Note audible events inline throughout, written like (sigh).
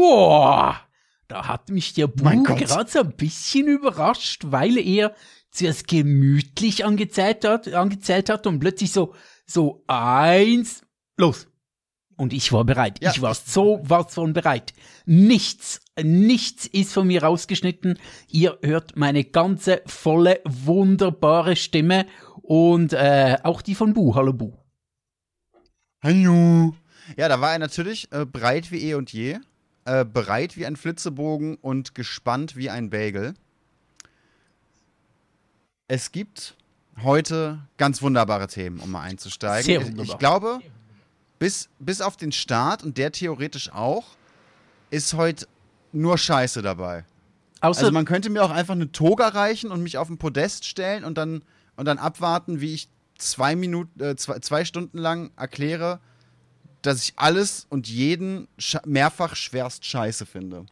Ja, da hat mich der Buch gerade so ein bisschen überrascht, weil er zuerst gemütlich angezählt hat, angezählt hat und plötzlich so, so eins, los. Und ich war bereit. Ja. Ich war so was von bereit. Nichts, nichts ist von mir rausgeschnitten. Ihr hört meine ganze, volle, wunderbare Stimme und äh, auch die von Bu. Hallo Bu. Hallo. Ja, da war er natürlich äh, breit wie eh und je, äh, bereit wie ein Flitzebogen und gespannt wie ein Bagel. Es gibt heute ganz wunderbare Themen, um mal einzusteigen. Ich-. Ich glaube, bis, bis auf den Start und der theoretisch auch, ist heute nur Scheiße dabei. Außer, Also man könnte mir auch einfach eine Toga reichen und mich auf ein Podest stellen und dann, und dann abwarten, wie ich zwei Minuten, äh, zwei, zwei Stunden lang erkläre, dass ich alles und jeden mehrfach schwerst scheiße finde.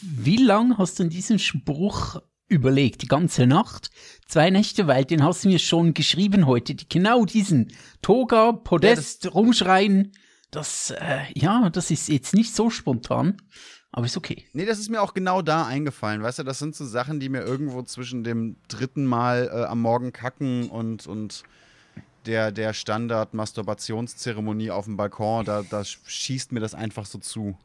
Wie lang hast du in diesen Spruch überlegt? Die ganze Nacht? Zwei Nächte, weil den hast du mir schon geschrieben heute. Die, genau diesen Toga, Podest, rumschreien. Das, äh, ja, das ist jetzt nicht so spontan, aber ist okay. Nee, das ist mir auch genau da eingefallen. Weißt du, das sind so Sachen, die mir irgendwo zwischen dem dritten Mal äh, am Morgen kacken und, und der, der Standard-Masturbationszeremonie auf dem Balkon, da, da schießt mir das einfach so zu.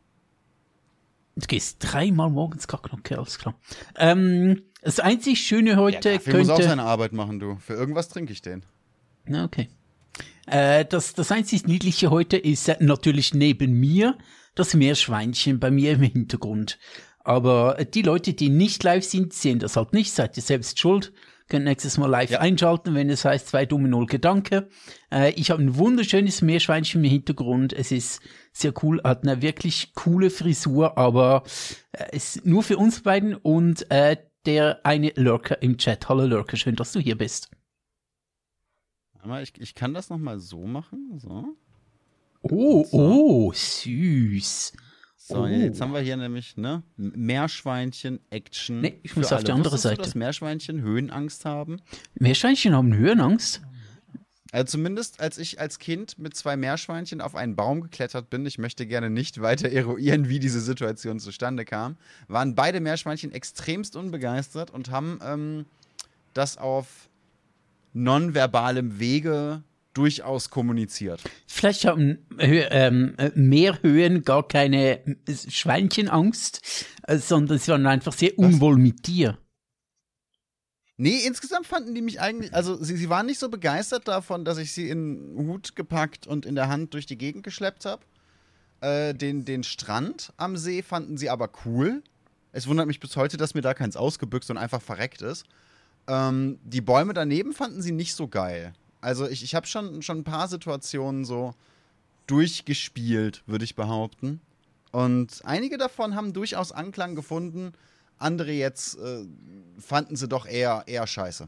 Du gehst dreimal morgens kacken, okay, alles klar. Ähm, das einzig Schöne heute Dafür muss auch könnte... seine Arbeit machen, du. Für irgendwas trinke ich den. Na, okay. Äh, das, das einzig Niedliche heute ist äh, natürlich neben mir das Meerschweinchen bei mir im Hintergrund. Aber die Leute, die nicht live sind, sehen das halt nicht. Seid ihr selbst schuld. Könnt nächstes Mal live Ja. einschalten, wenn es heißt zwei dumme Null Gedanke. Äh, ich habe ein wunderschönes Meerschweinchen im Hintergrund. Es ist sehr cool, hat eine wirklich coole Frisur, aber äh, es ist nur für uns beiden und äh, der eine Lurker im Chat. Hallo Lurker, schön, dass du hier bist. Ich, ich kann das nochmal so machen. So. Oh, So. oh, süß. So, Oh. jetzt haben wir hier nämlich, ne? M- Meerschweinchen, Action. Nee, ich muss auf die alle. andere Wusstest Seite. Du, dass Meerschweinchen Höhenangst haben? Meerschweinchen haben Höhenangst. Also zumindest als ich als Kind mit zwei Meerschweinchen auf einen Baum geklettert bin, ich möchte gerne nicht weiter eruieren, wie diese Situation zustande kam, waren beide Meerschweinchen extremst unbegeistert und haben ähm, das auf nonverbalem Wege durchaus kommuniziert. Vielleicht haben Hö ähm, äh, Meerhöhen gar keine äh, Schweinchenangst, äh, sondern sie waren einfach sehr unwohl mit dir. Nee, insgesamt fanden die mich eigentlich, also sie, sie waren nicht so begeistert davon, dass ich sie in Hut gepackt und in der Hand durch die Gegend geschleppt habe. Äh, den, den Strand am See fanden sie aber cool. Es wundert mich bis heute, dass mir da keins ausgebüxt und einfach verreckt ist. Ähm, die Bäume daneben fanden sie nicht so geil. Also ich, ich habe schon, schon ein paar Situationen so durchgespielt, würde ich behaupten. Und einige davon haben durchaus Anklang gefunden. Andere jetzt äh, fanden sie doch eher, eher scheiße.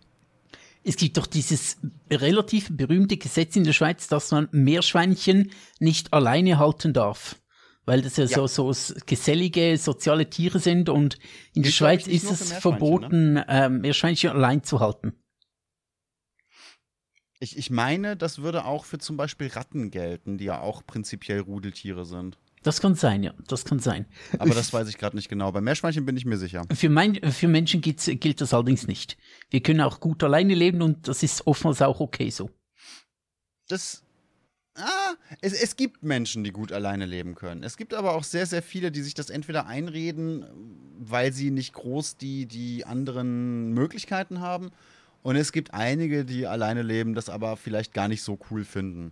Es gibt doch dieses relativ berühmte Gesetz in der Schweiz, dass man Meerschweinchen nicht alleine halten darf. Weil das ja, Ja. so, so gesellige, soziale Tiere sind und in der ich, Schweiz nicht ist es Meerschweinchen, verboten, ähm, Meerschweinchen allein zu halten. Ich, ich meine, das würde auch für zum Beispiel Ratten gelten, die ja auch prinzipiell Rudeltiere sind. Das kann sein, ja, das kann sein. Aber das (laughs) weiß ich gerade nicht genau. Bei Meerschweinchen bin ich mir sicher. Für, mein, für Menschen gilt das allerdings nicht. Wir können auch gut alleine leben und das ist oftmals auch okay so. Das. Ah, es, es gibt Menschen, die gut alleine leben können. Es gibt aber auch sehr, sehr viele, die sich das entweder einreden, weil sie nicht groß die, die anderen Möglichkeiten haben. Und es gibt einige, die alleine leben, das aber vielleicht gar nicht so cool finden.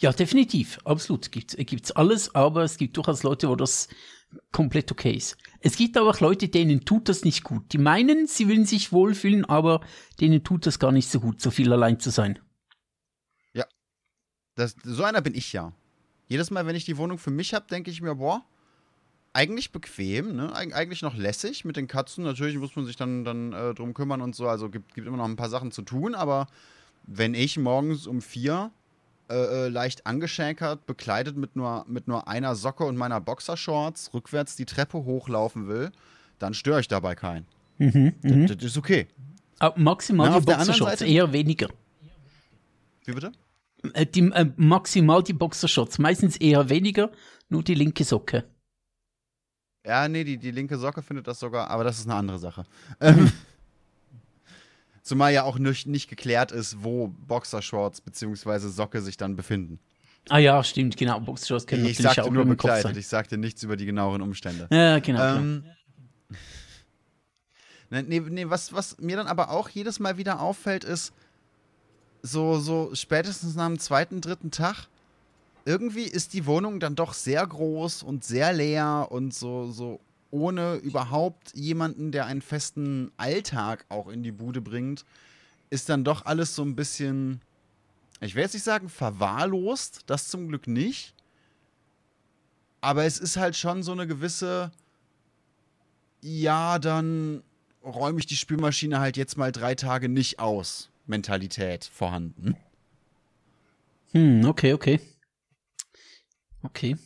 Ja, definitiv, absolut. Gibt, gibt's alles, aber es gibt durchaus Leute, wo das komplett okay ist. Es gibt aber auch Leute, denen tut das nicht gut. Die meinen, sie willen sich wohlfühlen, aber denen tut das gar nicht so gut, so viel allein zu sein. Das, so einer bin ich ja. Jedes Mal, wenn ich die Wohnung für mich habe, denke ich mir, boah, eigentlich bequem, ne? Eig eigentlich noch lässig mit den Katzen. Natürlich muss man sich dann, dann äh, drum kümmern und so. Also gibt, gibt immer noch ein paar Sachen zu tun, aber wenn ich morgens um vier äh, äh, leicht angeschäkert, bekleidet mit nur, mit nur einer Socke und meiner Boxershorts rückwärts die Treppe hochlaufen will, dann störe ich dabei keinen. Mhm, mhm. Das, das ist okay. Aber maximal Na, die auf der anderen Boxershorts, Seite- eher weniger. Wie bitte? Äh, die, äh, maximal die Boxershorts, meistens eher weniger, nur die linke Socke. Ja, nee, die, die linke Socke findet das sogar, aber das ist eine andere Sache. (laughs) Ähm, zumal ja auch nicht, nicht geklärt ist, wo Boxershorts bzw. Socke sich dann befinden. Ah ja, stimmt, genau. Boxershorts können Ich natürlich sagte auch nur bekleidet, ich sagte nichts über die genaueren Umstände. Ja, genau. genau. Ähm, ne, nee, nee, was, was mir dann aber auch jedes Mal wieder auffällt, ist, so, so spätestens nach dem zweiten, dritten Tag, irgendwie ist die Wohnung dann doch sehr groß und sehr leer und so, so ohne überhaupt jemanden, der einen festen Alltag auch in die Bude bringt, ist dann doch alles so ein bisschen, ich will jetzt nicht sagen verwahrlost, das zum Glück nicht. Aber es ist halt schon so eine gewisse, ja, dann räume ich die Spülmaschine halt jetzt mal drei Tage nicht aus. Mentalität vorhanden. Hm, okay, okay. Okay.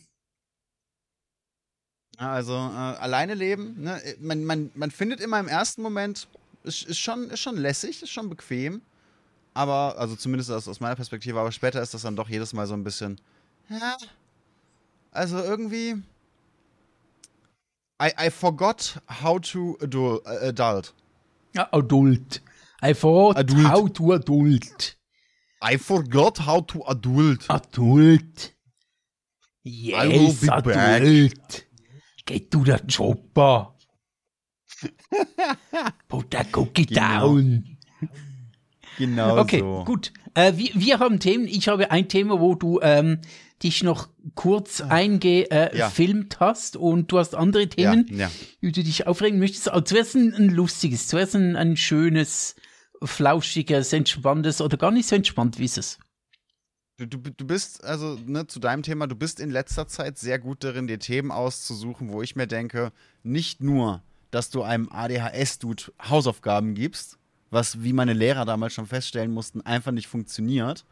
Also äh, alleine leben, ne? man, man, man findet immer im ersten Moment, ist, ist, schon, ist schon lässig, ist schon bequem. Aber, also zumindest aus, aus meiner Perspektive, aber später ist das dann doch jedes Mal so ein bisschen. Ja. Also irgendwie. I, I forgot how to adul, äh, adult. Ja, adult. I thought Adult. how to adult. I forgot how to adult. Adult. I will Yes, be back. adult. Get to the chopper. Put that cookie Genau. down. Genau Okay, so. gut. Äh, wir, wir haben Themen. Ich habe ein Thema, wo du ähm, dich noch kurz eingefilmt äh, Ja. hast und du hast andere Themen, Ja, ja. über die du dich aufregen möchtest. Also zuerst ein, ein lustiges, zuerst ein, ein schönes, flauschiges, entspanntes oder gar nicht so entspannt, wie ist es? Du, du, du bist, also ne, zu deinem Thema, du bist in letzter Zeit sehr gut darin, dir Themen auszusuchen, wo ich mir denke, nicht nur, dass du einem ADHS-Dude Hausaufgaben gibst, was, wie meine Lehrer damals schon feststellen mussten, einfach nicht funktioniert.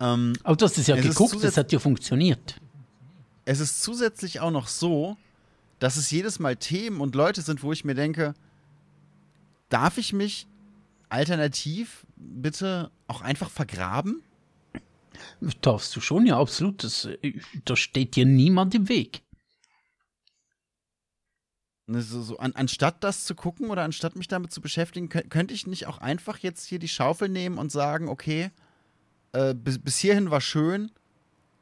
Ähm, Aber du hast es ja Es geguckt, das zusätz- hat ja funktioniert. es ist zusätzlich auch noch so, dass es jedes Mal Themen und Leute sind, wo ich mir denke, darf ich mich alternativ bitte auch einfach vergraben? Darfst du schon, ja, absolut. Das, äh, da steht dir niemand im Weg. Ne, So, so, an, anstatt das zu gucken oder anstatt mich damit zu beschäftigen, kö- könnte ich nicht auch einfach jetzt hier die Schaufel nehmen und sagen, okay, äh, bis, bis hierhin war schön,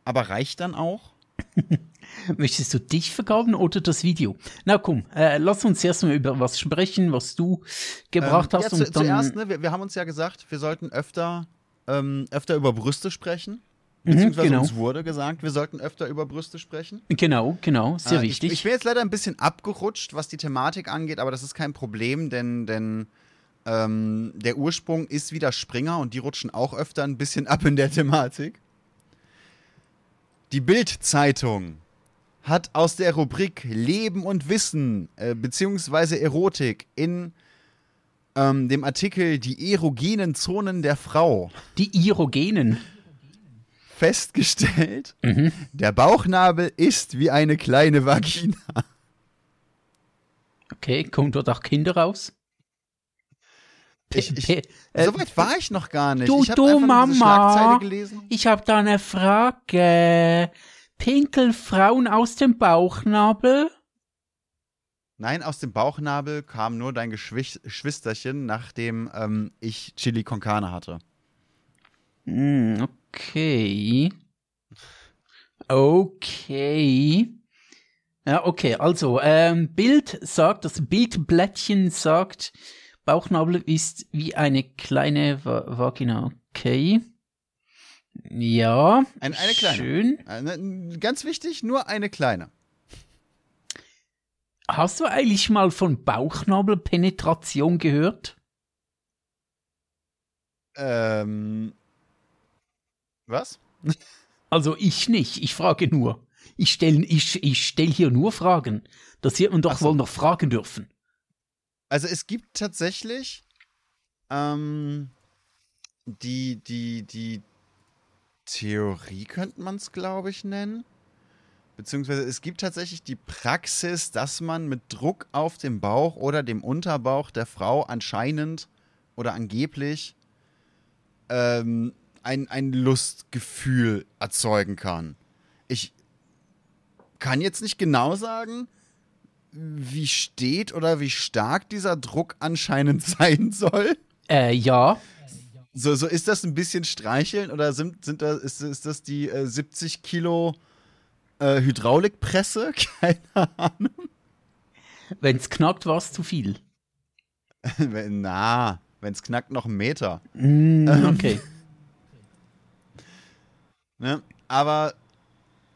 aber reicht dann auch? (laughs) Möchtest du dich vergraben oder das Video? Na komm, äh, lass uns erst mal über was sprechen, was du gebracht Ähm, hast ja, zu, und dann. zuerst, ne, wir, wir haben uns ja gesagt, wir sollten öfter, ähm, öfter über Brüste sprechen. Mhm, Beziehungsweise genau. uns wurde gesagt, wir sollten öfter über Brüste sprechen. Genau, genau, sehr Äh, wichtig. Ich, ich bin jetzt leider ein bisschen abgerutscht, was die Thematik angeht, aber das ist kein Problem, denn, denn ähm, der Ursprung ist wieder Springer und die rutschen auch öfter ein bisschen (laughs) ab in der Thematik. Die Bild-Zeitung hat aus der Rubrik Leben und Wissen äh, beziehungsweise Erotik in ähm, dem Artikel Die erogenen Zonen der Frau Die Irogenen. festgestellt, der Bauchnabel ist wie eine kleine Vagina. Okay, kommen dort auch Kinder raus? Ich, ich, äh, so weit war ich noch gar nicht. du, ich du, Mama. Ich habe da eine Frage. Pinkelfrauen aus dem Bauchnabel? Nein, aus dem Bauchnabel kam nur dein Geschwich Geschwisterchen, nachdem ähm, ich Chili con Carne hatte. Hm, okay. Okay. Ja, okay, also, ähm, Bild sagt, das Bildblättchen sagt, Bauchnabel ist wie eine kleine Va Vagina. Okay. Ja. Ein, eine kleine. Schön. Äh, ne, Ganz wichtig, nur eine kleine. Hast du eigentlich mal von Bauchnabelpenetration gehört? Ähm. Was? (laughs) Also ich nicht, ich frage nur. Ich stelle ich, ich stell hier nur Fragen. Das wird man doch so. wohl noch fragen dürfen. Also es gibt tatsächlich ähm, die, die, die Theorie könnte man es, glaube ich, nennen. Beziehungsweise es gibt tatsächlich die Praxis, dass man mit Druck auf dem Bauch oder dem Unterbauch der Frau anscheinend oder angeblich ähm, ein, ein Lustgefühl erzeugen kann. Ich kann jetzt nicht genau sagen, wie steht oder wie stark dieser Druck anscheinend (laughs) sein soll? Äh, ja. So, so ist das ein bisschen streicheln oder sind, sind das, ist, ist das die äh, 70 Kilo äh, Hydraulikpresse? (laughs) Keine Ahnung. Wenn es knackt, war es zu viel. (laughs) Na, wenn es knackt, noch einen Meter. Mm, okay. (laughs) Ne? Aber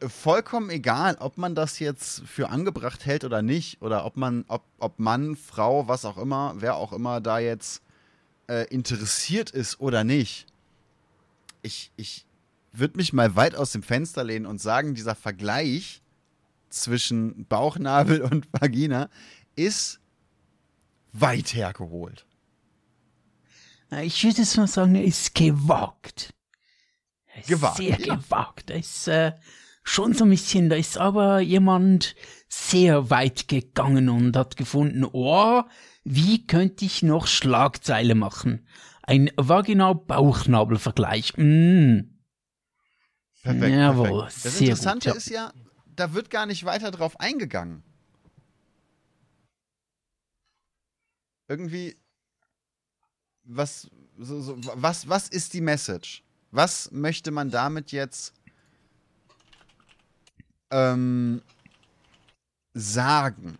vollkommen egal, ob man das jetzt für angebracht hält oder nicht, oder ob man, ob, ob Mann, Frau, was auch immer, wer auch immer da jetzt äh, interessiert ist oder nicht. Ich, ich würde mich mal weit aus dem Fenster lehnen und sagen, dieser Vergleich zwischen Bauchnabel und (laughs) Vagina ist weit hergeholt. Ich würde es mal sagen, er ist gewagt. Er ist Gewagt, Sehr ja. gewagt. Er ist äh, schon so ein bisschen, da ist aber jemand sehr weit gegangen und hat gefunden, oh, wie könnte ich noch Schlagzeile machen? Ein Vaginal-Bauchnabel-Vergleich. Mm. Perfekt. Jawohl, perfekt. Das sehr Interessante gut, ja. ist ja, da wird gar nicht weiter drauf eingegangen. Irgendwie, was, so, so, was, was ist die Message? Was möchte man damit jetzt ähm, sagen?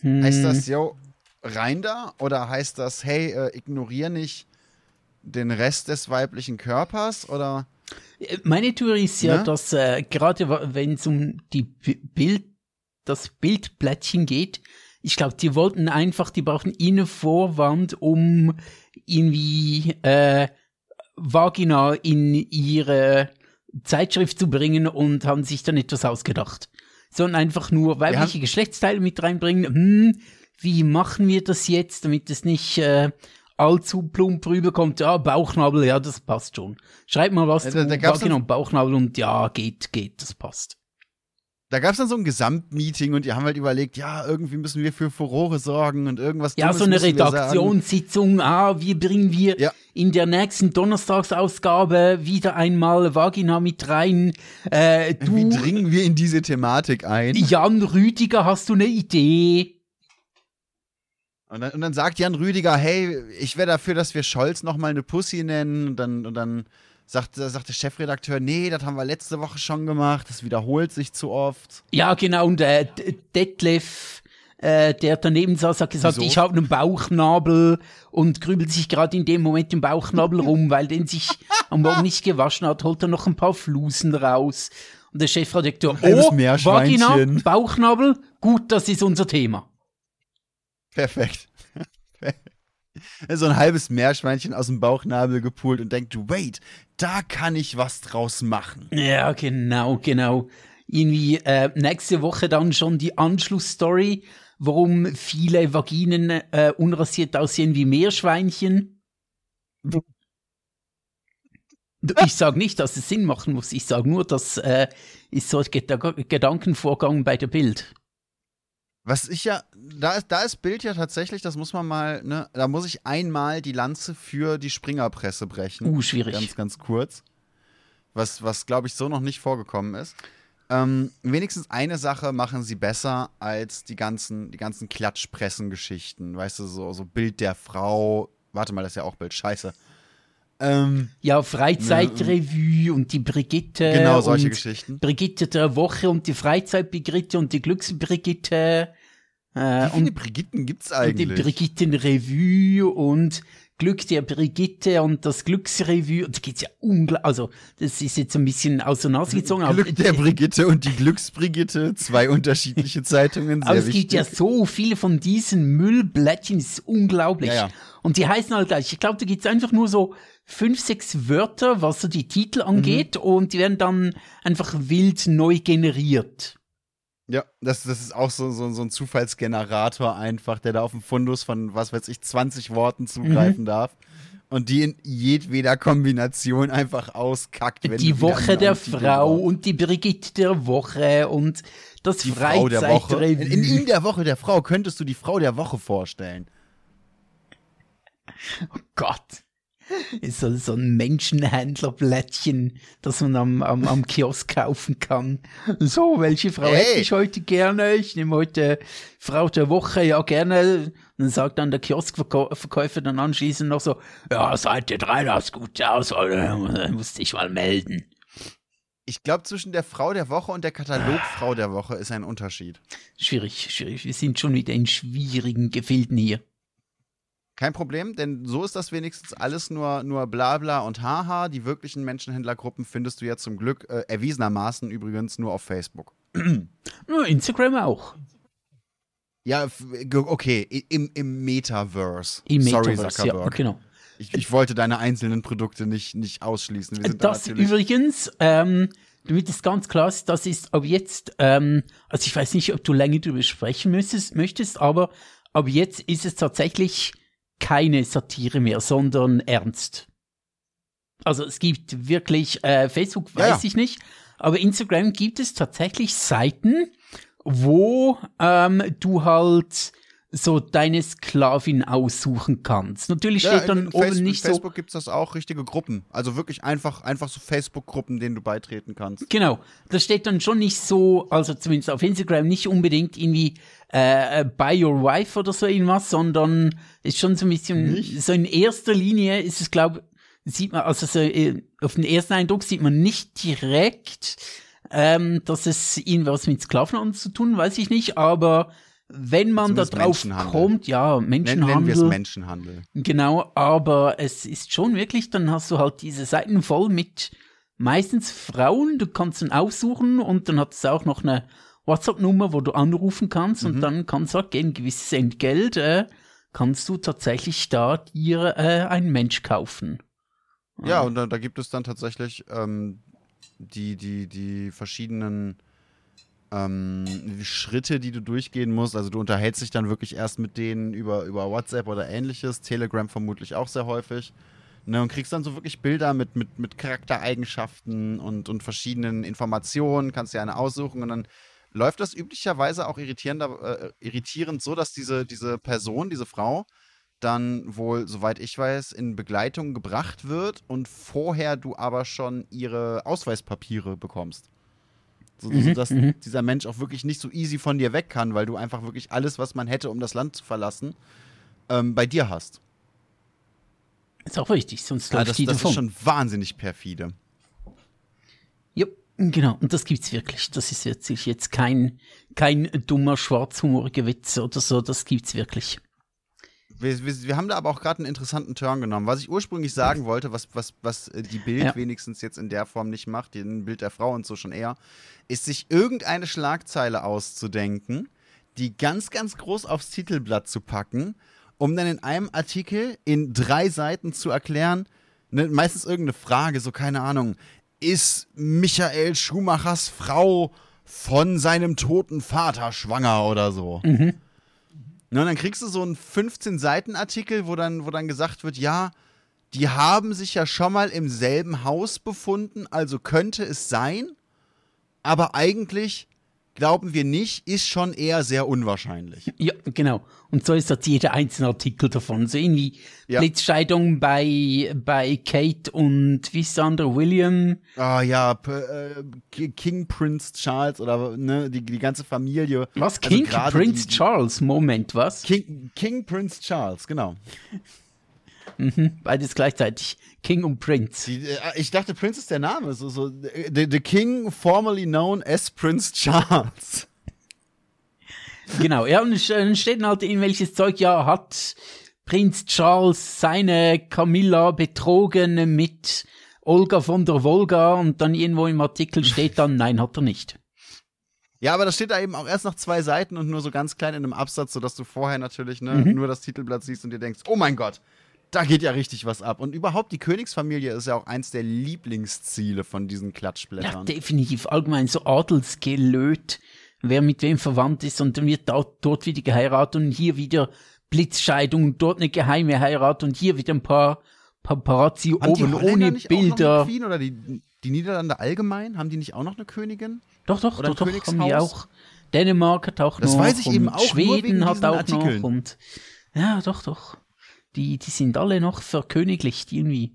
Hm. Heißt das, yo, rein da? Oder heißt das, hey, äh, ignorier nicht den Rest des weiblichen Körpers? Oder Meine Theorie ist ja, Ne? dass äh, gerade wenn es um die Bild, das Bildblättchen geht, ich glaube, die wollten einfach, die brauchen eine Vorwand, um irgendwie äh, Vagina in ihre Zeitschrift zu bringen und haben sich dann etwas ausgedacht. Sondern einfach nur weibliche Geschlechtsteile mit reinbringen. Hm, wie machen wir das jetzt, damit es nicht äh, allzu plump rüberkommt? Ja, Bauchnabel, ja, das passt schon. Schreib mal was Ja, da- da gab's und Bauchnabel und ja, geht, geht, das passt. da gab es dann so ein Gesamtmeeting und die haben halt überlegt, ja, irgendwie müssen wir für Furore sorgen und irgendwas Ja, Dummes so eine. Redaktionssitzung. Ah, wie bringen wir Ja. in der nächsten Donnerstagsausgabe wieder einmal Vagina mit rein? Äh, Wie du, dringen wir in diese Thematik ein? Jan Rüdiger, hast du eine Idee? Und dann, und dann sagt Jan Rüdiger, hey, ich wäre dafür, dass wir Scholz nochmal eine Pussy nennen. Und dann, und dann sagt, sagt der Chefredakteur, nee, das haben wir letzte Woche schon gemacht, das wiederholt sich zu oft. Ja, genau. Und äh, Detlef, äh, der daneben saß, hat gesagt, Wieso? ich habe einen Bauchnabel und grübelt sich gerade in dem Moment im Bauchnabel rum, weil den sich am Morgen nicht gewaschen hat, holt er noch ein paar Flusen raus. Und der Chefredakteur, oh, Vagina, Meerschweinchen." Bauchnabel, gut, das ist unser Thema. Perfekt. (laughs) so ein halbes Meerschweinchen aus dem Bauchnabel gepult und denkt, wait, da kann ich was draus machen. Ja, genau, genau. Irgendwie äh, nächste Woche dann schon die Anschlussstory, warum viele Vaginen äh, unrasiert aussehen wie Meerschweinchen. (laughs) Ich sage nicht, dass es Sinn machen muss. Ich sage nur, das äh, ist so ein Geda- Gedankenvorgang bei der Bild. Was ich ja, da ist, da ist Bild ja tatsächlich, das muss man mal, ne, da muss ich einmal die Lanze für die Springerpresse brechen. Uh, schwierig. Ganz, ganz kurz. Was, was glaube ich, so noch nicht vorgekommen ist. Ähm, wenigstens eine Sache machen sie besser als die ganzen, die ganzen Klatschpressengeschichten. Weißt du, so, so Bild der Frau. Warte mal, das ist ja auch Bild. Scheiße. Ähm, Ja, Freizeitrevue und die Brigitte. genau, solche Geschichten. Brigitte der Woche und die Freizeitbrigitte und die Glücksbrigitte. Äh, Wie viele und Brigitten gibt's Und die eigentlich? Brigittenrevue und Glück der Brigitte und das Glücksrevue. Und da geht's ja unglaublich. Also, das ist jetzt ein bisschen aus der Nase gezogen. aber- Glück der (laughs) Brigitte und die Glücksbrigitte, zwei unterschiedliche Zeitungen, sehr Aber es wichtig. gibt ja so viele von diesen Müllblättchen, das ist unglaublich. Ja, ja. Und die heißen halt gleich. Ich glaube, da gibt's einfach nur so fünf, sechs Wörter, was so die Titel Mhm. angeht, und die werden dann einfach wild neu generiert. Ja, das, das ist auch so, so, so ein Zufallsgenerator einfach, der da auf den Fundus von, was weiß ich, 20 Worten zugreifen Mhm. darf. Und die in jedweder Kombination einfach auskackt. Wenn die Woche der Frau brauchst. und die Brigitte der Woche und das die Frau der Woche. In, Freizeitrevue. in, in der Woche der Frau könntest du die Frau der Woche vorstellen. Gott. Ist so, so ein Menschenhändlerblättchen, das man am, am, am Kiosk kaufen kann. So, welche Frau Hey. hätte ich heute gerne? Ich nehme heute Frau der Woche, ja gerne. Dann sagt dann der Kioskverkäufer dann anschließend noch so, ja, Seite 3, das gut aus, oder? (laughs) Musste ich mal melden. Ich glaube, zwischen der Frau der Woche und der Katalogfrau der Woche ist ein Unterschied. Schwierig, schwierig. Wir sind schon wieder in schwierigen Gefilden hier. Kein Problem, denn so ist das wenigstens alles nur, nur Blabla und Haha. Die wirklichen Menschenhändlergruppen findest du ja zum Glück äh, erwiesenermaßen übrigens nur auf Facebook. (clears throat) Ja, Instagram auch. Ja, okay, im, im Metaverse. Im Sorry, Metaverse, ja, Zuckerberg. genau. ich, ich wollte deine einzelnen Produkte nicht, nicht ausschließen. Das übrigens, ähm, damit es ganz klar ist, das ist ab jetzt, ähm, also ich weiß nicht, ob du länger darüber sprechen müsstest, möchtest, aber ab jetzt ist es tatsächlich keine Satire mehr, sondern ernst. Also es gibt wirklich, äh, Facebook weiß ja. ich nicht, aber Instagram gibt es tatsächlich Seiten, wo ähm, du halt so deine Sklavin aussuchen kannst. Natürlich Ja, steht dann in oben Facebook, nicht so Facebook gibt es das auch, richtige Gruppen. Also wirklich einfach, einfach so Facebook-Gruppen, denen du beitreten kannst. Genau, das steht dann schon nicht so, also zumindest auf Instagram nicht unbedingt irgendwie äh, äh, by your wife oder so irgendwas, sondern ist schon so ein bisschen, so in erster Linie ist es, glaube sieht man, also so, äh, auf den ersten Eindruck sieht man nicht direkt, ähm, dass es irgendwas mit Sklavenhandel zu tun, weiß ich nicht, aber wenn man da drauf Menschenhandel. kommt, ja, Nennen, nennen wir Menschenhandel. es Menschenhandel. Genau, aber es ist schon wirklich, dann hast du halt diese Seiten voll mit meistens Frauen, du kannst dann aussuchen und dann hat es auch noch eine WhatsApp-Nummer, wo du anrufen kannst und dann kannst du halt gegen gewisses Entgelt, äh, kannst du tatsächlich da dir äh, einen Mensch kaufen. Ja, und da, da gibt es dann tatsächlich ähm, die, die, die verschiedenen ähm, Schritte, die du durchgehen musst. Also du unterhältst dich dann wirklich erst mit denen über, über WhatsApp oder ähnliches, Telegram vermutlich auch sehr häufig. Ne, und kriegst dann so wirklich Bilder mit, mit, mit Charaktereigenschaften und, und verschiedenen Informationen, kannst dir eine aussuchen und dann läuft das üblicherweise auch irritierender, äh, irritierend so, dass diese, diese Person, diese Frau, dann wohl, soweit ich weiß, in Begleitung gebracht wird und vorher du aber schon ihre Ausweispapiere bekommst. So, Mhm, sodass dieser Mensch auch wirklich nicht so easy von dir weg kann, weil du einfach wirklich alles, was man hätte, um das Land zu verlassen, ähm, bei dir hast. Ist auch wichtig, sonst Ja, läuft das die das davon. ist schon wahnsinnig perfide. Ja, genau. Und das gibt's wirklich. Das ist jetzt, ist jetzt kein, kein dummer, schwarzhumoriger Witz oder so. Das gibt's wirklich. Wir, wir, wir haben da aber auch gerade einen interessanten Turn genommen. Was ich ursprünglich sagen wollte, was, was, was äh, die Bild Ja. wenigstens jetzt in der Form nicht macht, ein Bild der Frau und so schon eher, ist sich irgendeine Schlagzeile auszudenken, die ganz, ganz groß aufs Titelblatt zu packen, um dann in einem Artikel in drei Seiten zu erklären, ne, meistens irgendeine Frage, so keine Ahnung, ist Michael Schumachers Frau von seinem toten Vater schwanger oder so? Ne, und dann kriegst du so einen 15-Seiten-Artikel, wo dann, wo dann gesagt wird, ja, die haben sich ja schon mal im selben Haus befunden, also könnte es sein, aber eigentlich glauben wir nicht, ist schon eher sehr unwahrscheinlich. Ja, genau. Und so ist das jeder einzelne Artikel davon. So irgendwie Ja. Blitzscheidung bei, bei Kate und wie ist der andere, William. Ah ja, äh, King Prince Charles oder ne, die, die ganze Familie. Was? Also King Prince die- Charles? Moment, was? King, King Prince Charles, genau. Beides gleichzeitig. King und Prince. Äh, ich dachte, Prince ist der Name. So, so, the, the King, formerly known as Prince Charles. Genau, ja, und es dann steht dann halt irgendwelches Zeug, ja, hat Prinz Charles seine Camilla betrogen mit Olga von der Wolga und dann irgendwo im Artikel steht dann, (laughs) nein, hat er nicht. Ja, aber das steht da eben auch erst nach zwei Seiten und nur so ganz klein in einem Absatz, sodass du vorher natürlich ne, Mhm. nur das Titelblatt siehst und dir denkst, oh mein Gott, da geht ja richtig was ab. Und überhaupt, die Königsfamilie ist ja auch eins der Lieblingsziele von diesen Ja, Klatschblättern. definitiv. Allgemein so Adelsgelöt, wer mit wem verwandt ist und dann wird da, dort wieder geheiratet und hier wieder Blitzscheidung und dort eine geheime Heirat und hier wieder ein paar Paparazzi Haben oben ohne Bilder. Queen oder die, die Niederlande allgemein? Haben die nicht auch noch eine Königin? Doch, doch, Oder doch, doch, haben die auch. Dänemark hat auch Das noch. weiß ich und eben auch Schweden hat auch Artikeln. noch und ja, doch, doch. Die, die sind alle noch verköniglich irgendwie.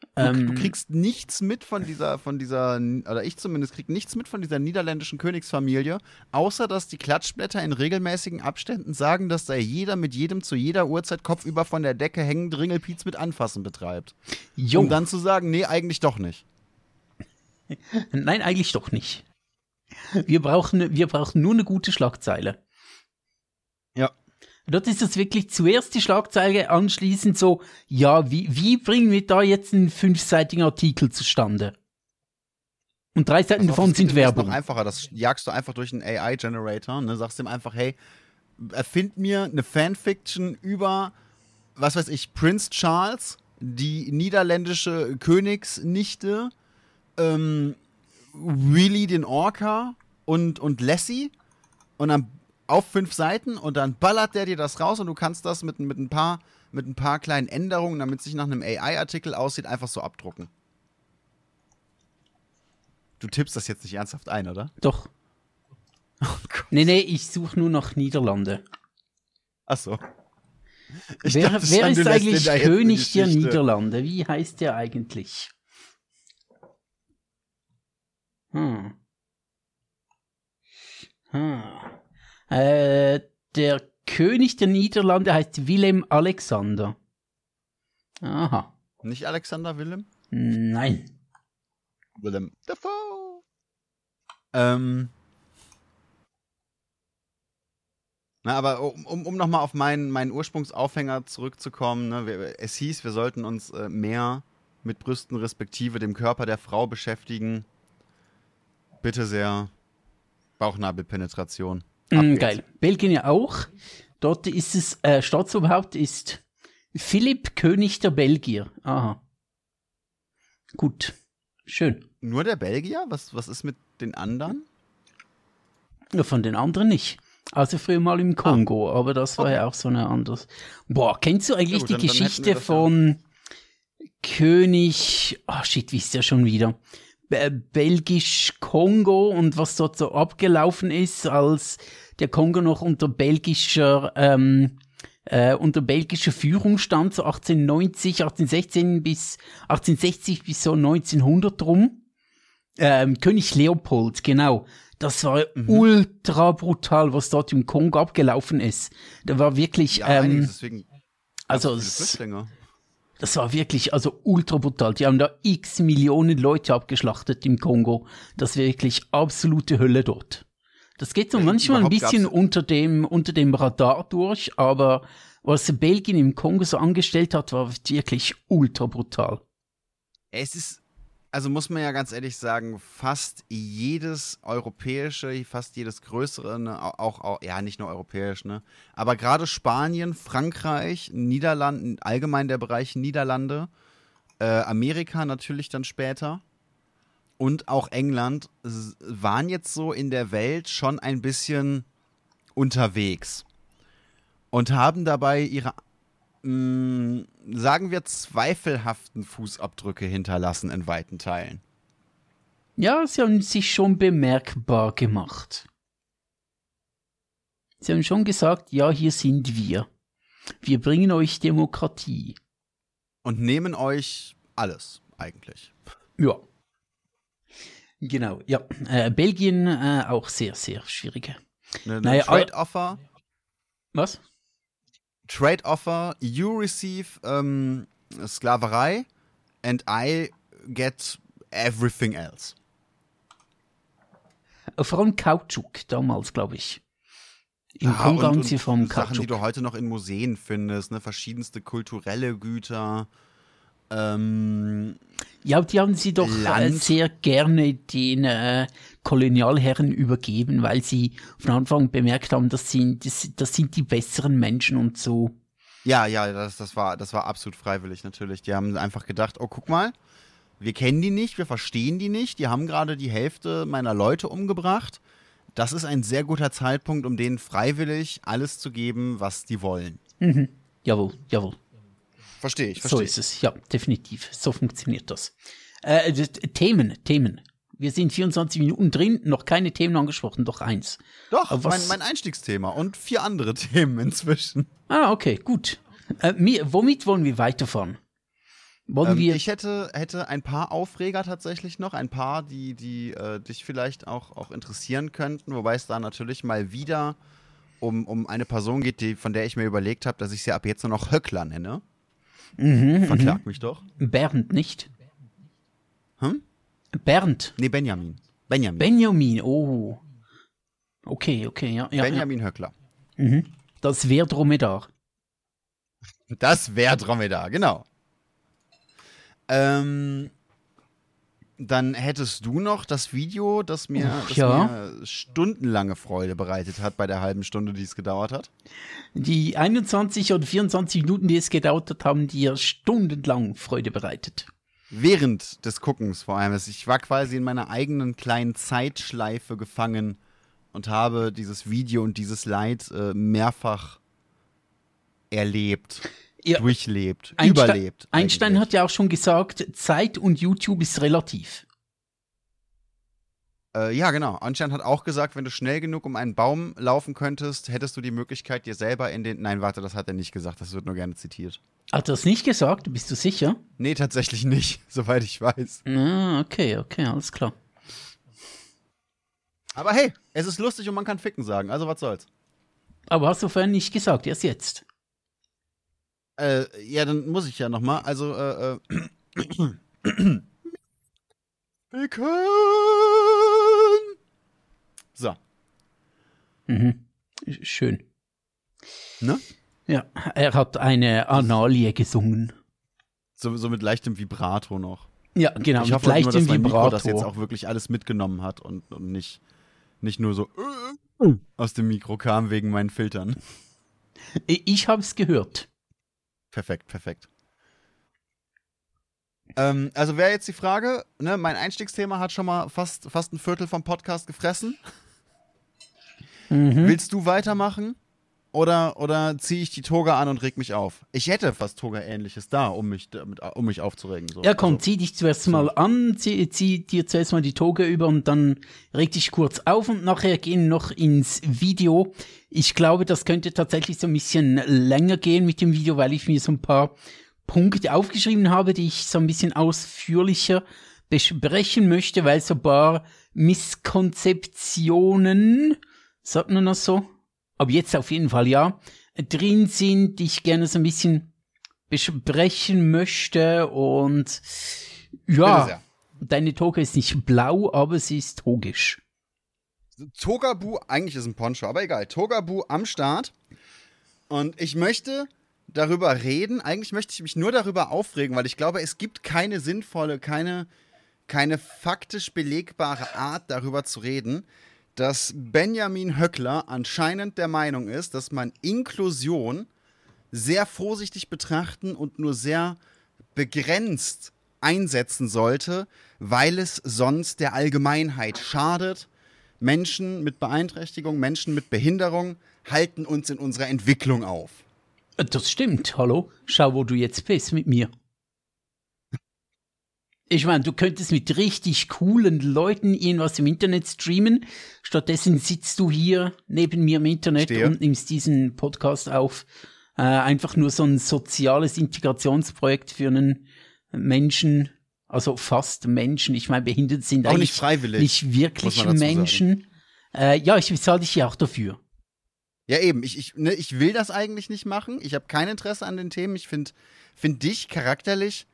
Du, Ähm, du kriegst nichts mit von dieser, von dieser, oder ich zumindest krieg nichts mit von dieser niederländischen Königsfamilie, außer dass die Klatschblätter in regelmäßigen Abständen sagen, dass da jeder mit jedem zu jeder Uhrzeit kopfüber von der Decke hängend Ringelpiez mit Anfassen betreibt. jo, Um dann zu sagen, nee, eigentlich doch nicht. (laughs) nein, eigentlich doch nicht. Wir brauchen, wir brauchen nur eine gute Schlagzeile. Dort ist es wirklich zuerst die Schlagzeile, anschließend so, ja, wie, wie bringen wir da jetzt einen fünfseitigen Artikel zustande? Und drei Seiten davon sind Das ist Werbung. noch einfacher, das jagst du einfach durch einen AI-Generator, ne? sagst ihm einfach, hey, erfind mir eine Fanfiction über, was weiß ich, Prince Charles, die niederländische Königsnichte, ähm, Willy den Orca und, und Lassie und dann auf fünf Seiten und dann ballert der dir das raus und du kannst das mit, mit, ein, paar, mit ein paar kleinen Änderungen, damit es sich nach einem AI-Artikel aussieht, einfach so abdrucken. Du tippst das jetzt nicht ernsthaft ein, oder? Doch. (laughs) Nee, nee, ich suche nur nach Niederlande. Achso. Ich Wer, dachte wer ist eigentlich König der. Niederlande? Wie heißt der eigentlich? Hm. Hm. Äh, der König der Niederlande heißt Willem Alexander. Aha. Nicht Alexander Willem? Nein. Willem Dafoe. Ähm. Na, aber um, um, nochmal auf meinen, meinen Ursprungsaufhänger zurückzukommen, ne, wir, es hieß, wir sollten uns äh, mehr mit Brüsten respektive dem Körper der Frau beschäftigen. Bitte sehr. Bauchnabelpenetration. Mm, geil. Belgien ja auch. Dort ist es, äh, Staatsoberhaupt ist Philipp König der Belgier. Aha. Gut. Schön. Nur der Belgier? Was, was ist mit den anderen? Ja, von den anderen nicht. Also früher mal im Kongo, aber das war ja auch so eine anderes. Boah, kennst du eigentlich gut, die dann- dann Geschichte wir das ja. von König, ah shit, wisst ihr schon wieder, Be- Belgisch Kongo und was dort so abgelaufen ist, als der Kongo noch unter belgischer, ähm, äh, unter belgischer Führung stand, so 1890, 1816 bis 1860 bis so 1900 rum. Ähm, König Leopold, genau. Das war Mhm. ultra brutal, was dort im Kongo abgelaufen ist. Da war wirklich, Ja, ähm, deswegen. also viele es, Flüchtlinge. Das war wirklich, also ultra brutal. Die haben da x Millionen Leute abgeschlachtet im Kongo. Das war wirklich absolute Hölle dort. Das geht so manchmal ein bisschen gab's- unter dem, unter dem Radar durch, aber was Belgien im Kongo so angestellt hat, war wirklich ultra brutal. Es ist, also muss man ja ganz ehrlich sagen, fast jedes europäische, fast jedes größere, ne, au- auch, auch, ja, nicht nur europäisch, ne, aber gerade Spanien, Frankreich, Niederlande, allgemein der Bereich Niederlande, äh, Amerika natürlich dann später und auch England waren jetzt so in der Welt schon ein bisschen unterwegs und haben dabei ihre mh, sagen wir, zweifelhaften Fußabdrücke hinterlassen in weiten Teilen. Ja, sie haben sich schon bemerkbar gemacht. Sie haben schon gesagt, ja, hier sind wir. Wir bringen euch Demokratie. Und nehmen euch alles, eigentlich. Ja. Genau, ja. Äh, Belgien äh, auch sehr, sehr schwierige. Eine, Naja, eine Trade Offer, Was? Trade Offer, you receive ähm, Sklaverei and I get everything else. Vor allem Kautschuk damals, glaube ich. Im Ja, Kongo und- und vom Sachen, die Kautschuk. du heute noch in Museen findest, ne, verschiedenste kulturelle Güter. Ähm, Ja, die haben sie doch äh, Land. sehr gerne den äh, Kolonialherren übergeben, weil sie von Anfang bemerkt haben, das sind, das, das sind die besseren Menschen und so. Ja, ja, das, das, war, das war absolut freiwillig natürlich. Die haben einfach gedacht, oh, guck mal, wir kennen die nicht, wir verstehen die nicht, die haben gerade die Hälfte meiner Leute umgebracht. Das ist ein sehr guter Zeitpunkt, um denen freiwillig alles zu geben, was die wollen. Mhm. Jawohl, jawohl. Verstehe ich, So verstehe ist es, ja, definitiv. So funktioniert das. Äh, Themen, Themen. Wir sind 24 Minuten drin, noch keine Themen angesprochen, doch eins. Doch, was- mein, mein Einstiegsthema und vier andere (laughs) Themen inzwischen. Ah, okay, gut. Äh, mir, womit wollen wir weiterfahren? Wollen Ähm, wir. ich hätte, hätte ein paar Aufreger tatsächlich noch, ein paar, die, die äh, dich vielleicht auch, auch interessieren könnten, wobei es da natürlich mal wieder um, um eine Person geht, die, von der ich mir überlegt habe, dass ich sie ab jetzt nur noch Höckler nenne. Mhm, Verklag mich doch. mhm. Bernd, nicht? Hm? Bernd. Nee, Benjamin. Benjamin. Benjamin, oh. Okay, okay, ja. ja, Benjamin Höckler. ja. Mhm. Das wäre Dromedar. Das wäre Dromedar, genau. Ähm, dann hättest du noch das Video, das mir, Ach, das ja. mir stundenlange Freude bereitet hat bei der halben Stunde, die es gedauert hat. Die 21 oder 24 Minuten, die es gedauert hat, haben dir stundenlang Freude bereitet. Während des Guckens vor allem. Ich war quasi in meiner eigenen kleinen Zeitschleife gefangen und habe dieses Video und dieses Leid äh, mehrfach erlebt, Ja, durchlebt, Einstein, überlebt. Einstein eigentlich. hat ja auch schon gesagt, Zeit und YouTube ist relativ. Äh, ja, genau. Einstein hat auch gesagt, wenn du schnell genug um einen Baum laufen könntest, hättest du die Möglichkeit, dir selber in den. Nein, warte, das hat er nicht gesagt. Das wird nur gerne zitiert. Hat er das nicht gesagt? Bist du sicher? Nee, tatsächlich nicht, (laughs) soweit ich weiß. Ah, okay, okay, alles klar. Aber hey, es ist lustig und man kann Ficken sagen, also was soll's. Aber hast du vorhin nicht gesagt, erst jetzt. Äh, ja, dann muss ich ja nochmal. Also, äh, äh. (clears throat) So, Mhm. Schön. ne? Ja, er hat eine Analie gesungen. So, so mit leichtem Vibrato noch. Ja, genau, ich hoffe nur, dass leichtem mein Mikro das jetzt auch wirklich alles mitgenommen hat und, und nicht, nicht nur so äh, aus dem Mikro kam wegen meinen Filtern. Ich hab's gehört. Perfekt, perfekt. Ähm, also wäre jetzt die Frage, ne, mein Einstiegsthema hat schon mal fast, fast ein Viertel vom Podcast gefressen. Mhm. Willst du weitermachen? Oder, oder ziehe ich die Toga an und reg mich auf? Ich hätte was Toga-ähnliches da, um mich, um mich aufzuregen. So. Ja, komm, Also, zieh dich zuerst mal an, zieh, zieh dir zuerst mal die Toge über und dann reg dich kurz auf und nachher gehen noch ins Video. Ich glaube, das könnte tatsächlich so ein bisschen länger gehen mit dem Video, weil ich mir so ein paar Punkte aufgeschrieben habe, die ich so ein bisschen ausführlicher besprechen möchte, weil so ein paar Misskonzeptionen, sagt man das so? Aber jetzt auf jeden Fall ja, drin sind, die ich gerne so ein bisschen besprechen möchte und ja, deine Toga ist nicht blau, aber sie ist togisch. Togabu, eigentlich ist ein Poncho, aber egal. Togabu am Start. Und ich möchte darüber reden. Eigentlich möchte ich mich nur darüber aufregen, weil ich glaube, es gibt keine sinnvolle, keine, keine faktisch belegbare Art, darüber zu reden, dass Benjamin Höckler anscheinend der Meinung ist, dass man Inklusion sehr vorsichtig betrachten und nur sehr begrenzt einsetzen sollte, weil es sonst der Allgemeinheit schadet. Menschen mit Beeinträchtigung, Menschen mit Behinderung halten uns in unserer Entwicklung auf. Das stimmt, hallo? Schau, wo du jetzt bist mit mir. Ich meine, du könntest mit richtig coolen Leuten irgendwas im Internet streamen. Stattdessen sitzt du hier neben mir im Internet Stehe. und nimmst diesen Podcast auf. Äh, einfach nur so ein soziales Integrationsprojekt für einen Menschen, also fast Menschen. Ich meine, Behinderte sind Auch eigentlich nicht freiwillig. nicht wirklich. Menschen. Äh, ja, ich bezahle dich ja auch dafür. Ja, eben. Ich, ich, ne, ich will das eigentlich nicht machen. Ich habe kein Interesse an den Themen. Ich finde find dich charakterlich,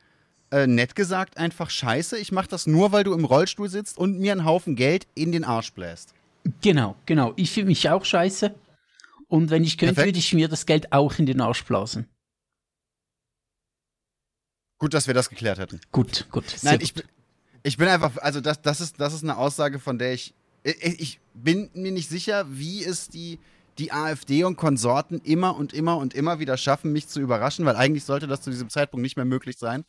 äh, nett gesagt, einfach scheiße. Ich mache das nur, weil du im Rollstuhl sitzt und mir einen Haufen Geld in den Arsch bläst. Genau, genau. Ich fühle mich auch scheiße. Und wenn ich könnte, Perfekt. würde ich mir das Geld auch in den Arsch blasen. Gut, dass wir das geklärt hätten. Gut, gut. Nein, gut. ich, bin- ich bin einfach, also das, das, ist, das ist eine Aussage, von der ich, ich, ich bin mir nicht sicher, wie es die, die AfD und Konsorten immer und immer und immer wieder schaffen, mich zu überraschen, weil eigentlich sollte das zu diesem Zeitpunkt nicht mehr möglich sein.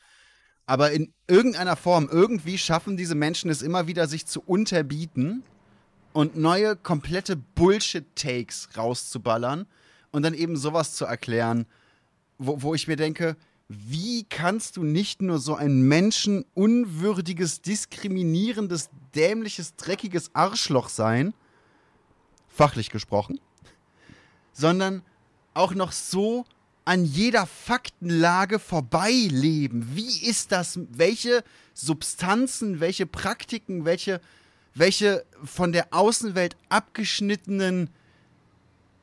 Aber in irgendeiner Form, irgendwie schaffen diese Menschen es immer wieder, sich zu unterbieten und neue, komplette Bullshit-Takes rauszuballern und dann eben sowas zu erklären, wo, wo ich mir denke, wie kannst du nicht nur so ein menschenunwürdiges, diskriminierendes, dämliches, dreckiges Arschloch sein, fachlich gesprochen, sondern auch noch so an jeder Faktenlage vorbeileben. Wie ist das? Welche Substanzen, welche Praktiken, welche, welche von der Außenwelt abgeschnittenen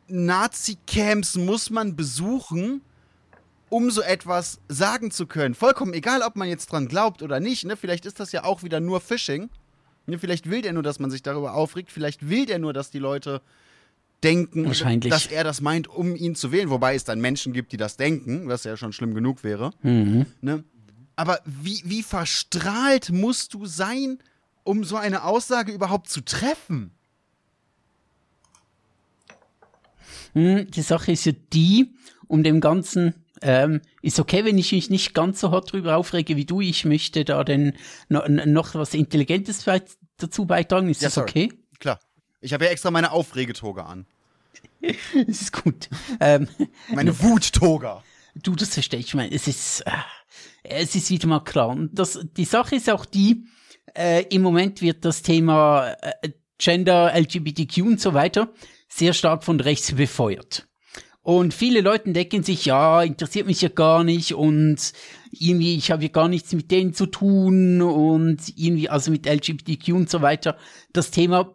Nazi-Camps muss man besuchen, um so etwas sagen zu können? Vollkommen egal, ob man jetzt dran glaubt oder nicht. Ne? Vielleicht ist das ja auch wieder nur Phishing. Ne? Vielleicht will der nur, dass man sich darüber aufregt. Vielleicht will der nur, dass die Leute denken, Wahrscheinlich. dass er das meint, um ihn zu wählen. Wobei es dann Menschen gibt, die das denken, was ja schon schlimm genug wäre. Mhm. Ne? Aber wie, wie verstrahlt musst du sein, um so eine Aussage überhaupt zu treffen? Hm, Die Sache ist ja die, um dem Ganzen, ähm, ist okay, wenn ich mich nicht ganz so hart drüber aufrege wie du. Ich möchte da denn noch, noch was Intelligentes dazu beitragen. Ist Ja, das sorry. okay? Klar. Ich habe ja extra meine Aufregetoga an. (laughs) Das ist gut. Ähm, Meine Wuttoga. du, das verstehe ich. Ich meine, es ist, äh, es ist wieder mal klar. Und das, die Sache ist auch die, äh, im Moment wird das Thema äh, Gender, LGBTQ und so weiter sehr stark von rechts befeuert. Und viele Leute denken sich, ja, interessiert mich ja gar nicht und irgendwie, ich habe ja gar nichts mit denen zu tun und irgendwie, also mit LGBTQ und so weiter. Das Thema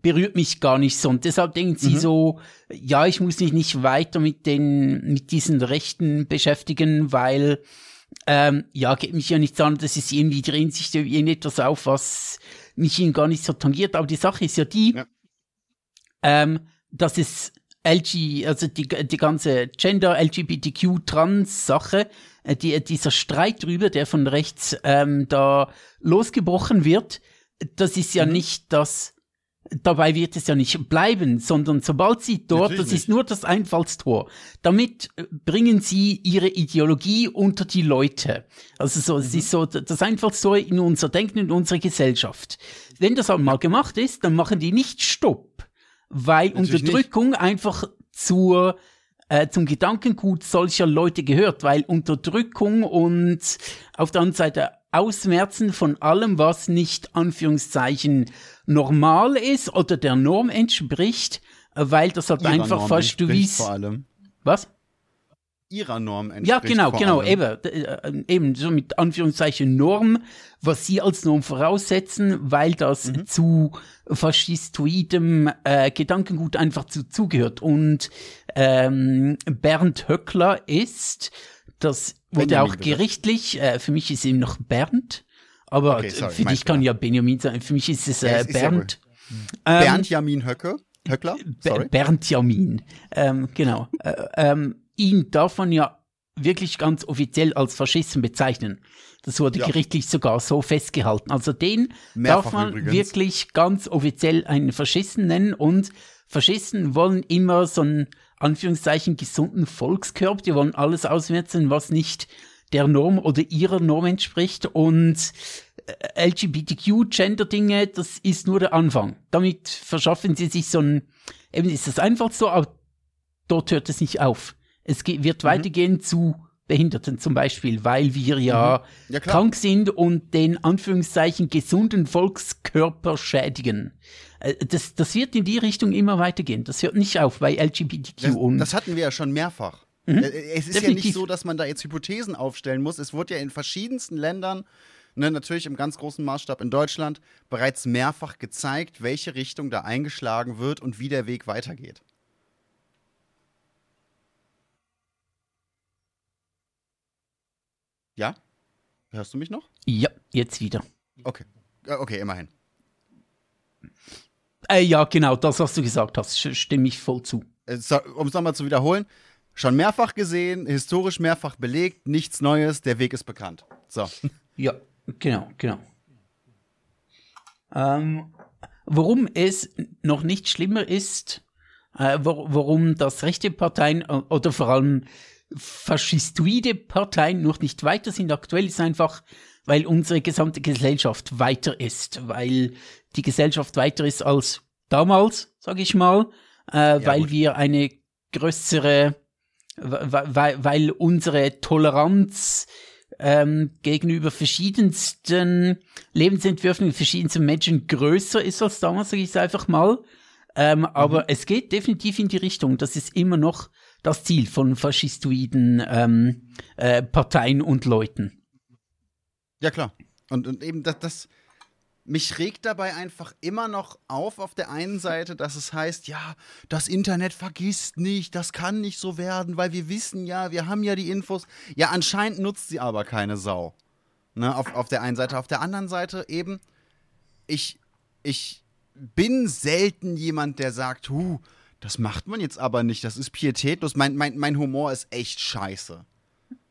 berührt mich gar nicht so. Und deshalb denken sie so, ja, ich muss mich nicht weiter mit den, mit diesen Rechten beschäftigen, weil, ähm, ja, geht mich ja nichts an, das ist irgendwie, drehen sich da irgendetwas auf, was mich ihnen gar nicht so tangiert. Aber die Sache ist ja die, Ja. ähm, dass es LG, also die, die ganze Gender, LGBTQ, Trans-Sache, äh, die, dieser Streit drüber, der von rechts ähm, da losgebrochen wird, das ist Mhm. ja nicht das, dabei wird es ja nicht bleiben, sondern sobald sie dort, Natürlich das ist nicht. nur das Einfallstor. Damit äh, bringen sie ihre Ideologie unter die Leute. Also so, es Mhm. ist so das Einfallstor in unser Denken, in unsere Gesellschaft. Wenn das einmal gemacht ist, dann machen die nicht Stopp, weil Natürlich nicht. Unterdrückung einfach zur äh, zum Gedankengut solcher Leute gehört, weil Unterdrückung und auf der anderen Seite Ausmerzen von allem, was nicht Anführungszeichen normal ist oder der Norm entspricht, äh, weil das halt Ihrer einfach Norm fast du wies. Vor allem. Was? Ihrer Norm entspricht. Ja, genau, genau, allem. eben, d- äh, eben so mit Anführungszeichen Norm, was sie als Norm voraussetzen, weil das Mhm. zu faschistoidem äh, Gedankengut einfach zu, zugehört. Und ähm, Bernd Höckler ist, das wurde Benjamin, auch gerichtlich, äh, für mich ist ihm noch Bernd, aber Okay, sorry, für dich kann ja Benjamin sein, für mich ist es Ja, äh, es ist ja Bernd. Ähm, Bernd Jamin Höcke. Höckler? Sorry. Be- Bernd Jamin. Ähm, genau. äh, ähm, ihn darf man ja wirklich ganz offiziell als Faschisten bezeichnen. Das wurde Ja. gerichtlich sogar so festgehalten. Also den Mehrfach darf man übrigens. wirklich ganz offiziell einen Faschisten nennen und Faschisten wollen immer so einen Anführungszeichen gesunden Volkskörper, die wollen alles ausmerzen, was nicht der Norm oder ihrer Norm entspricht und äh, LGBTQ-Gender-Dinge, das ist nur der Anfang. Damit verschaffen sie sich so ein, eben ist das einfach so, aber dort hört es nicht auf. Es geht, wird Mhm. weitergehen zu Behinderten zum Beispiel, weil wir ja, Mhm. Ja, krank sind und den Anführungszeichen gesunden Volkskörper schädigen. Äh, Das, das wird in die Richtung immer weitergehen. Das hört nicht auf bei LGBTQ Das, und das hatten wir ja schon mehrfach. Äh, Es ist ja Mhm. Definitiv. nicht so, dass man da jetzt Hypothesen aufstellen muss. Es wurde ja in verschiedensten Ländern, ne, natürlich im ganz großen Maßstab in Deutschland, bereits mehrfach gezeigt, welche Richtung da eingeschlagen wird und wie der Weg weitergeht. Ja? Hörst du mich noch? ja, jetzt wieder. Okay. Äh, Okay, immerhin. Äh, ja, genau, das, was du gesagt hast, stimme ich voll zu. Äh, Um es nochmal zu wiederholen, schon mehrfach gesehen, historisch mehrfach belegt, nichts Neues, der Weg ist bekannt. So. (laughs) Ja, genau, genau. Ähm, warum es noch nicht schlimmer ist, äh, warum das rechte Parteien äh, oder vor allem faschistoide Parteien noch nicht weiter sind aktuell, ist einfach, weil unsere gesamte Gesellschaft weiter ist, weil die Gesellschaft weiter ist als damals, sage ich mal, äh, weil gut. wir eine größere, weil, weil, unsere Toleranz ähm, gegenüber verschiedensten Lebensentwürfen, verschiedensten Menschen größer ist als damals, sage ich es einfach mal. Ähm, Mhm. Aber es geht definitiv in die Richtung, dass es immer noch das Ziel von faschistoiden ähm, äh, Parteien und Leuten. Ja, klar. Und, und eben das, das, mich regt dabei einfach immer noch auf, auf der einen (laughs) Seite, dass es heißt, ja, das Internet vergisst nicht, das kann nicht so werden, weil wir wissen ja, wir haben ja die Infos. Ja, anscheinend nutzt sie aber keine Sau. Ne, auf, auf der einen Seite. Auf der anderen Seite eben, ich, ich bin selten jemand, der sagt, huh, das macht man jetzt aber nicht, das ist pietätlos. Mein, mein, mein Humor ist echt scheiße.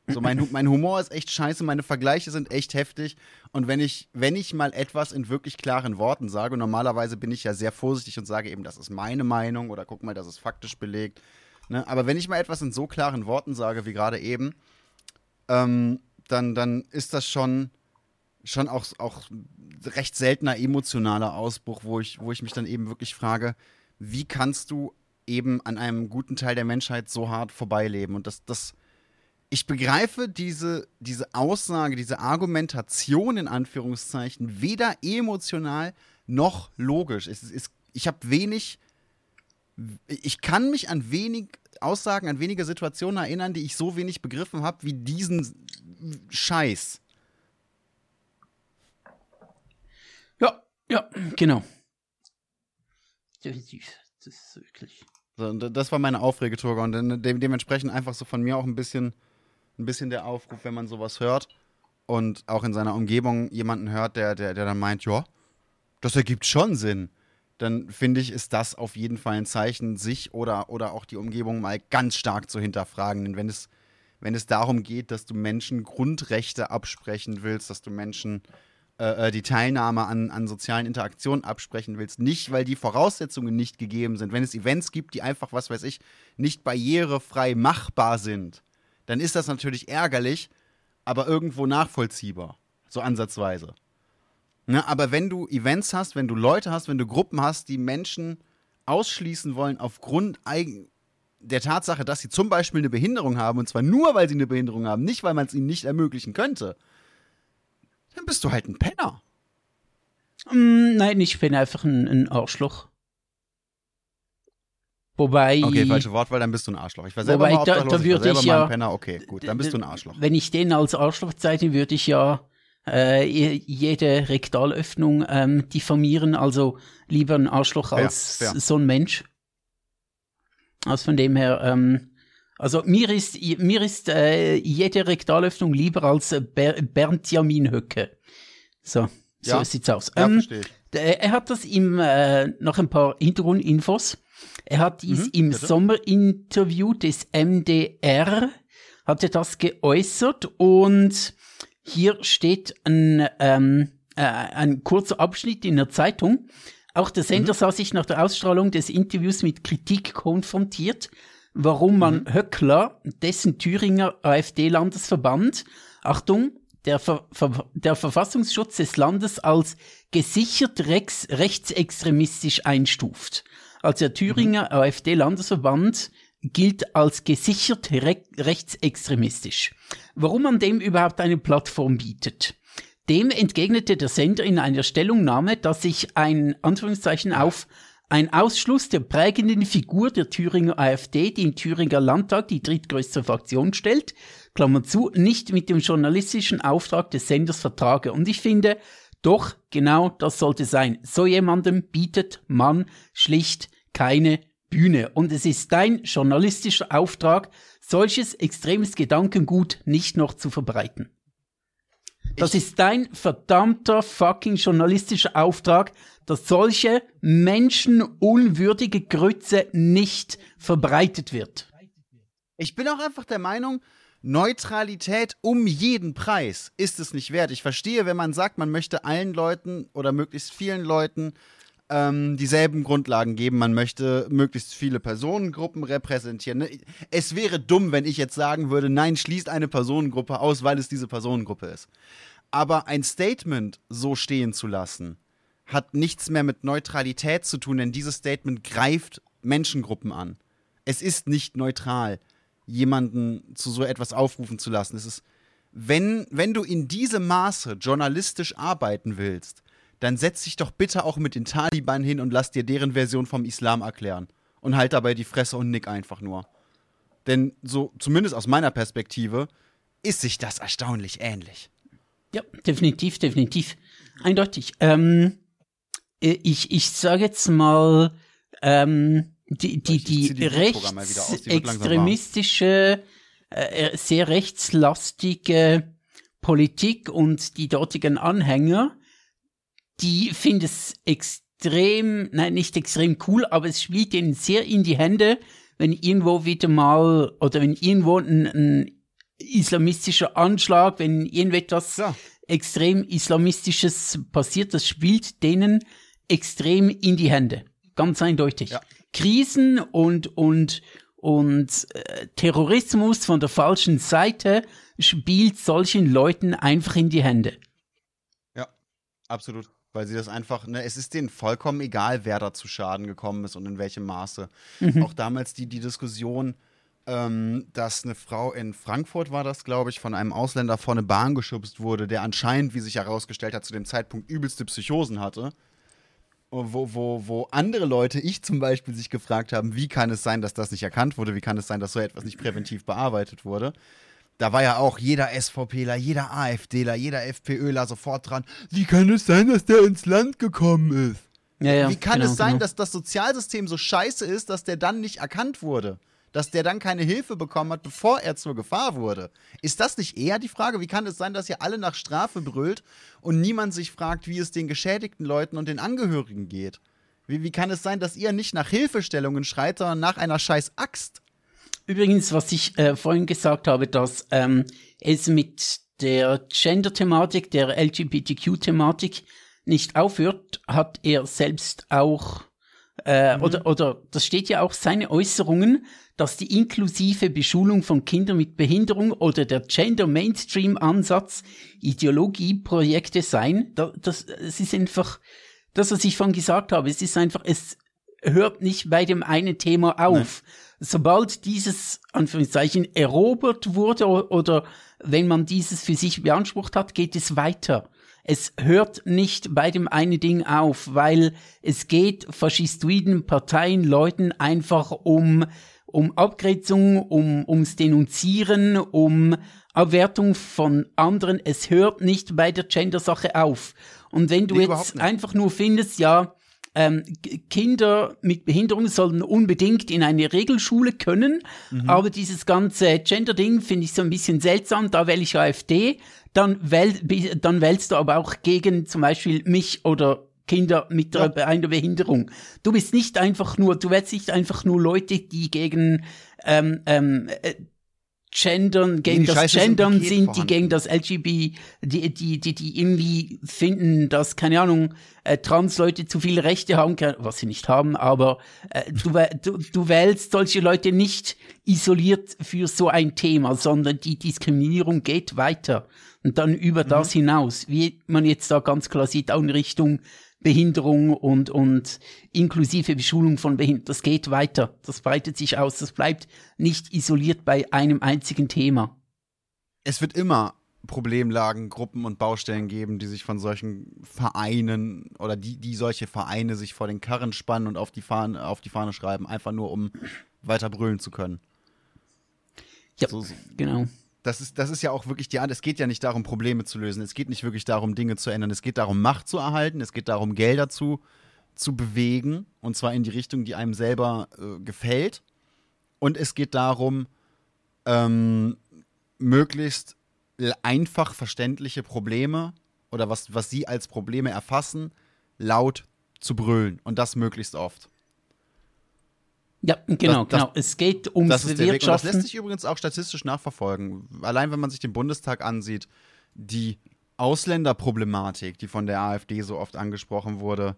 So, mein, mein Humor ist echt scheiße, meine Vergleiche sind echt heftig. Und wenn ich, wenn ich mal etwas in wirklich klaren Worten sage, und normalerweise bin ich ja sehr vorsichtig und sage eben, das ist meine Meinung oder guck mal, das ist faktisch belegt. Ne? Aber wenn ich mal etwas in so klaren Worten sage, wie gerade eben, ähm, dann, dann ist das schon, schon auch, auch recht seltener emotionaler Ausbruch, wo ich, wo ich mich dann eben wirklich frage, wie kannst du eben an einem guten Teil der Menschheit so hart vorbeileben? Und das, das, ich begreife diese, diese Aussage, diese Argumentation in Anführungszeichen weder emotional noch logisch. Es ist, ich habe wenig, ich kann mich an wenig Aussagen, an wenige Situationen erinnern, die ich so wenig begriffen habe wie diesen Scheiß. Ja, ja, genau. Definitiv. Das ist wirklich. So, das war meine Aufregetour und de dementsprechend einfach so von mir auch ein bisschen ein bisschen der Aufruf, wenn man sowas hört und auch in seiner Umgebung jemanden hört, der, der, der dann meint, ja, das ergibt schon Sinn, dann finde ich, ist das auf jeden Fall ein Zeichen, sich oder, oder auch die Umgebung mal ganz stark zu hinterfragen. Denn wenn es, wenn es darum geht, dass du Menschen Grundrechte absprechen willst, dass du Menschen äh, äh die Teilnahme an, an sozialen Interaktionen absprechen willst, nicht weil die Voraussetzungen nicht gegeben sind, wenn es Events gibt, die einfach, was weiß ich, nicht barrierefrei machbar sind, dann ist das natürlich ärgerlich, aber irgendwo nachvollziehbar. So ansatzweise. Ne, aber wenn du Events hast, wenn du Leute hast, wenn du Gruppen hast, die Menschen ausschließen wollen aufgrund der Tatsache, dass sie zum Beispiel eine Behinderung haben, und zwar nur, weil sie eine Behinderung haben, nicht, weil man es ihnen nicht ermöglichen könnte, dann bist du halt ein Penner. Mm, nein, ich bin einfach ein, ein Arschloch. Wobei. Okay, falsche Wortwahl, dann bist du ein Arschloch. Ich war selber wobei, mal da, da würde ich, ich ja. Penner. Okay, gut, dann bist du ein Arschloch. Wenn ich den als Arschloch zeichne, würde ich ja äh, jede Rektalöffnung ähm, diffamieren. Also lieber ein Arschloch als ja, so ein Mensch. Also von dem her, ähm, also mir ist, mir ist äh, jede Rektalöffnung lieber als Ber Bernd Jamin Höcke. So, so ja. sieht's aus. Ja, ähm, er hat das ihm äh, noch ein paar Hintergrundinfos. Er hat dies mhm, im bitte. Sommerinterview des MDR, hat er das geäußert und hier steht ein, ähm, äh, ein kurzer Abschnitt in der Zeitung. Auch der Sender mhm. sah sich nach der Ausstrahlung des Interviews mit Kritik konfrontiert, warum man mhm. Höckler, dessen Thüringer AfD-Landesverband, Achtung, der, Ver Ver der Verfassungsschutz des Landes als gesichert rechts rechtsextremistisch einstuft. Also der Thüringer mhm. AfD-Landesverband gilt als gesichert re rechtsextremistisch. Warum man dem überhaupt eine Plattform bietet? Dem entgegnete der Sender in einer Stellungnahme, dass sich ein Anführungszeichen auf ein Ausschluss der prägenden Figur der Thüringer AfD, die im Thüringer Landtag die drittgrößte Fraktion stellt, Klammer zu, nicht mit dem journalistischen Auftrag des Senders vertrage. Und ich finde, doch genau das sollte sein. So jemandem bietet man schlicht keine Bühne. Und es ist dein journalistischer Auftrag, solches extremes Gedankengut nicht noch zu verbreiten. Das ich ist dein verdammter fucking journalistischer Auftrag, dass solche menschenunwürdige Grütze nicht verbreitet wird. Ich bin auch einfach der Meinung, Neutralität um jeden Preis ist es nicht wert. Ich verstehe, wenn man sagt, man möchte allen Leuten oder möglichst vielen Leuten ähm, dieselben Grundlagen geben. Man möchte möglichst viele Personengruppen repräsentieren. Ne? Es wäre dumm, wenn ich jetzt sagen würde, nein, schließt eine Personengruppe aus, weil es diese Personengruppe ist. Aber ein Statement so stehen zu lassen, hat nichts mehr mit Neutralität zu tun, denn dieses Statement greift Menschengruppen an. Es ist nicht neutral jemanden zu so etwas aufrufen zu lassen. Es ist, wenn, wenn du in diesem Maße journalistisch arbeiten willst, dann setz dich doch bitte auch mit den Taliban hin und lass dir deren Version vom Islam erklären. Und halt dabei die Fresse und nick einfach nur. Denn so, zumindest aus meiner Perspektive, ist sich das erstaunlich ähnlich. Ja, definitiv, definitiv. Eindeutig. Ähm, äh, ich, ich sage jetzt mal, ähm, die, die, die, die rechtsextremistische, äh, sehr rechtslastige Politik und die dortigen Anhänger, die finden es extrem, nein, nicht extrem cool, aber es spielt ihnen sehr in die Hände, wenn irgendwo wieder mal oder wenn irgendwo ein, ein islamistischer Anschlag, wenn irgendetwas ja. extrem islamistisches passiert, das spielt denen extrem in die Hände. Ganz eindeutig. Ja. Krisen und, und, und äh, Terrorismus von der falschen Seite spielt solchen Leuten einfach in die Hände. Ja, absolut. Weil sie das einfach, ne, es ist denen vollkommen egal, wer da zu Schaden gekommen ist und in welchem Maße. Mhm. Auch damals die, die Diskussion, ähm, dass eine Frau in Frankfurt war das, glaube ich, von einem Ausländer vor eine Bahn geschubst wurde, der anscheinend, wie sich herausgestellt hat, zu dem Zeitpunkt übelste Psychosen hatte. Wo, wo, wo andere Leute, ich zum Beispiel, sich gefragt haben, wie kann es sein, dass das nicht erkannt wurde, wie kann es sein, dass so etwas nicht präventiv bearbeitet wurde da war ja auch jeder SVPler, jeder AfDler, jeder FPÖler sofort dran. Wie kann es sein, dass der ins Land gekommen ist? Ja, ja, Wie kann genau, es sein, genau. dass das Sozialsystem so scheiße ist, dass der dann nicht erkannt wurde? Dass der dann keine Hilfe bekommen hat, bevor er zur Gefahr wurde? Ist das nicht eher die Frage? Wie kann es sein, dass ihr alle nach Strafe brüllt und niemand sich fragt, wie es den geschädigten Leuten und den Angehörigen geht? Wie, wie kann es sein, dass ihr nicht nach Hilfestellungen schreit, sondern nach einer scheiß Axt? Übrigens, was ich äh, vorhin gesagt habe, dass ähm, es mit der Gender-Thematik, der LGBTQ-Thematik nicht aufhört, hat er selbst auch, äh, mhm. oder, oder das steht ja auch seine Äußerungen, dass die inklusive Beschulung von Kindern mit Behinderung oder der Gender-Mainstream-Ansatz Ideologieprojekte seien. Das, das, es ist einfach, das, was ich vorhin gesagt habe, es ist einfach, es hört nicht bei dem einen Thema auf. Nein sobald dieses, Anführungszeichen, erobert wurde oder wenn man dieses für sich beansprucht hat, geht es weiter. Es hört nicht bei dem einen Ding auf, weil es geht faschistoiden Parteien, Leuten einfach um, um Abgrenzung, um, ums Denunzieren, um Abwertung von anderen. Es hört nicht bei der Gender-Sache auf. Und wenn du nee, jetzt einfach nur findest, ja, ähm, Kinder mit Behinderung sollen unbedingt in eine Regelschule können, mhm. aber dieses ganze Gender-Ding finde ich so ein bisschen seltsam, da wähle ich AfD, dann, wähl, dann wählst du aber auch gegen zum Beispiel mich oder Kinder mit ja. einer Behinderung. Du bist nicht einfach nur, du wählst nicht einfach nur Leute, die gegen ähm, ähm, äh, Gendern, gegen das Scheiße Gendern sind, vorhanden. die gegen das LGB, die, die, die, die irgendwie finden, dass, keine Ahnung, äh, Trans-Leute zu viele Rechte haben, was sie nicht haben, aber äh, du, du, du wählst solche Leute nicht isoliert für so ein Thema, sondern die Diskriminierung geht weiter und dann über mhm. das hinaus, wie man jetzt da ganz klar sieht, auch in Richtung Behinderung und, und inklusive Beschulung von Behinderungen. Das geht weiter. Das breitet sich aus. Das bleibt nicht isoliert bei einem einzigen Thema. Es wird immer Problemlagen, Gruppen und Baustellen geben, die sich von solchen Vereinen oder die, die solche Vereine sich vor den Karren spannen und auf die Fahne, auf die Fahne schreiben, einfach nur um weiter brüllen zu können. Ja, so, so. genau das ist, das ist ja auch wirklich die Art. Es geht ja nicht darum, Probleme zu lösen. Es geht nicht wirklich darum, Dinge zu ändern. Es geht darum, Macht zu erhalten. Es geht darum, Gelder zu, zu bewegen. Und zwar in die Richtung, die einem selber äh, gefällt. Und es geht darum, ähm, möglichst einfach verständliche Probleme oder was, was sie als Probleme erfassen, laut zu brüllen. Und das möglichst oft. Ja, genau, das, genau. Es geht ums das ist das lässt sich übrigens auch statistisch nachverfolgen. Allein wenn man sich den Bundestag ansieht, die Ausländerproblematik, die von der AfD so oft angesprochen wurde,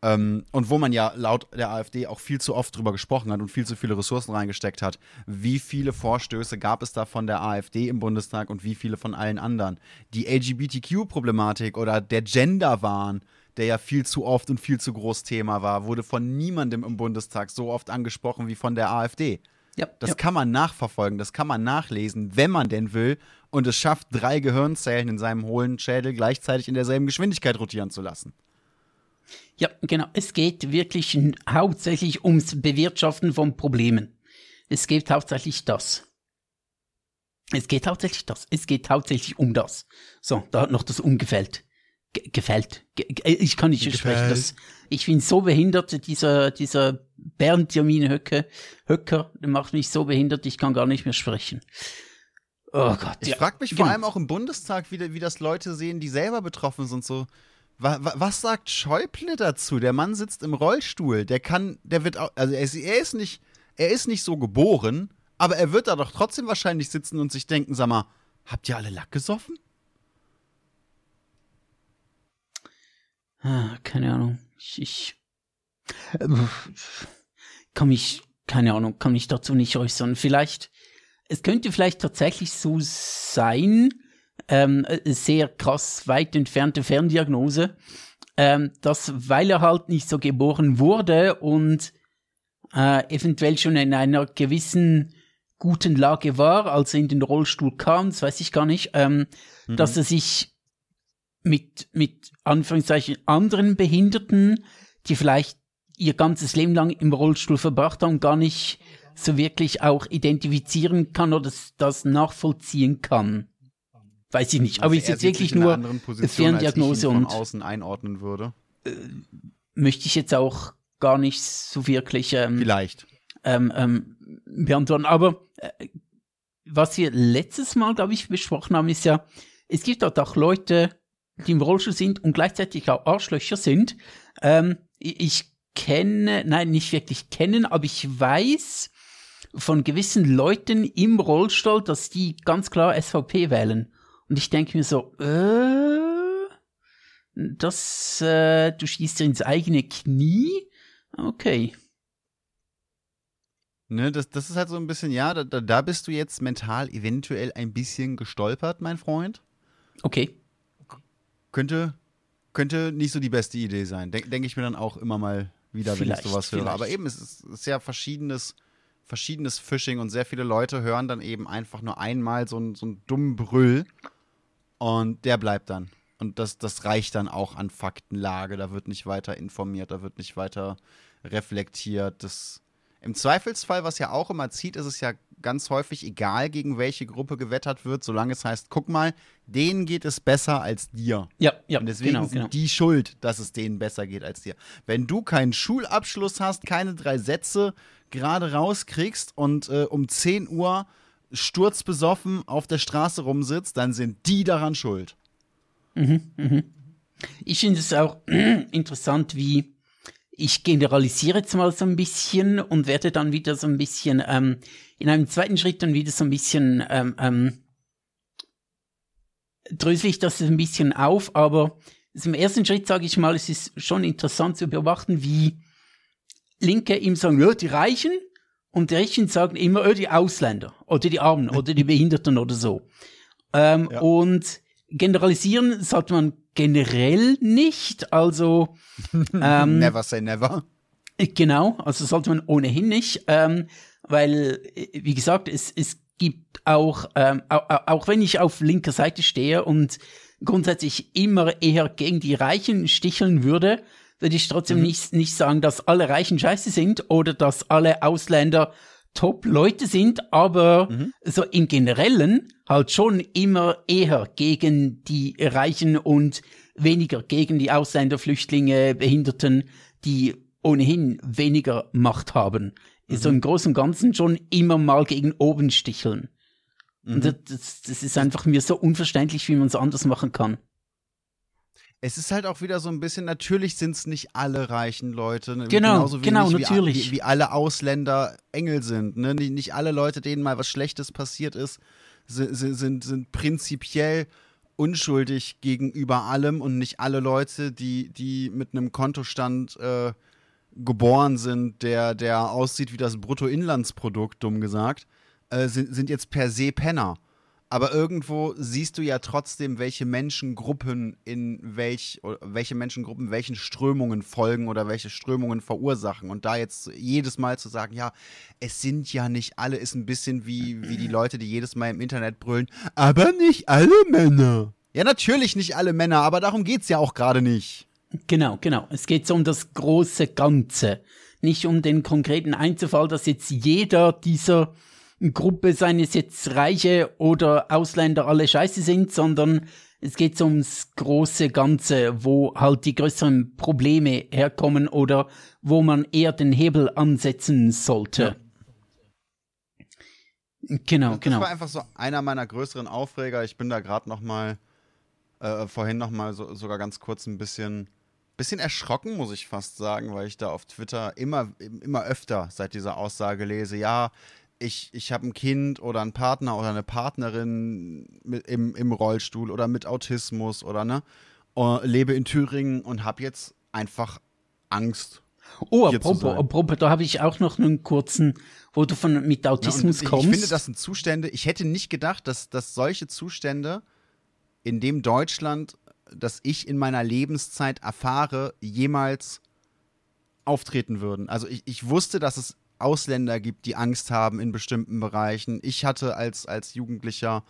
ähm, und wo man ja laut der AfD auch viel zu oft drüber gesprochen hat und viel zu viele Ressourcen reingesteckt hat. Wie viele Vorstöße gab es da von der AfD im Bundestag und wie viele von allen anderen? Die LGBTQ-Problematik oder der Gender-Wahn der ja viel zu oft und viel zu groß Thema war, wurde von niemandem im Bundestag so oft angesprochen wie von der AfD. Ja, das ja. kann man nachverfolgen, das kann man nachlesen, wenn man denn will, und es schafft, drei Gehirnzellen in seinem hohlen Schädel gleichzeitig in derselben Geschwindigkeit rotieren zu lassen. Ja, genau. Es geht wirklich hauptsächlich ums Bewirtschaften von Problemen. Es geht hauptsächlich das. Es geht hauptsächlich das. Es geht hauptsächlich um das. So, da hat noch das umgefällt. Ge gefällt. Ge ich kann nicht sprechen. Das, ich bin so behindert, dieser, dieser Höcke, Höcker, der macht mich so behindert, ich kann gar nicht mehr sprechen. Oh Gott. Ich ja, frage mich genau. vor allem auch im Bundestag, wie, wie das Leute sehen, die selber betroffen sind. So, wa, wa, was sagt Schäuble dazu? Der Mann sitzt im Rollstuhl. Der kann, der wird auch, also er ist, er ist nicht, er ist nicht so geboren, aber er wird da doch trotzdem wahrscheinlich sitzen und sich denken, sag mal, habt ihr alle Lack gesoffen? Keine Ahnung. Ich, ich äh, kann mich, keine Ahnung, kann mich dazu nicht äußern. Vielleicht es könnte vielleicht tatsächlich so sein, ähm, sehr krass weit entfernte Ferndiagnose, ähm, dass weil er halt nicht so geboren wurde und äh, eventuell schon in einer gewissen guten Lage war, als er in den Rollstuhl kam, das weiß ich gar nicht, ähm, mhm. dass er sich mit, mit Anführungszeichen anderen Behinderten, die vielleicht ihr ganzes Leben lang im Rollstuhl verbracht haben, gar nicht so wirklich auch identifizieren kann oder das, das nachvollziehen kann. Weiß ich nicht. Aber also ist jetzt wirklich nur Ferndiagnose und außen einordnen würde. Äh, möchte ich jetzt auch gar nicht so wirklich ähm, vielleicht ähm, ähm, beantworten. Aber äh, was wir letztes Mal, glaube ich, besprochen haben, ist ja, es gibt dort auch Leute, die im Rollstuhl sind und gleichzeitig auch Arschlöcher sind. Ähm, ich kenne, nein, nicht wirklich kennen, aber ich weiß, von gewissen Leuten im Rollstuhl, dass die ganz klar SVP wählen. Und ich denke mir so, äh, das, äh, du schießt dir ins eigene Knie? Okay. Ne, das, das ist halt so ein bisschen, ja, da, da bist du jetzt mental eventuell ein bisschen gestolpert, mein Freund. Okay. Könnte, könnte nicht so die beste Idee sein. Denke denk ich mir dann auch immer mal wieder, vielleicht, wenn ich sowas höre. Vielleicht. Aber eben, es ist, es ist ja verschiedenes verschiedenes Phishing und sehr viele Leute hören dann eben einfach nur einmal so, einen, so einen dummen Brüll und der bleibt dann. Und das, das reicht dann auch an Faktenlage. Da wird nicht weiter informiert, da wird nicht weiter reflektiert. Das, Im Zweifelsfall, was ja auch immer zieht, ist es ja ganz häufig egal, gegen welche Gruppe gewettert wird, solange es heißt, guck mal, denen geht es besser als dir. Ja, ja. Und deswegen genau, sind genau. die schuld, dass es denen besser geht als dir. Wenn du keinen Schulabschluss hast, keine drei Sätze, gerade rauskriegst und äh, um 10 Uhr sturzbesoffen auf der Straße rumsitzt, dann sind die daran schuld. Mhm, mhm. Ich finde es auch (clears throat) interessant, wie ich generalisiere jetzt mal so ein bisschen und werde dann wieder so ein bisschen ähm, in einem zweiten Schritt dann wieder so ein bisschen ähm, ähm, drösel ich das ein bisschen auf, aber im ersten Schritt sage ich mal, es ist schon interessant zu beobachten, wie Linke ihm sagen, ja, die Reichen und die Rechten sagen immer, ja, die Ausländer oder die Armen oder die (laughs) Behinderten oder so. Ähm, ja. Und generalisieren sollte man generell nicht, also (laughs) ähm, Never say never. Genau, also sollte man ohnehin nicht, ähm, weil, wie gesagt, es, es gibt auch, ähm, auch, auch wenn ich auf linker Seite stehe und grundsätzlich immer eher gegen die Reichen sticheln würde, würde ich trotzdem mhm. nicht, nicht sagen, dass alle Reichen scheiße sind oder dass alle Ausländer Top-Leute sind, aber mhm. so im Generellen halt schon immer eher gegen die Reichen und weniger gegen die Ausländer, Flüchtlinge, Behinderten, die ohnehin weniger Macht haben. Mhm. So im Großen und Ganzen schon immer mal gegen oben sticheln. Mhm. Und das, das ist einfach mir so unverständlich, wie man es anders machen kann es ist halt auch wieder so ein bisschen, natürlich sind es nicht alle reichen Leute. Ne? Genau, genau, natürlich. Wie, wie, alle Ausländer Engel sind. Ne? Nicht, nicht, alle Leute, denen mal was Schlechtes passiert ist, sind, sind, sind prinzipiell unschuldig gegenüber allem und nicht alle Leute, die, die mit einem Kontostand äh, geboren sind, der, der aussieht wie das Bruttoinlandsprodukt, dumm gesagt, äh, sind, sind jetzt per se Penner aber irgendwo siehst du ja trotzdem, welche Menschengruppen in welch, welche Menschengruppen welchen Strömungen folgen oder welche Strömungen verursachen. Und da jetzt jedes Mal zu sagen, ja, es sind ja nicht alle, ist ein bisschen wie, wie die Leute, die jedes Mal im Internet brüllen, aber nicht alle Männer. Ja, natürlich nicht alle Männer, aber darum geht es ja auch gerade nicht. Genau, genau. Es geht so um das große Ganze. nicht um den konkreten Einzelfall, dass jetzt jeder dieser Gruppe, seien es jetzt Reiche oder Ausländer, alle scheiße sind, sondern es geht ums große Ganze, wo halt die größeren Probleme herkommen oder wo man eher den Hebel ansetzen sollte. Ja. Genau, das genau. Das war einfach so einer meiner größeren Aufreger. Ich bin da gerade noch mal äh, vorhin noch mal so, sogar ganz kurz ein bisschen bisschen erschrocken, muss ich fast sagen, weil ich da auf Twitter immer immer öfter seit dieser Aussage lese, ja, ich, ich habe ein Kind oder einen Partner oder eine Partnerin mit, im, im Rollstuhl oder mit Autismus oder ne, uh, lebe in Thüringen und habe jetzt einfach Angst. Oh, apropos, apropos, da habe ich auch noch einen kurzen, wo du von mit Autismus ja, kommst. Ich finde, das sind Zustände, ich hätte nicht gedacht, dass, dass solche Zustände in dem Deutschland, das ich in meiner Lebenszeit erfahre, jemals auftreten würden. Also ich, ich wusste, dass es Ausländer gibt, die Angst haben in bestimmten Bereichen. Ich hatte als, als Jugendlicher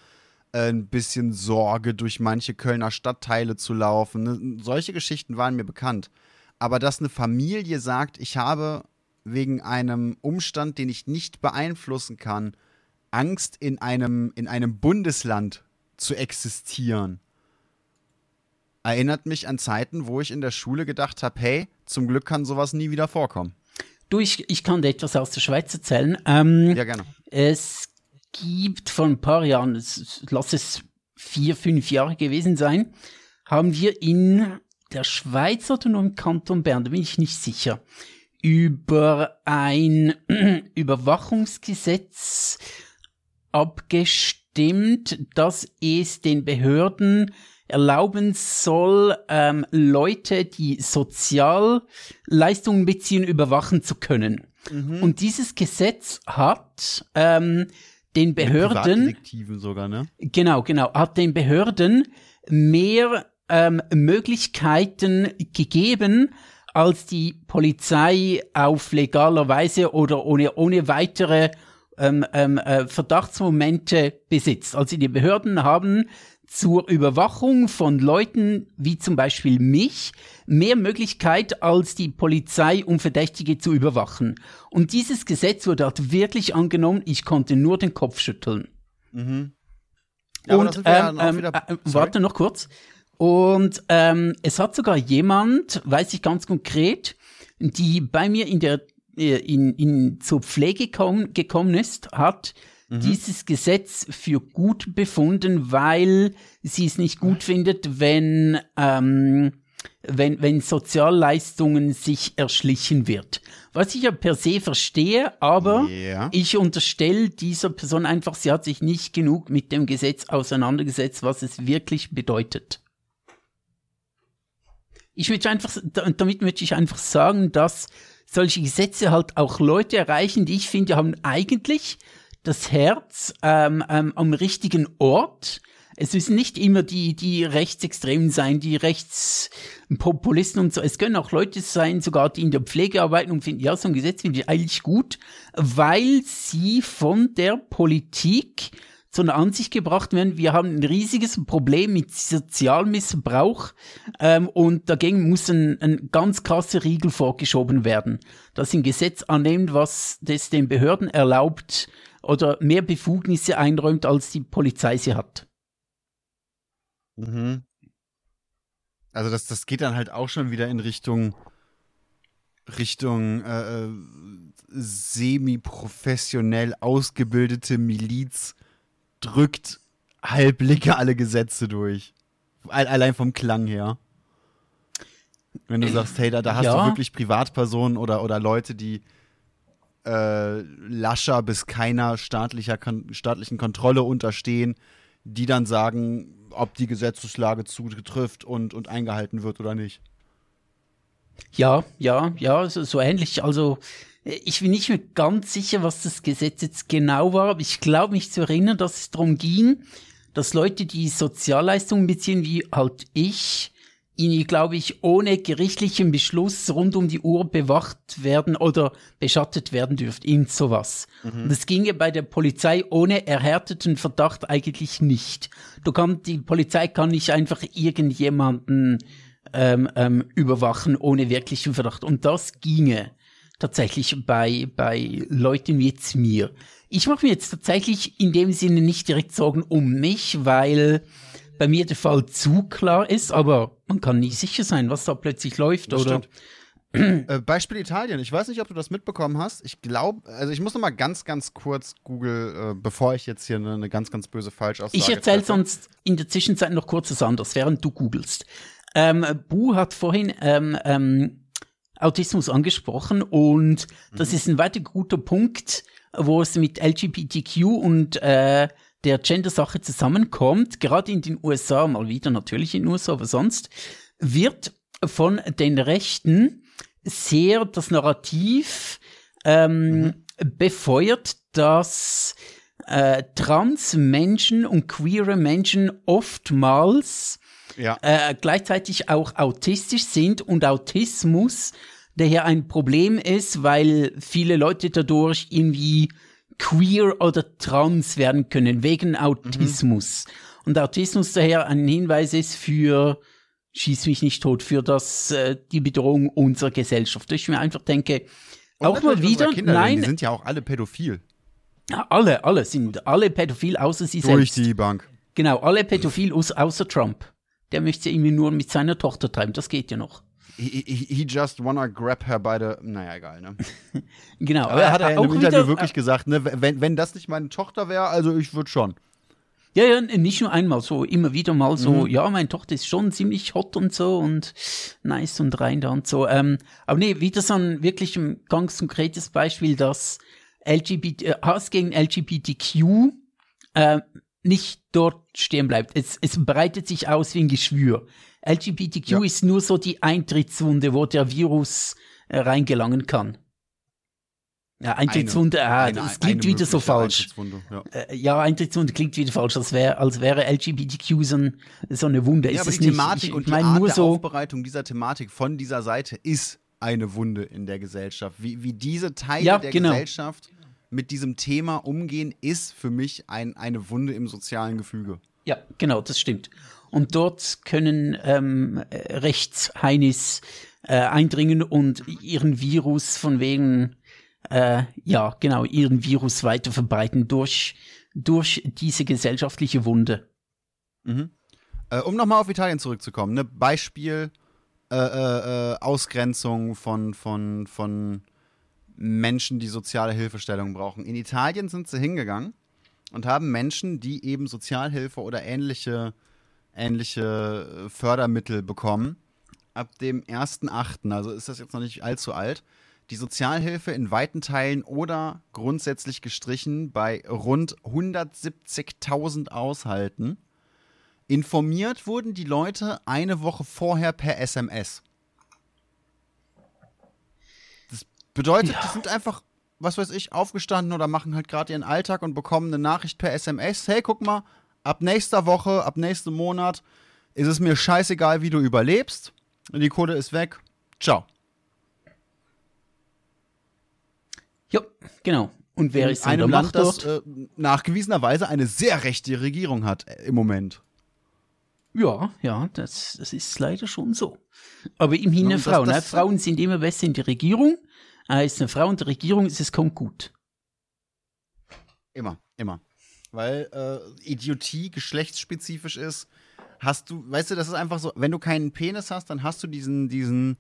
äh, ein bisschen Sorge, durch manche Kölner Stadtteile zu laufen. Ne? Solche Geschichten waren mir bekannt. Aber dass eine Familie sagt, ich habe wegen einem Umstand, den ich nicht beeinflussen kann, Angst in einem, in einem Bundesland zu existieren, erinnert mich an Zeiten, wo ich in der Schule gedacht habe, hey, zum Glück kann sowas nie wieder vorkommen. Du, ich, ich kann dir etwas aus der Schweiz erzählen. Ähm, ja, gerne. Es gibt vor ein paar Jahren, es, lass es vier, fünf Jahre gewesen sein, haben wir in der Schweiz oder nur im Kanton Bern, da bin ich nicht sicher, über ein (clears throat) Überwachungsgesetz abgestimmt, dass es den Behörden erlauben soll, ähm, Leute, die Sozialleistungen beziehen, überwachen zu können. Mhm. Und dieses Gesetz hat ähm, den Behörden sogar, ne? Genau, genau, hat den Behörden mehr ähm, Möglichkeiten gegeben, als die Polizei auf legaler Weise oder ohne, ohne weitere ähm, ähm, äh, Verdachtsmomente besitzt. Also die Behörden haben zur Überwachung von Leuten wie zum Beispiel mich mehr Möglichkeit als die Polizei, um Verdächtige zu überwachen. Und dieses Gesetz wurde dort wirklich angenommen. Ich konnte nur den Kopf schütteln. Mhm. Ja, und ähm, ähm, äh, warte noch kurz. Und ähm, es hat sogar jemand, weiß ich ganz konkret, die bei mir in der äh, in, in zur Pflege komm, gekommen ist, hat mhm. dieses Gesetz für gut befunden, weil sie es nicht gut findet, wenn, ähm, wenn, wenn Sozialleistungen sich erschlichen wird. Was ich ja per se verstehe, aber yeah. ich unterstelle dieser Person einfach, sie hat sich nicht genug mit dem Gesetz auseinandergesetzt, was es wirklich bedeutet. Ich möchte einfach, damit möchte ich einfach sagen, dass solche Gesetze halt auch Leute erreichen, die ich finde, haben eigentlich das Herz ähm, ähm, am richtigen Ort. Es müssen nicht immer die, die Rechtsextremen sein, die Rechtspopulisten und so. Es können auch Leute sein, sogar die in der Pflege arbeiten und finden, ja, so ein Gesetz finde ich eigentlich gut, weil sie von der Politik zu einer Ansicht gebracht werden, wir haben ein riesiges Problem mit Sozialmissbrauch ähm, und dagegen muss ein, ein ganz krasser Riegel vorgeschoben werden, dass ein Gesetz annimmt, was das den Behörden erlaubt, oder mehr Befugnisse einräumt, als die Polizei sie hat. Mhm. Also das, das geht dann halt auch schon wieder in Richtung Richtung äh, äh semi-professionell ausgebildete Miliz drückt halbblicke alle Gesetze durch. Allein vom Klang her. Wenn du sagst, hey, da, da hast ja. du wirklich Privatpersonen oder, oder Leute, die, äh, lascher bis keiner staatlicher, staatlichen Kontrolle unterstehen, die dann sagen, ob die Gesetzeslage zutrifft und, und eingehalten wird oder nicht. Ja, ja, ja, so, so ähnlich. Also ich bin nicht mehr ganz sicher, was das Gesetz jetzt genau war, aber ich glaube mich zu erinnern, dass es darum ging, dass Leute, die Sozialleistungen beziehen, wie halt ich, glaube ich, ohne gerichtlichen Beschluss rund um die Uhr bewacht werden oder beschattet werden dürft. Irgend sowas. Mhm. Das ginge bei der Polizei ohne erhärteten Verdacht eigentlich nicht. Du kannst, die Polizei kann nicht einfach irgendjemanden ähm, ähm, überwachen ohne wirklichen Verdacht. Und das ginge. tatsächlich bei, bei Leuten wie jetzt mir. Ich mache mir jetzt tatsächlich in dem Sinne nicht direkt Sorgen um mich, weil bei mir der Fall zu klar ist, aber man kann nie sicher sein, was da plötzlich läuft Das oder. stimmt. (clears throat) Äh, Beispiel Italien. Ich weiß nicht, ob du das mitbekommen hast. Ich glaube, also ich muss noch mal ganz, ganz kurz Google, äh, bevor ich jetzt hier eine, eine ganz, ganz böse Falschaussage Ich erzähle sonst in der Zwischenzeit noch kurz was anderes, während du googelst. Ähm, Bu hat vorhin ähm, ähm, Autismus angesprochen und das ist ein weiter guter Punkt, wo es mit LGBTQ und äh, der Gender-Sache zusammenkommt. Gerade in den USA, mal wieder natürlich in den USA, aber sonst, wird von den Rechten sehr das Narrativ ähm, befeuert, dass äh, Trans-Menschen und queere Menschen oftmals Ja. äh, gleichzeitig auch autistisch sind und Autismus daher ein Problem ist, weil viele Leute dadurch irgendwie queer oder trans werden können, wegen Autismus. Und Autismus daher ein Hinweis ist für, schieß mich nicht tot, für das, äh, die Bedrohung unserer Gesellschaft. Ich mir einfach denke, Und auch mal wieder, Kinder, nein, Die sind ja auch alle pädophil. alle, alle sind alle pädophil, außer sie Durch selbst. die Bank. Genau, alle pädophil außer Trump. Der möchte irgendwie nur mit seiner Tochter treiben, das geht ja noch. He, he, just wanna grab her by the. Naja, egal, ne? (laughs) Genau, Aber er hat ja in auch einem Interview wieder, äh, wirklich gesagt, ne, wenn, wenn das nicht meine Tochter wäre, also ich würde schon. Ja, ja, nicht nur einmal so, immer wieder mal so, Mhm. ja, meine Tochter ist schon ziemlich hot und so und nice und rein da und so. Ähm, aber nee, wieder so ein wirklich ein ganz konkretes Beispiel, dass LGBT, äh, Hass gegen LGBTQ äh, nicht dort stehen bleibt. Es, es breitet sich aus wie ein Geschwür. LGBTQ Ja. ist nur so die Eintrittswunde, wo der Virus äh, reingelangen kann. Ja, Eintrittswunde, ah, Eine- das klingt eine wieder so falsch. Eintrittswunde, Ja. Äh, ja, Eintrittswunde klingt wieder falsch, als wäre als wäre LGBTQ so, ein, so eine Wunde. Ja, ist aber die nicht. Thematik ich, und ich die Art nur der so. Aufbereitung dieser Thematik von dieser Seite ist eine Wunde in der Gesellschaft. Wie, wie diese Teile Ja, der genau. Gesellschaft mit diesem Thema umgehen, ist für mich ein, eine Wunde im sozialen Gefüge. Ja, genau, das stimmt. Und dort können ähm, äh, Rechtsheinis äh, eindringen und ihren Virus von wegen, äh, ja, genau, ihren Virus weiter verbreiten durch, durch diese gesellschaftliche Wunde. Äh, um nochmal auf Italien zurückzukommen, ne? Beispiel äh, äh, äh, Ausgrenzung von, von, von Menschen, die soziale Hilfestellung brauchen. In Italien sind sie hingegangen und haben Menschen, die eben Sozialhilfe oder ähnliche, ähnliche äh, Fördermittel bekommen, ab dem 1.8., also ist das jetzt noch nicht allzu alt, die Sozialhilfe in weiten Teilen oder grundsätzlich gestrichen bei rund 170.000 Aushalten. Informiert wurden die Leute eine Woche vorher per SMS. Das bedeutet, die sind einfach, was weiß ich, aufgestanden oder machen halt gerade ihren Alltag und bekommen eine Nachricht per SMS. Hey, guck mal, ab nächster Woche, ab nächstem Monat ist es mir scheißegal, wie du überlebst. Die Kohle ist weg. Ciao. Ja, genau. Und wer ist einem der Land, Macht das äh, nachgewiesenerweise eine sehr rechte Regierung hat äh, im Moment. Ja, ja, das, das ist leider schon so. Aber immerhin eine Frau. ne? Frauen sind immer besser in der Regierung. Er ist eine Frau in der Regierung, ist es kommt gut. Immer, immer. Weil äh, Idiotie geschlechtsspezifisch ist, hast du, weißt du, das ist einfach so, wenn du keinen Penis hast, dann hast du diesen, diesen,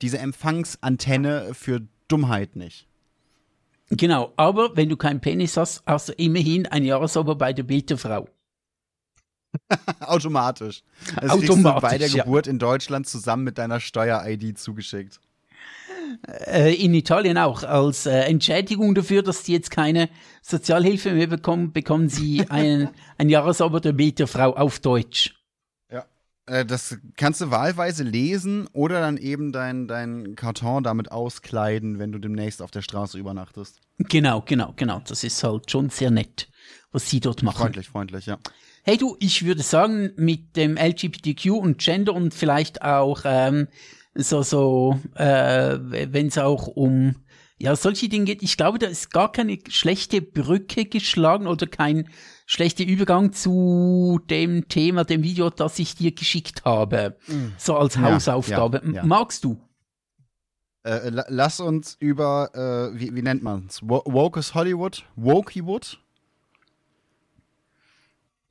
diese Empfangsantenne für Dummheit nicht. Genau, aber wenn du keinen Penis hast, hast du immerhin ein Jahresabo bei der Bild der Frau. (laughs) Automatisch. Das kriegst du Automatisch, bei der ja. Geburt in Deutschland zusammen mit deiner Steuer-ID zugeschickt. Äh, in Italien auch. Als äh, Entschädigung dafür, dass die jetzt keine Sozialhilfe mehr bekommen, bekommen sie (laughs) ein, ein Jahresabo der Bild der Frau auf Deutsch. Ja. Äh, das kannst du wahlweise lesen oder dann eben dein, dein Karton damit auskleiden, wenn du demnächst auf der Straße übernachtest. Genau, genau, genau. Das ist halt schon sehr nett, was sie dort machen. Freundlich, freundlich, ja. Hey du, ich würde sagen, mit dem LGBTQ und Gender und vielleicht auch ähm, so, so, äh, wenn es auch um ja solche Dinge geht, ich glaube, da ist gar keine schlechte Brücke geschlagen oder kein schlechter Übergang zu dem Thema, dem Video, das ich dir geschickt habe. So als Mm. Ja, Hausaufgabe. ja, ja. Magst du? Äh, lass uns über, äh, wie, wie, nennt man es? Woke's Hollywood? Wokewood?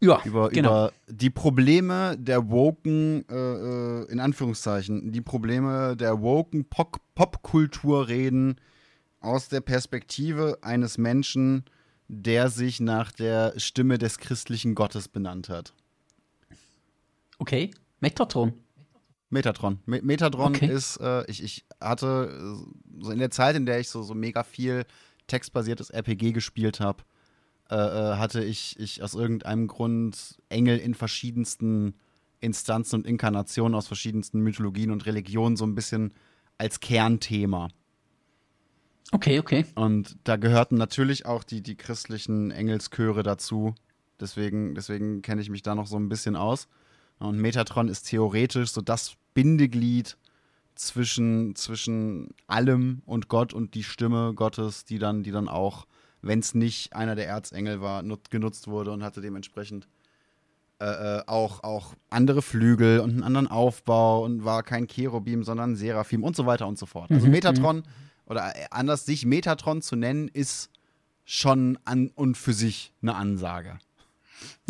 Ja, über, genau. über die Probleme der woken, äh, äh, in Anführungszeichen, die Probleme der woken Popkultur reden aus der Perspektive eines Menschen, der sich nach der Stimme des christlichen Gottes benannt hat. Okay, Metatron. Metatron. Me Metatron okay. ist, äh, ich, ich hatte so in der Zeit, in der ich so, so mega viel textbasiertes RPG gespielt habe, äh, äh, hatte ich, ich aus irgendeinem Grund Engel in verschiedensten Instanzen und Inkarnationen aus verschiedensten Mythologien und Religionen so ein bisschen als Kernthema. Okay, okay. Und da gehörten natürlich auch die, die christlichen Engelschöre dazu. Deswegen, deswegen kenne ich mich da noch so ein bisschen aus. Und Metatron ist theoretisch so das Bindeglied zwischen, zwischen allem und Gott und die Stimme Gottes, die dann, die dann auch wenn es nicht einer der Erzengel war, genutzt wurde und hatte dementsprechend äh, äh, auch, auch andere Flügel und einen anderen Aufbau und war kein Cherubim, sondern Seraphim und so weiter und so fort. Also mhm, Metatron mhm. oder äh, anders sich Metatron zu nennen, ist schon an und für sich eine Ansage.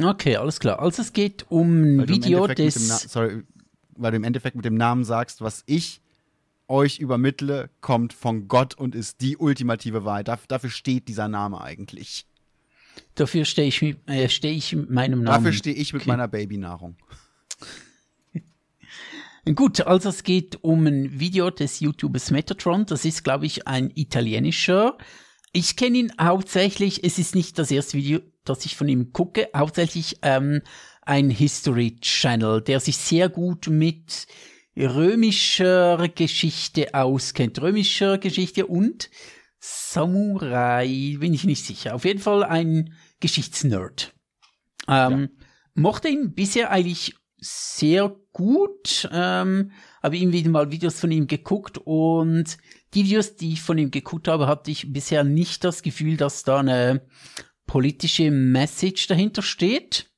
Okay, alles klar. Also es geht um ein Video des. Sorry, weil du im Endeffekt mit dem Namen sagst, was ich euch übermittle, kommt von Gott und ist die ultimative Wahrheit. dafür steht dieser Name eigentlich. Dafür stehe ich, äh, steh ich mit meinem Namen. Dafür stehe ich mit okay. meiner Babynahrung. (laughs) Gut, also es geht um ein Video des YouTubers Metatron. Das ist, glaube ich, ein italienischer. Ich kenne ihn hauptsächlich, es ist nicht das erste Video, das ich von ihm gucke, hauptsächlich ähm, ein History Channel, der sich sehr gut mit römischer Geschichte auskennt. Römischer Geschichte und Samurai, bin ich nicht sicher. Auf jeden Fall ein Geschichtsnerd. Ähm, ja. Mochte ihn bisher eigentlich sehr gut. Ähm, habe ihm wieder mal Videos von ihm geguckt und die Videos, die ich von ihm geguckt habe, hatte ich bisher nicht das Gefühl, dass da eine politische Message dahinter steht.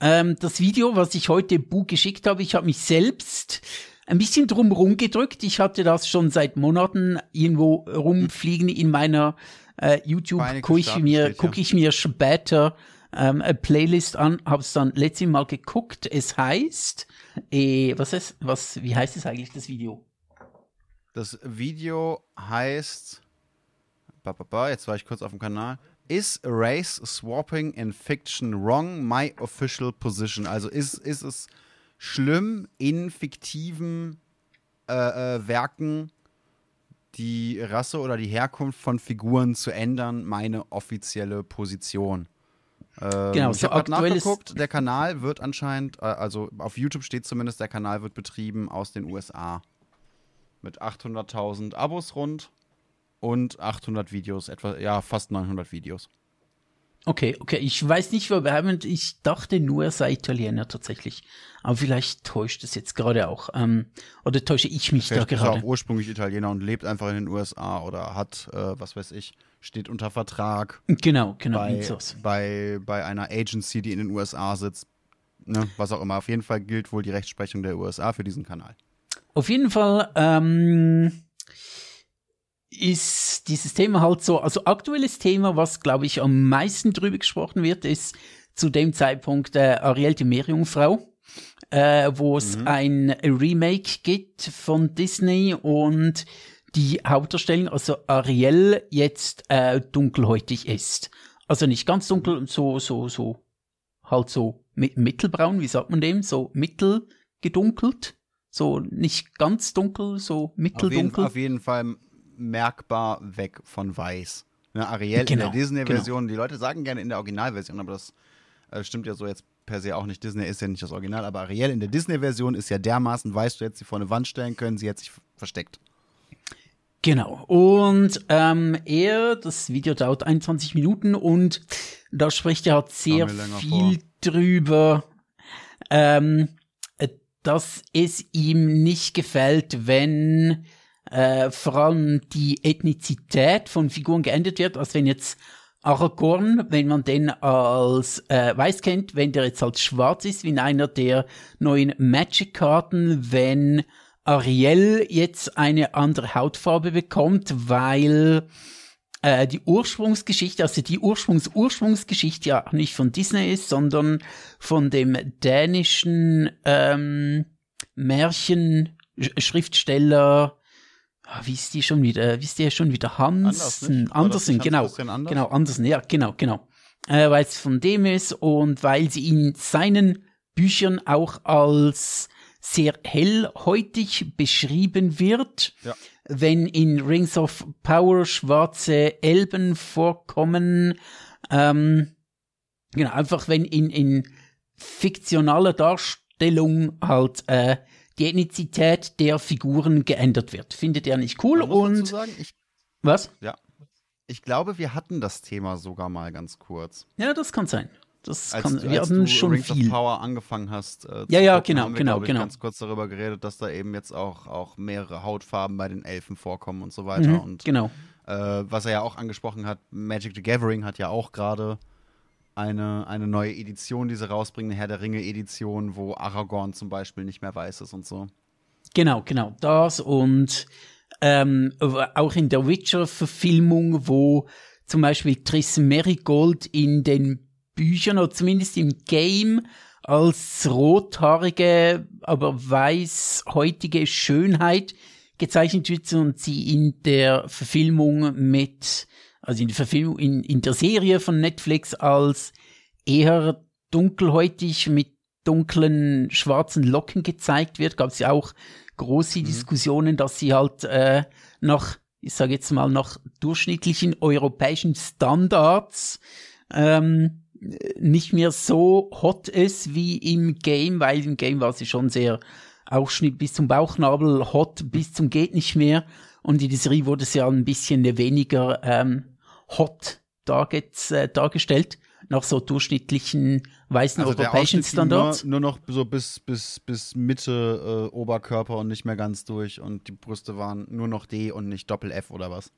Ähm, das Video, was ich heute Bu geschickt habe, ich habe mich selbst ein bisschen drumherum gedrückt. Ich hatte das schon seit Monaten irgendwo rumfliegen in meiner äh, YouTube. Gucke ich mir, gucke ich mir später ähm, eine Playlist an, habe es dann letztes Mal geguckt. Es heißt, äh, was ist, was, wie heißt es eigentlich das Video? Das Video heißt, jetzt war ich kurz auf dem Kanal. Is Race Swapping in Fiction Wrong? My Official Position. Also ist, ist es schlimm, in fiktiven äh, äh, Werken die Rasse oder die Herkunft von Figuren zu ändern, meine offizielle Position. Ähm, genau, ich habe nachgeguckt, der Kanal wird anscheinend, äh, also auf YouTube steht zumindest, der Kanal wird betrieben aus den USA. Mit 800.000 Abos rund und 800 Videos, etwa, ja, fast 900 Videos. Okay, okay. Ich weiß nicht, haben. Ich dachte nur, er sei Italiener tatsächlich. Aber vielleicht täuscht es jetzt gerade auch. Ähm, oder täusche ich mich vielleicht da gerade? Ist er auch ursprünglich Italiener und lebt einfach in den USA oder hat, äh, was weiß ich, steht unter Vertrag. Genau, genau. Bei, bei, bei einer Agency, die in den USA sitzt. Ne, was auch immer. Auf jeden Fall gilt wohl die Rechtsprechung der USA für diesen Kanal. Auf jeden Fall, ähm, ist dieses Thema halt so, also aktuelles Thema, was glaube ich am meisten drüber gesprochen wird, ist zu dem Zeitpunkt äh, Ariel die Meerjungfrau, äh, wo es mhm. ein Remake gibt von Disney und die Hauptdarstellung, also Ariel, jetzt äh, dunkelhäutig ist. Also nicht ganz dunkel, so, so, so, halt so mittelbraun, wie sagt man dem? So mittelgedunkelt. So nicht ganz dunkel, so mitteldunkel. Auf jeden, auf jeden Fall merkbar weg von weiß. Ne, Ariel genau, in der Disney-Version, genau. die Leute sagen gerne in der Originalversion, aber das äh, stimmt ja so jetzt per se auch nicht. Disney ist ja nicht das Original, aber Ariel in der Disney-Version ist ja dermaßen weiß, du hättest sie vor eine Wand stellen können, sie hat sich versteckt. Genau. Und ähm, er, das Video dauert 21 Minuten und da spricht er halt sehr viel vor. drüber, ähm, dass es ihm nicht gefällt, wenn äh, vor allem die Ethnizität von Figuren geändert wird, als wenn jetzt Aragorn, wenn man den als äh, weiß kennt, wenn der jetzt als schwarz ist, wie in einer der neuen Magic-Karten, wenn Ariel jetzt eine andere Hautfarbe bekommt, weil äh, die Ursprungsgeschichte, also die Ursprungs-Ursprungsgeschichte ja nicht von Disney ist, sondern von dem dänischen ähm, Märchenschriftsteller Ah, wie ist die schon wieder? Wie ist der schon wieder? Hansen, Andersen, genau. Anders? Genau, Andersen, ja, genau, genau. Äh, weil es von dem ist und weil sie in seinen Büchern auch als sehr hellhäutig beschrieben wird. Ja. Wenn in Rings of Power schwarze Elben vorkommen, ähm, genau, einfach wenn in, in fiktionaler Darstellung halt äh, die Ethnizität der Figuren geändert wird. Findet er nicht cool und. Sagen, ich, was? Ja. Ich glaube, wir hatten das Thema sogar mal ganz kurz. Ja, das kann sein. Das als, kann, wir als hatten schon Rings viel. Of Power angefangen hast. Äh, ja, ja, genau, wir, genau, ich, genau. ganz kurz darüber geredet, dass da eben jetzt auch, auch mehrere Hautfarben bei den Elfen vorkommen und so weiter. Mhm, und genau. Äh, was er ja auch angesprochen hat, Magic the Gathering hat ja auch gerade eine, eine neue Edition, die sie rausbringen, eine Herr der Ringe-Edition, wo Aragorn zum Beispiel nicht mehr weiß ist und so. Genau, genau, das und ähm, auch in der Witcher-Verfilmung, wo zum Beispiel Triss Merigold in den Büchern oder zumindest im Game als rothaarige, aber weißhäutige Schönheit gezeichnet wird und sie in der Verfilmung mit also in der Verfilmung, in, in der Serie von Netflix als eher dunkelhäutig mit dunklen schwarzen Locken gezeigt wird, gab es ja auch große mhm. Diskussionen, dass sie halt äh, nach, ich sage jetzt mal, nach durchschnittlichen europäischen Standards ähm, nicht mehr so hot ist wie im Game, weil im Game war sie schon sehr Ausschnitt bis zum Bauchnabel, hot bis zum geht nicht mehr. Und in der Serie wurde es ja ein bisschen weniger ähm, hot darget, äh, dargestellt, nach so durchschnittlichen weißen also europäischen Standards. Nur, nur, noch so bis, bis, bis Mitte äh, Oberkörper und nicht mehr ganz durch und die Brüste waren nur noch D und nicht Doppel F oder was?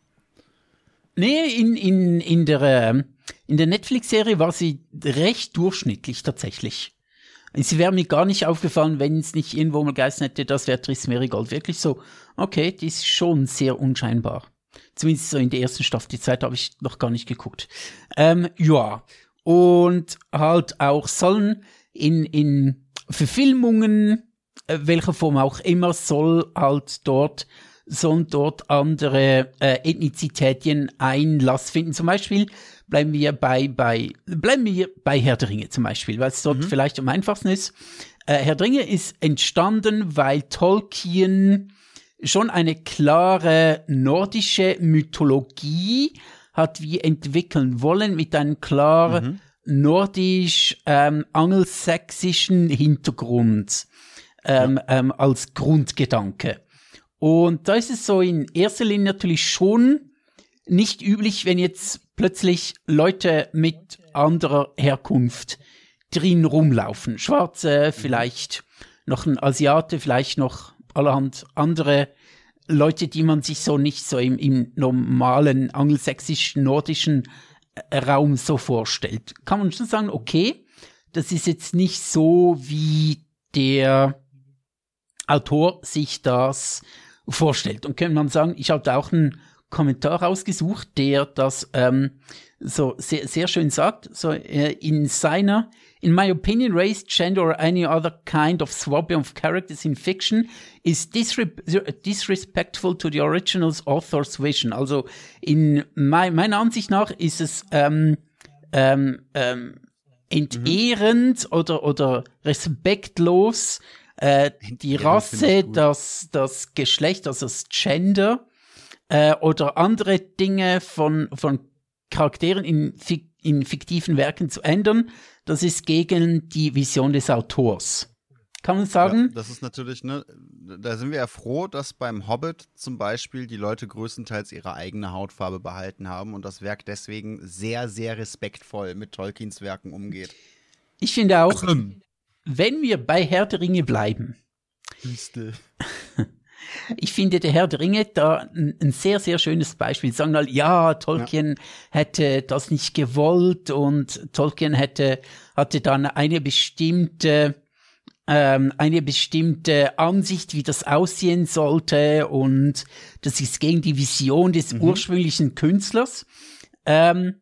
Nee, in, in, in der, ähm, in der Netflix-Serie war sie recht durchschnittlich tatsächlich. Sie wäre mir gar nicht aufgefallen, wenn es nicht irgendwo mal geheißen hätte, das wäre Triss Merigold. Wirklich so, okay, die ist schon sehr unscheinbar. Zumindest so in der ersten Staffel. Die Zeit habe ich noch gar nicht geguckt. Ähm, ja. Und halt auch sollen in, in Verfilmungen, äh, welcher Form auch immer, soll halt dort sollen dort andere äh, Ethnizitäten Einlass finden. Zum Beispiel bleiben wir bei, bei, bleiben wir bei Herr der Ringe zum Beispiel, weil es dort mhm. vielleicht am einfachsten ist. Äh, Herr der Ringe ist entstanden, weil Tolkien schon eine klare nordische Mythologie hat wie entwickeln wollen mit einem klar mhm. nordisch ähm, angelsächsischen Hintergrund ähm, ja. ähm, als Grundgedanke. Und da ist es so in erster Linie natürlich schon nicht üblich, wenn jetzt plötzlich Leute mit anderer Herkunft drin rumlaufen. Schwarze, mhm. vielleicht noch ein Asiate, vielleicht noch allerhand andere Leute, die man sich so nicht so im, im normalen angelsächsischen, nordischen äh, Raum so vorstellt. Kann man schon sagen, okay, das ist jetzt nicht so, wie der Autor sich das vorstellt. Und könnte man sagen, ich habe da auch einen Kommentar rausgesucht, der das ähm, so sehr, sehr schön sagt, so äh, in seiner In my opinion, race, gender, or any other kind of swapping of characters in fiction is disre disrespectful to the original author's vision. Also in mein, meiner Ansicht nach ist es ähm, ähm, ähm, entehrend mhm. oder, oder respektlos äh, die Rasse, das, das Geschlecht, also das Gender äh, oder andere Dinge von, von Charakteren in, in fiktiven Werken zu ändern, das ist gegen die Vision des Autors. Kann man sagen? Ja, das ist natürlich, ne, da sind wir ja froh, dass beim Hobbit zum Beispiel die Leute größtenteils ihre eigene Hautfarbe behalten haben und das Werk deswegen sehr, sehr respektvoll mit Tolkiens Werken umgeht. Ich finde auch, wenn wir bei Herr der Ringe bleiben, (laughs) ich finde der Herr der Ringe da ein, ein sehr, sehr schönes Beispiel. Sie sagen mal, ja, Tolkien ja. hätte das nicht gewollt und Tolkien hätte, hatte dann eine bestimmte ähm, eine bestimmte Ansicht, wie das aussehen sollte und das ist gegen die Vision des mhm. ursprünglichen Künstlers, ähm,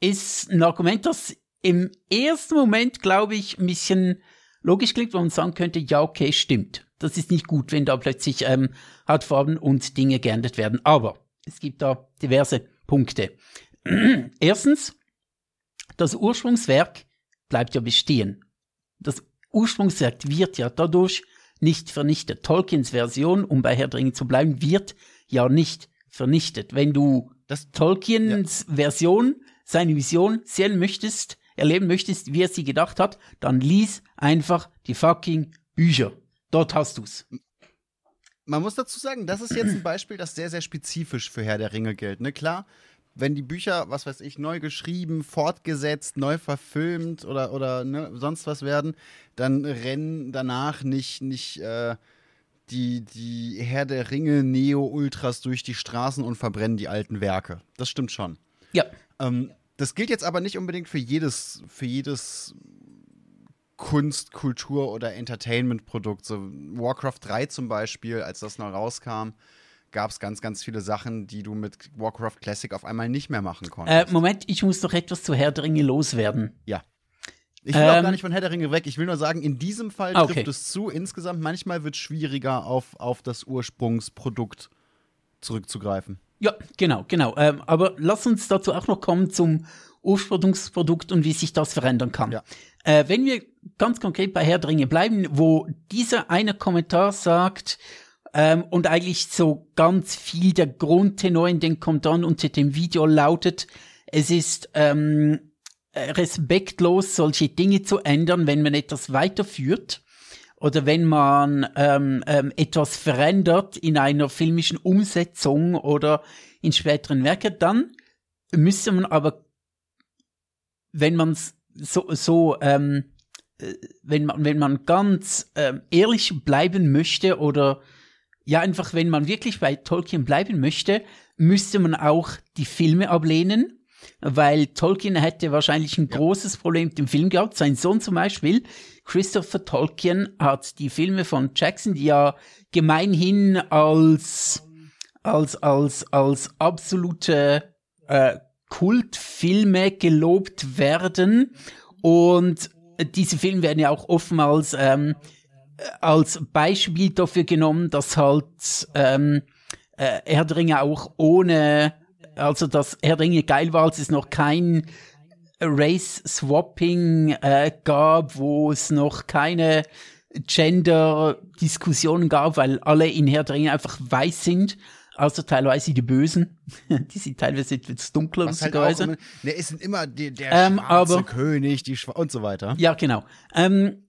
ist ein Argument, das im ersten Moment, glaube ich, ein bisschen logisch klingt, wo man sagen könnte, ja, okay, stimmt. Das ist nicht gut, wenn da plötzlich ähm, Hautfarben und Dinge geändert werden. Aber es gibt da diverse Punkte. (clears throat) Erstens, das Ursprungswerk bleibt ja bestehen. Das Ursprungswerk wird ja dadurch nicht vernichtet. Tolkiens Version, um bei Herr Dringen zu bleiben, wird ja nicht vernichtet. Wenn du das, Tolkiens ja. Version, seine Vision sehen möchtest, erleben möchtest, wie er sie gedacht hat, dann lies einfach die fucking Bücher. Dort hast du's. Man muss dazu sagen, das ist jetzt ein Beispiel, das sehr, sehr spezifisch für Herr der Ringe gilt. Ne? Klar, wenn die Bücher, was weiß ich, neu geschrieben, fortgesetzt, neu verfilmt oder, oder ne, sonst was werden, dann rennen danach nicht, nicht äh, die, die Herr der Ringe Neo-Ultras durch die Straßen und verbrennen die alten Werke. Das stimmt schon. Ja. Ähm, das gilt jetzt aber nicht unbedingt für jedes, für jedes Kunst, Kultur oder Entertainment-Produkt. So Warcraft 3 zum Beispiel, als das noch rauskam, gab es ganz, ganz viele Sachen, die du mit Warcraft Classic auf einmal nicht mehr machen konntest. Äh, Moment, ich muss doch etwas zu Herr der Ringe loswerden. Ja. Ich will ähm, auch gar nicht von Herr der Ringe weg. Ich will nur sagen, in diesem Fall trifft okay. es zu. Insgesamt manchmal wird es schwieriger, auf, auf das Ursprungsprodukt zurückzugreifen. Ja, genau, genau. Ähm, aber lass uns dazu auch noch kommen zum Ursprungsprodukt und wie sich das verändern kann. Ja. Äh, wenn wir ganz konkret bei Herr der Ringe bleiben, wo dieser eine Kommentar sagt, ähm, und eigentlich so ganz viel der Grundtenor in den Kommentaren unter dem Video lautet, es ist ähm, respektlos, solche Dinge zu ändern, wenn man etwas weiterführt oder wenn man ähm, ähm, etwas verändert in einer filmischen Umsetzung oder in späteren Werken, dann müsste man aber, wenn man es so, so ähm, äh, wenn man, wenn man ganz ähm, ehrlich bleiben möchte oder ja, einfach, wenn man wirklich bei Tolkien bleiben möchte, müsste man auch die Filme ablehnen, weil Tolkien hätte wahrscheinlich ein ja. großes Problem mit dem Film gehabt. Sein Sohn zum Beispiel, Christopher Tolkien, hat die Filme von Jackson, die ja gemeinhin als, als, als, als absolute äh, Kultfilme gelobt werden. Und diese Filme werden ja auch oftmals ähm, als Beispiel dafür genommen, dass halt ähm, äh, Erdringe auch ohne, also dass Erdringe geil war, als es noch kein Race-Swapping äh, gab, wo es noch keine Gender-Diskussionen gab, weil alle in Herr der einfach weiß sind, außer teilweise die Bösen. (laughs) die sind teilweise etwas dunkler, Was halt auch immer, ne, es sind immer die, der ähm, schwarze aber, König die Schwa und so weiter. Ja, genau. Ähm,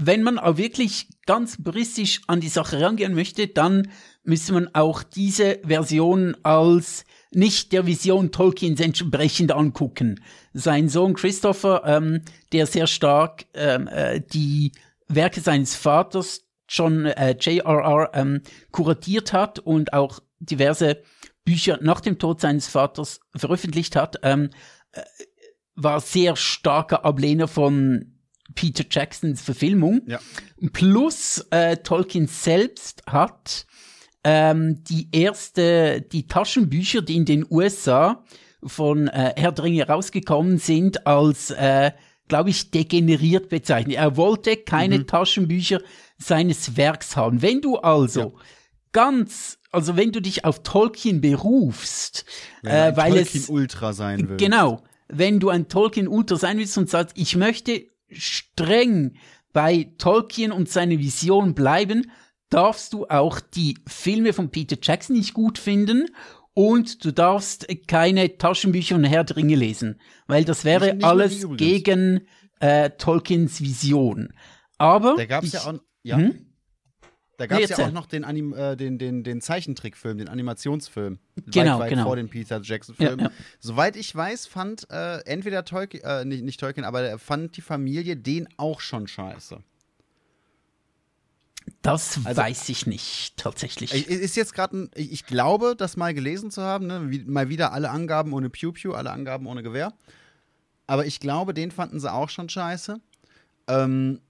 wenn man auch wirklich ganz puristisch an die Sache rangehen möchte, dann müsste man auch diese Version als nicht der Vision Tolkiens entsprechend angucken. Sein Sohn Christopher, ähm, der sehr stark ähm, äh, die Werke seines Vaters John äh, J.R.R. Ähm, kuratiert hat und auch diverse Bücher nach dem Tod seines Vaters veröffentlicht hat, ähm, äh, war sehr starker Ablehner von Peter Jacksons Verfilmung. Ja. Plus äh, Tolkien selbst hat ähm, die erste, die Taschenbücher, die in den USA von äh, Herr Dringe rausgekommen sind, als, äh, glaube ich, degeneriert bezeichnet. Er wollte keine mhm. Taschenbücher seines Werks haben. Wenn du also ja. ganz, also wenn du dich auf Tolkien berufst, ja, äh, weil Tolkien es Ultra sein will. Genau, wenn du ein Tolkien Ultra sein willst und sagst, ich möchte streng bei Tolkien und seiner Vision bleiben, darfst du auch die Filme von Peter Jackson nicht gut finden und du darfst keine Taschenbücher und Herr der Ringe lesen, weil das wäre alles gegen äh, Tolkiens Vision. Aber da gab's ich, ja auch, ja. Hm? Da gab es ja auch noch den, Anim äh, den, den, den Zeichentrickfilm, den Animationsfilm. Genau, weit, weit genau. vor dem Peter Jackson-Film. Ja, ja. Soweit ich weiß, fand äh, entweder Tolkien, äh, nicht, nicht Tolkien, aber fand die Familie den auch schon scheiße. Das also, weiß ich nicht, tatsächlich. Ist jetzt gerade ich, ich glaube, das mal gelesen zu haben, ne? Wie, mal wieder alle Angaben ohne Pew Pew, alle Angaben ohne Gewehr. Aber ich glaube, den fanden sie auch schon scheiße. Ähm,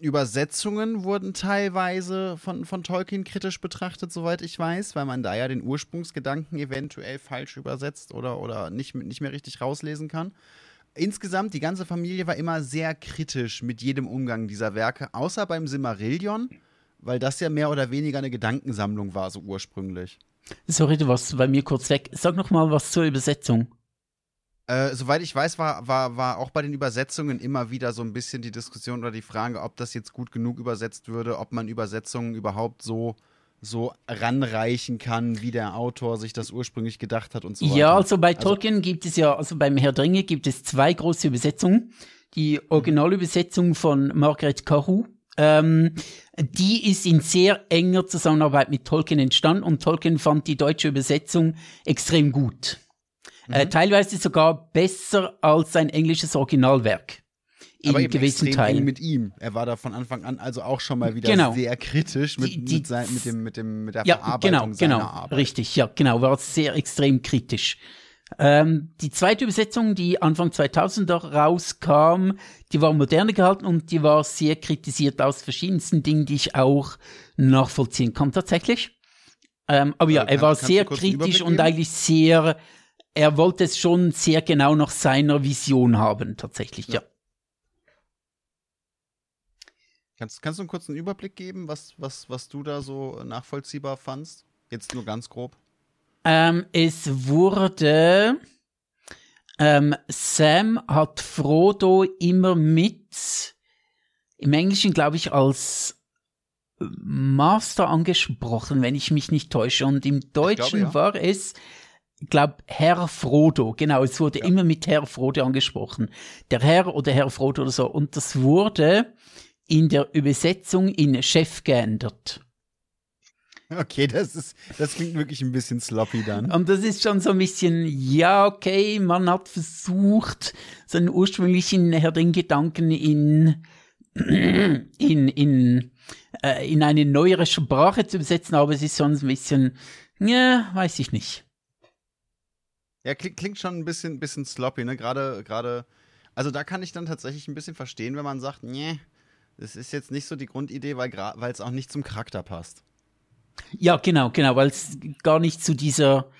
Übersetzungen wurden teilweise von, von Tolkien kritisch betrachtet, soweit ich weiß, weil man da ja den Ursprungsgedanken eventuell falsch übersetzt oder, oder nicht, nicht mehr richtig rauslesen kann. Insgesamt, die ganze Familie war immer sehr kritisch mit jedem Umgang dieser Werke, außer beim Simmerillion, weil das ja mehr oder weniger eine Gedankensammlung war, so ursprünglich. Sorry, du warst bei mir kurz weg. Sag noch mal was zur Übersetzung. Äh, soweit ich weiß, war, war, war auch bei den Übersetzungen immer wieder so ein bisschen die Diskussion oder die Frage, ob das jetzt gut genug übersetzt würde, ob man Übersetzungen überhaupt so, so ranreichen kann, wie der Autor sich das ursprünglich gedacht hat und so weiter. Ja, also bei also, Tolkien gibt es ja, also beim Herr Dringe gibt es zwei große Übersetzungen. Die Originalübersetzung von Margaret Carew, ähm, die ist in sehr enger Zusammenarbeit mit Tolkien entstanden und Tolkien fand die deutsche Übersetzung extrem gut. Äh, mhm. Äh, teilweise sogar besser als sein englisches Originalwerk. In Aber eben gewissen Teilen. mit ihm. Er war da von Anfang an also auch schon mal wieder genau. sehr kritisch mit, die, die, mit, sein, mit, dem, mit, dem, mit der ja, Verarbeitung genau, seiner genau, Arbeit. Richtig, ja, genau, war sehr extrem kritisch. Ähm, die zweite Übersetzung, die Anfang 2000er rauskam, die war moderner gehalten und die war sehr kritisiert aus verschiedensten Dingen, die ich auch nachvollziehen kann tatsächlich. Ähm, aber ja, äh, er war sehr kritisch und eigentlich sehr er wollte es schon sehr genau nach seiner Vision haben, tatsächlich, ja. ja. Kannst, kannst du einen kurzen Überblick geben, was, was, was du da so nachvollziehbar fandst? Jetzt nur ganz grob. Ähm, es wurde. Ähm, Sam hat Frodo immer mit, im Englischen glaube ich, als Master angesprochen, wenn ich mich nicht täusche. Und im Deutschen glaube, ja. war es glaube, Herr Frodo, genau, es wurde ja. immer mit Herr Frodo angesprochen. Der Herr oder Herr Frodo oder so. Und das wurde in der Übersetzung in Chef geändert. Okay, das ist, das klingt wirklich ein bisschen sloppy dann. Und das ist schon so ein bisschen, ja, okay, man hat versucht, seinen ursprünglichen Herr den Gedanken in, (clears throat) in, in, äh, in eine neuere Sprache zu übersetzen, aber es ist schon ein bisschen, ja, weiß ich nicht. Ja, klingt, klingt schon ein bisschen, bisschen sloppy, ne? Gerade, gerade, also da kann ich dann tatsächlich ein bisschen verstehen, wenn man sagt, nee, das ist jetzt nicht so die Grundidee, weil es auch nicht zum Charakter passt. Ja, genau, genau, weil es gar nicht zu dieser,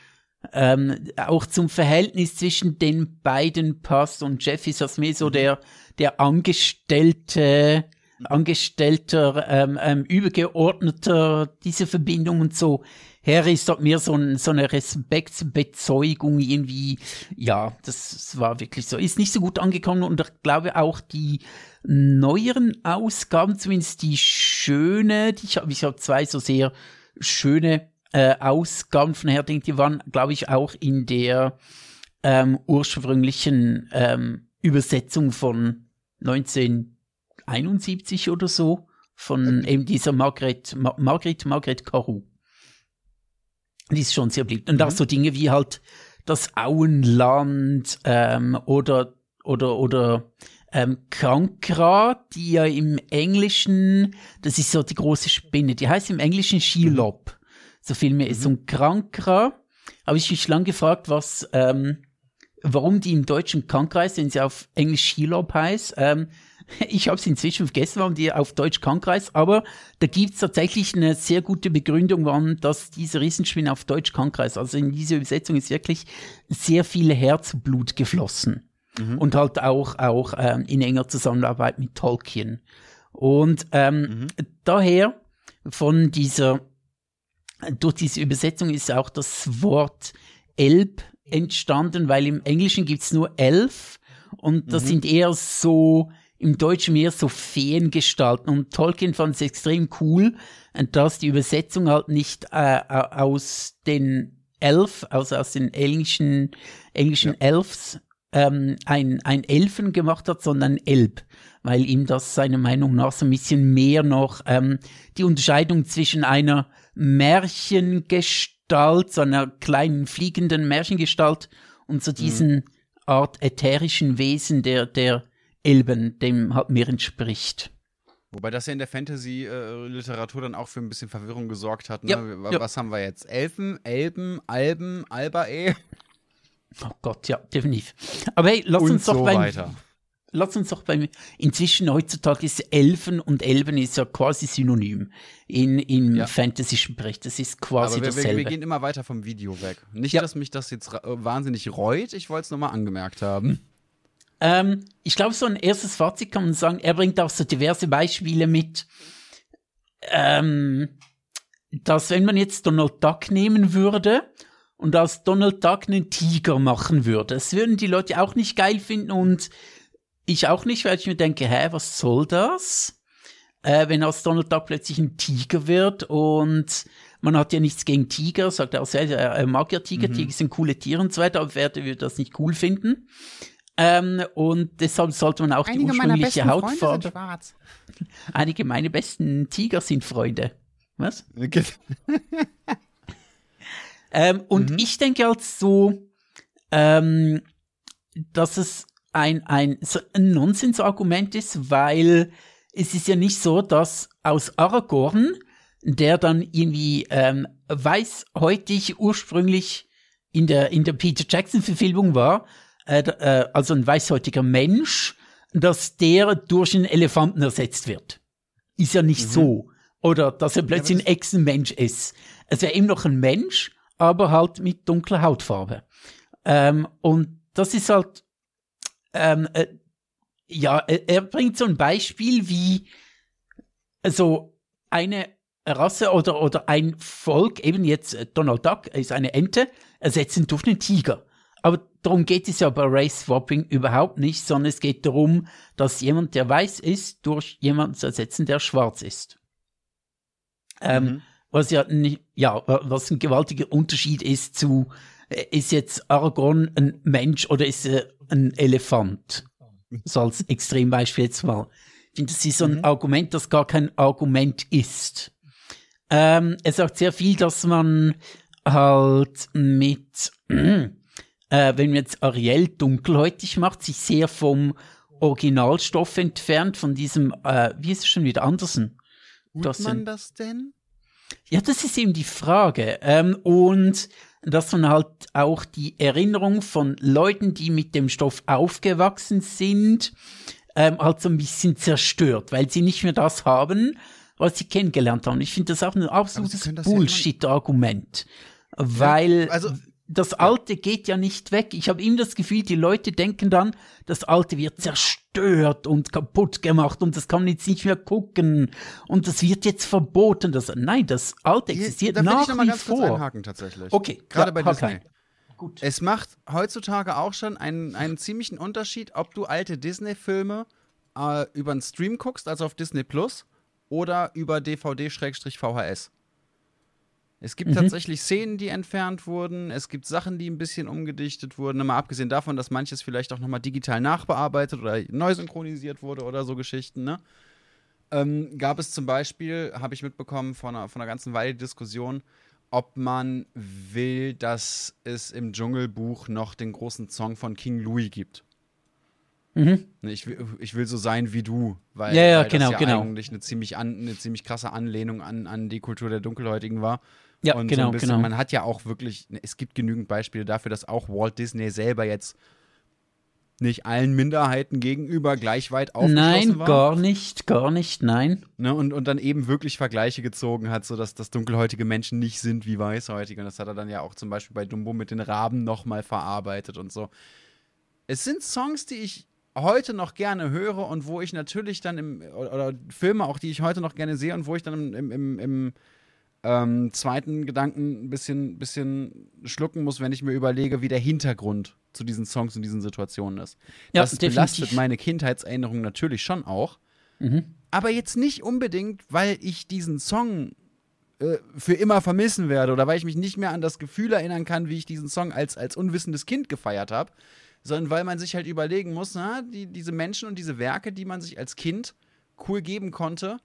ähm, auch zum Verhältnis zwischen den beiden passt und Jeff ist das mehr so mhm. der, der Angestellte, Angestellter, ähm, ähm, Übergeordneter, diese Verbindung und so. Harry ist dort mehr so, ein, so eine Respektsbezeugung irgendwie. Ja, das war wirklich so. Ist nicht so gut angekommen und ich glaube auch die neueren Ausgaben, zumindest die schöne, die ich habe, ich habe zwei so sehr schöne äh, Ausgaben von Herding, die waren, glaube ich, auch in der ähm, ursprünglichen ähm, Übersetzung von 1971 oder so von eben dieser Margaret, Ma Margaret, Margaret Carew. Die ist schon sehr beliebt. Und mhm. auch so Dinge wie halt das Auenland ähm, oder oder oder ähm, Kankra, die ja im Englischen, das ist so die große Spinne, die heißt im Englischen Shelob. So viel mehr ist. Mhm. Und Krankra, habe ich mich lang gefragt, was, ähm, warum die im Deutschen Kankra ist, wenn sie auf Englisch Shelob heißt. Ähm, (laughs) ich habe es inzwischen vergessen, warum die auf Deutsch Krankreis, aber da gibt es tatsächlich eine sehr gute Begründung, warum dass diese Riesenspinne auf Deutsch Krankreis. Also in dieser Übersetzung ist wirklich sehr viel Herzblut geflossen. Mhm. Und halt auch, auch ähm, in enger Zusammenarbeit mit Tolkien. Und ähm, mhm. daher von dieser, durch diese Übersetzung ist auch das Wort Elb entstanden, weil im Englischen gibt's nur elf und das mhm. sind eher so im Deutschen mehr so Feengestalten. Und Tolkien fand es extrem cool, dass die Übersetzung halt nicht äh, aus den Elf, also aus den englischen, englischen ja. Elfs, ähm, ein, ein Elfen gemacht hat, sondern Elb, weil ihm das seiner Meinung nach so ein bisschen mehr noch ähm, die Unterscheidung zwischen einer Märchengestalt, so einer kleinen fliegenden Märchengestalt und so mhm. diesen mhm. Art ätherischen Wesen der, der Elben dem mehr entspricht. Wobei das ja in der Fantasy-Literatur dann auch für ein bisschen Verwirrung gesorgt hat. Ne? Ja, Was ja. haben wir jetzt? Elfen, Elben, Alben, Albae? Oh Gott, ja, definitiv. Aber hey, lass Und uns doch so beim, weiter. lass uns doch beim, inzwischen heutzutage ist Elfen und Elben ist ja quasi synonym in, im Ja. fantasischen Bericht. Das ist quasi Aber wir, wir, dasselbe. wir gehen immer weiter vom Video weg. Nicht, dass mich das jetzt wahnsinnig reut, ich wollte es nochmal angemerkt haben. Ähm, ich glaube, so ein erstes Fazit kann man sagen, er bringt auch so diverse Beispiele mit, ähm, dass wenn man jetzt Donald Duck nehmen würde und aus Donald Duck einen Tiger machen würde, das würden die Leute auch nicht geil finden und ich auch nicht, weil ich mir denke, hä, was soll das? Äh, wenn aus Donald Duck plötzlich ein Tiger wird und man hat ja nichts gegen Tiger, sagt er auch selber, er, mag ja Tiger, Tiger sind coole Tiere und so weiter, aber wer würde das nicht cool finden? Ähm, und deshalb sollte man auch die ursprüngliche Hautfarbe. schwarz. Einige meiner besten Tiger sind Freunde. Was? (laughs) Ähm, und ich denke halt so, ähm, dass es ein, ein, so ein Nonsensargument ist, weil es ist ja nicht so, dass aus Aragorn, der dann irgendwie ähm, weißhäutig ursprünglich in der, in der Peter Jackson-Verfilmung war, äh, äh, also ein weißhäutiger Mensch, dass der durch einen Elefanten ersetzt wird. Ist ja nicht so. Oder dass er plötzlich ein Echsenmensch ist. Es wäre eben noch ein Mensch, aber halt mit dunkler Hautfarbe. Ähm, und das ist halt, ähm, äh, ja, er, bringt so ein Beispiel, wie so eine Rasse oder, oder ein Volk, eben jetzt äh, Donald Duck ist eine Ente, ersetzen durch einen Tiger. Aber darum geht es ja bei Race Swapping überhaupt nicht, sondern es geht darum, dass jemand, der weiß ist, durch jemanden zu ersetzen, der schwarz ist. Ähm, Mhm. Was ja, nicht, ja, wa- was ein gewaltiger Unterschied ist zu, äh, ist jetzt Aragorn ein Mensch oder ist er ein Elefant? So als Extrembeispiel jetzt mal. Ich finde, das ist so ein Argument, das gar kein Argument ist. Ähm, er sagt sehr viel, dass man halt mit, äh, wenn man jetzt Ariel dunkelhäutig macht, sich sehr vom Originalstoff entfernt, von diesem, äh, wie ist es schon wieder, Andersen? Tut Das man sind- das denn? Ja, das ist eben die Frage. Ähm, und dass man halt auch die Erinnerung von Leuten, die mit dem Stoff aufgewachsen sind, ähm, halt so ein bisschen zerstört, weil sie nicht mehr das haben, was sie kennengelernt haben. Ich finde das auch ein absolutes ja Bullshit-Argument. Weil also- das Alte geht ja nicht weg. Ich habe immer das Gefühl, die Leute denken dann, das Alte wird zerstört und kaputt gemacht und das kann man jetzt nicht mehr gucken und das wird jetzt verboten. Das, nein, das Alte existiert da will nach ich noch mal wie ganz kurz vor. einhaken tatsächlich. Okay, Gerade ja, bei Disney. ein. Gut. Es macht heutzutage auch schon einen, einen ziemlichen Unterschied, ob du alte Disney-Filme äh, über einen Stream guckst, also auf Disney Plus, oder über DVD-VHS. Es Mhm. gibt tatsächlich Szenen, die entfernt wurden. Es gibt Sachen, die ein bisschen umgedichtet wurden. Mal abgesehen davon, dass manches vielleicht auch nochmal digital nachbearbeitet oder neu synchronisiert wurde oder so Geschichten, ne? Ähm, gab es zum Beispiel, habe ich mitbekommen von einer, von einer ganzen Weile Diskussion, ob man will, dass es im Dschungelbuch noch den großen Song von King Louis gibt. Mhm. Ne, Ich will, ich will so sein wie du, weil, Ja, ja, weil genau, das ja genau. eigentlich eine ziemlich, an, eine ziemlich krasse Anlehnung an, an die Kultur der Dunkelhäutigen war. Ja, Und so genau, ein bisschen, genau. man hat ja auch wirklich, ne, es gibt genügend Beispiele dafür, dass auch Walt Disney selber jetzt nicht allen Minderheiten gegenüber gleich weit aufgeschlossen Nein, war. gar nicht, gar nicht, nein. Ne, und, und dann eben wirklich Vergleiche gezogen hat, sodass dass dunkelhäutige Menschen nicht sind wie weißhäutige. Und das hat er dann ja auch zum Beispiel bei Dumbo mit den Raben nochmal verarbeitet und so. Es sind Songs, die ich heute noch gerne höre und wo ich natürlich dann im, oder, oder Filme auch, die ich heute noch gerne sehe und wo ich dann im, im, im, im ähm, zweiten Gedanken ein bisschen, bisschen schlucken muss, wenn ich mir überlege, wie der Hintergrund zu diesen Songs und diesen Situationen ist. Ja, das definitiv. belastet meine Kindheitserinnerungen natürlich schon auch. Mhm. Aber jetzt nicht unbedingt, weil ich diesen Song äh, für immer vermissen werde oder weil ich mich nicht mehr an das Gefühl erinnern kann, wie ich diesen Song als, als unwissendes Kind gefeiert habe, sondern weil man sich halt überlegen muss, na, die, diese Menschen und diese Werke, die man sich als Kind cool geben konnte,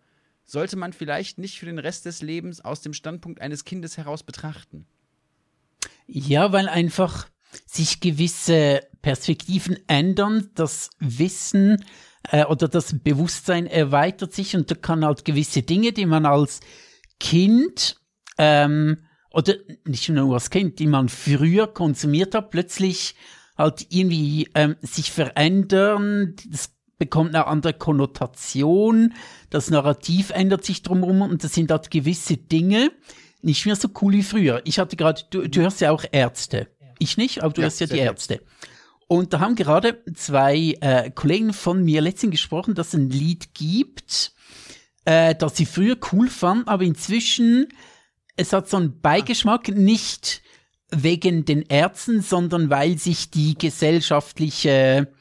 sollte man vielleicht nicht für den Rest des Lebens aus dem Standpunkt eines Kindes heraus betrachten. Ja, weil einfach sich gewisse Perspektiven ändern, das Wissen äh, oder das Bewusstsein erweitert sich und da kann halt gewisse Dinge, die man als Kind ähm, oder nicht nur als Kind, die man früher konsumiert hat, plötzlich halt irgendwie ähm, sich verändern. Das bekommt eine andere Konnotation, das Narrativ ändert sich drumherum und das sind dort gewisse Dinge nicht mehr so cool wie früher. Ich hatte gerade, du, du hörst ja auch Ärzte. Ich nicht, aber du ja, hörst ja die Ärzte. Und da haben gerade zwei äh, Kollegen von mir letztens gesprochen, dass es ein Lied gibt, äh, das sie früher cool fanden, aber inzwischen, es hat so einen Beigeschmack, nicht wegen den Ärzten, sondern weil sich die gesellschaftliche,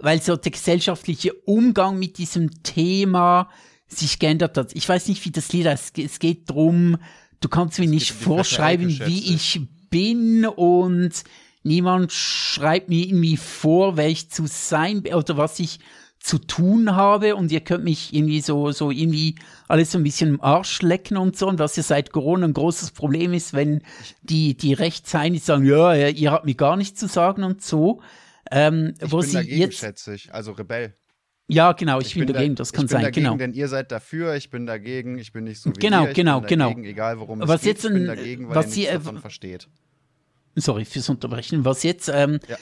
weil so der gesellschaftliche Umgang mit diesem Thema sich geändert hat. Ich weiß nicht, wie das Lied heißt. Es geht drum, du kannst mir nicht vorschreiben, wie ich bin und niemand schreibt mir irgendwie vor, wer ich zu sein oder was ich zu tun habe und ihr könnt mich irgendwie so, so irgendwie alles so ein bisschen im Arsch lecken und so und was ja seit Corona ein großes Problem ist, wenn die, die Rechtsein sagen, ja, ihr habt mir gar nichts zu sagen und so. Ähm, ich wo bin sie dagegen, jetzt, schätze ich, also Rebell. Ja, genau, ich, ich bin, dagegen, da, das kann ich bin sein, dagegen, genau. Denn ihr seid dafür, ich bin dagegen, ich bin nicht so wie genau, ihr, ich genau, bin genau. dagegen, egal worum es was geht, jetzt ich bin ein, dagegen, weil was ihr sie, nichts äh, davon versteht. Sorry fürs Unterbrechen. Was jetzt ähm, Ja.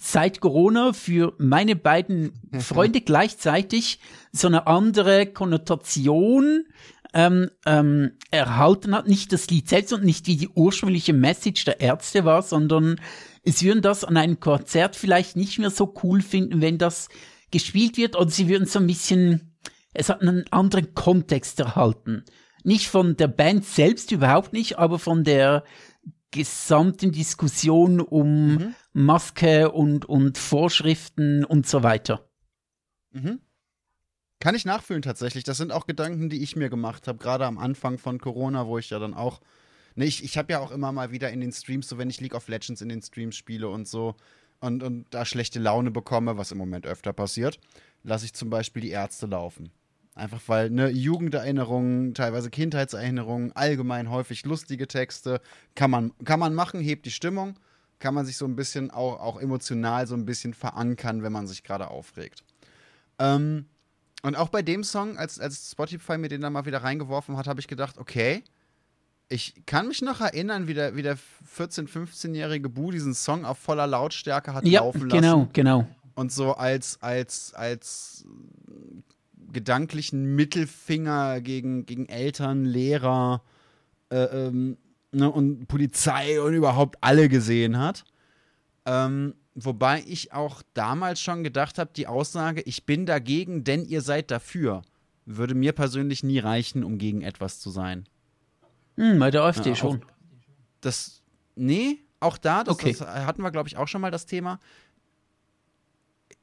seit Corona für meine beiden (laughs) Freunde gleichzeitig so eine andere Konnotation ähm, ähm, erhalten hat. Nicht das Lied selbst und nicht wie die ursprüngliche Message der Ärzte war, sondern sie würden das an einem Konzert vielleicht nicht mehr so cool finden, wenn das gespielt wird oder sie würden so ein bisschen, es hat einen anderen Kontext erhalten. Nicht von der Band selbst überhaupt nicht, aber von der gesamten Diskussion um Mhm. Maske und, und Vorschriften und so weiter. Mhm. Kann ich nachfühlen tatsächlich. Das sind auch Gedanken, die ich mir gemacht habe, gerade am Anfang von Corona, wo ich ja dann auch. Ne, ich ich habe ja auch immer mal wieder in den Streams, so wenn ich League of Legends in den Streams spiele und so und, und da schlechte Laune bekomme, was im Moment öfter passiert, lasse ich zum Beispiel die Ärzte laufen. Einfach weil ne, Jugenderinnerungen, teilweise Kindheitserinnerungen, allgemein häufig lustige Texte, kann man, kann man machen, hebt die Stimmung, kann man sich so ein bisschen auch, auch emotional so ein bisschen verankern, wenn man sich gerade aufregt. Ähm, und auch bei dem Song, als, als Spotify mir den dann mal wieder reingeworfen hat, habe ich gedacht, okay, ich kann mich noch erinnern, wie der, wie der 14-, 15-jährige Bu diesen Song auf voller Lautstärke hat Ja, laufen lassen genau, genau. und so als, als, als gedanklichen Mittelfinger gegen, gegen Eltern, Lehrer äh, ähm, ne, und Polizei und überhaupt alle gesehen hat. Ähm, wobei ich auch damals schon gedacht habe, die Aussage, ich bin dagegen, denn ihr seid dafür, würde mir persönlich nie reichen, um gegen etwas zu sein. Hm, bei der AfD Ja, schon. Das, nee, auch da, das, Okay. das hatten wir, glaube ich, auch schon mal das Thema.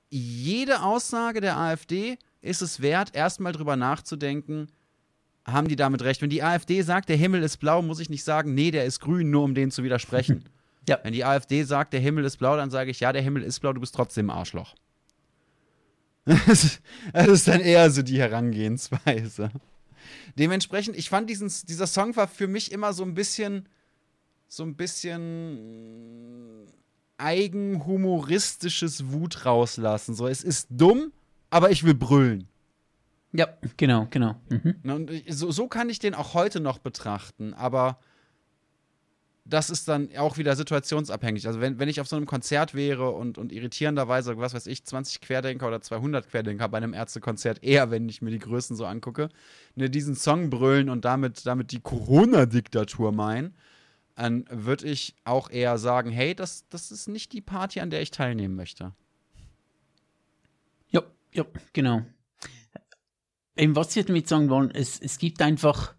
Jede Aussage der AfD ist es wert, erstmal drüber nachzudenken, haben die damit recht. Wenn die AfD sagt, der Himmel ist blau, muss ich nicht sagen, nee, der ist grün, nur um den zu widersprechen. (laughs) Ja. Wenn die AfD sagt, der Himmel ist blau, dann sage ich, ja, der Himmel ist blau, du bist trotzdem ein Arschloch. (laughs) das ist dann eher so die Herangehensweise. Dementsprechend, ich fand diesen, dieser Song war für mich immer so ein bisschen, so ein bisschen eigenhumoristisches Wut rauslassen. So, es ist dumm, aber ich will brüllen. Ja, genau, genau. Mhm. Ne, Und so, so kann ich den auch heute noch betrachten, aber das ist dann auch wieder situationsabhängig. Also wenn, wenn ich auf so einem Konzert wäre und, und irritierenderweise, was weiß ich, 20 Querdenker oder 200 Querdenker bei einem Ärztekonzert, eher wenn ich mir die Größen so angucke, ne, diesen Song brüllen und damit, damit die Corona-Diktatur meinen, dann würde ich auch eher sagen, hey, das, das ist nicht die Party, an der ich teilnehmen möchte. Ja, ja, genau. Eben, was wir damit sagen wollen, es, es gibt einfach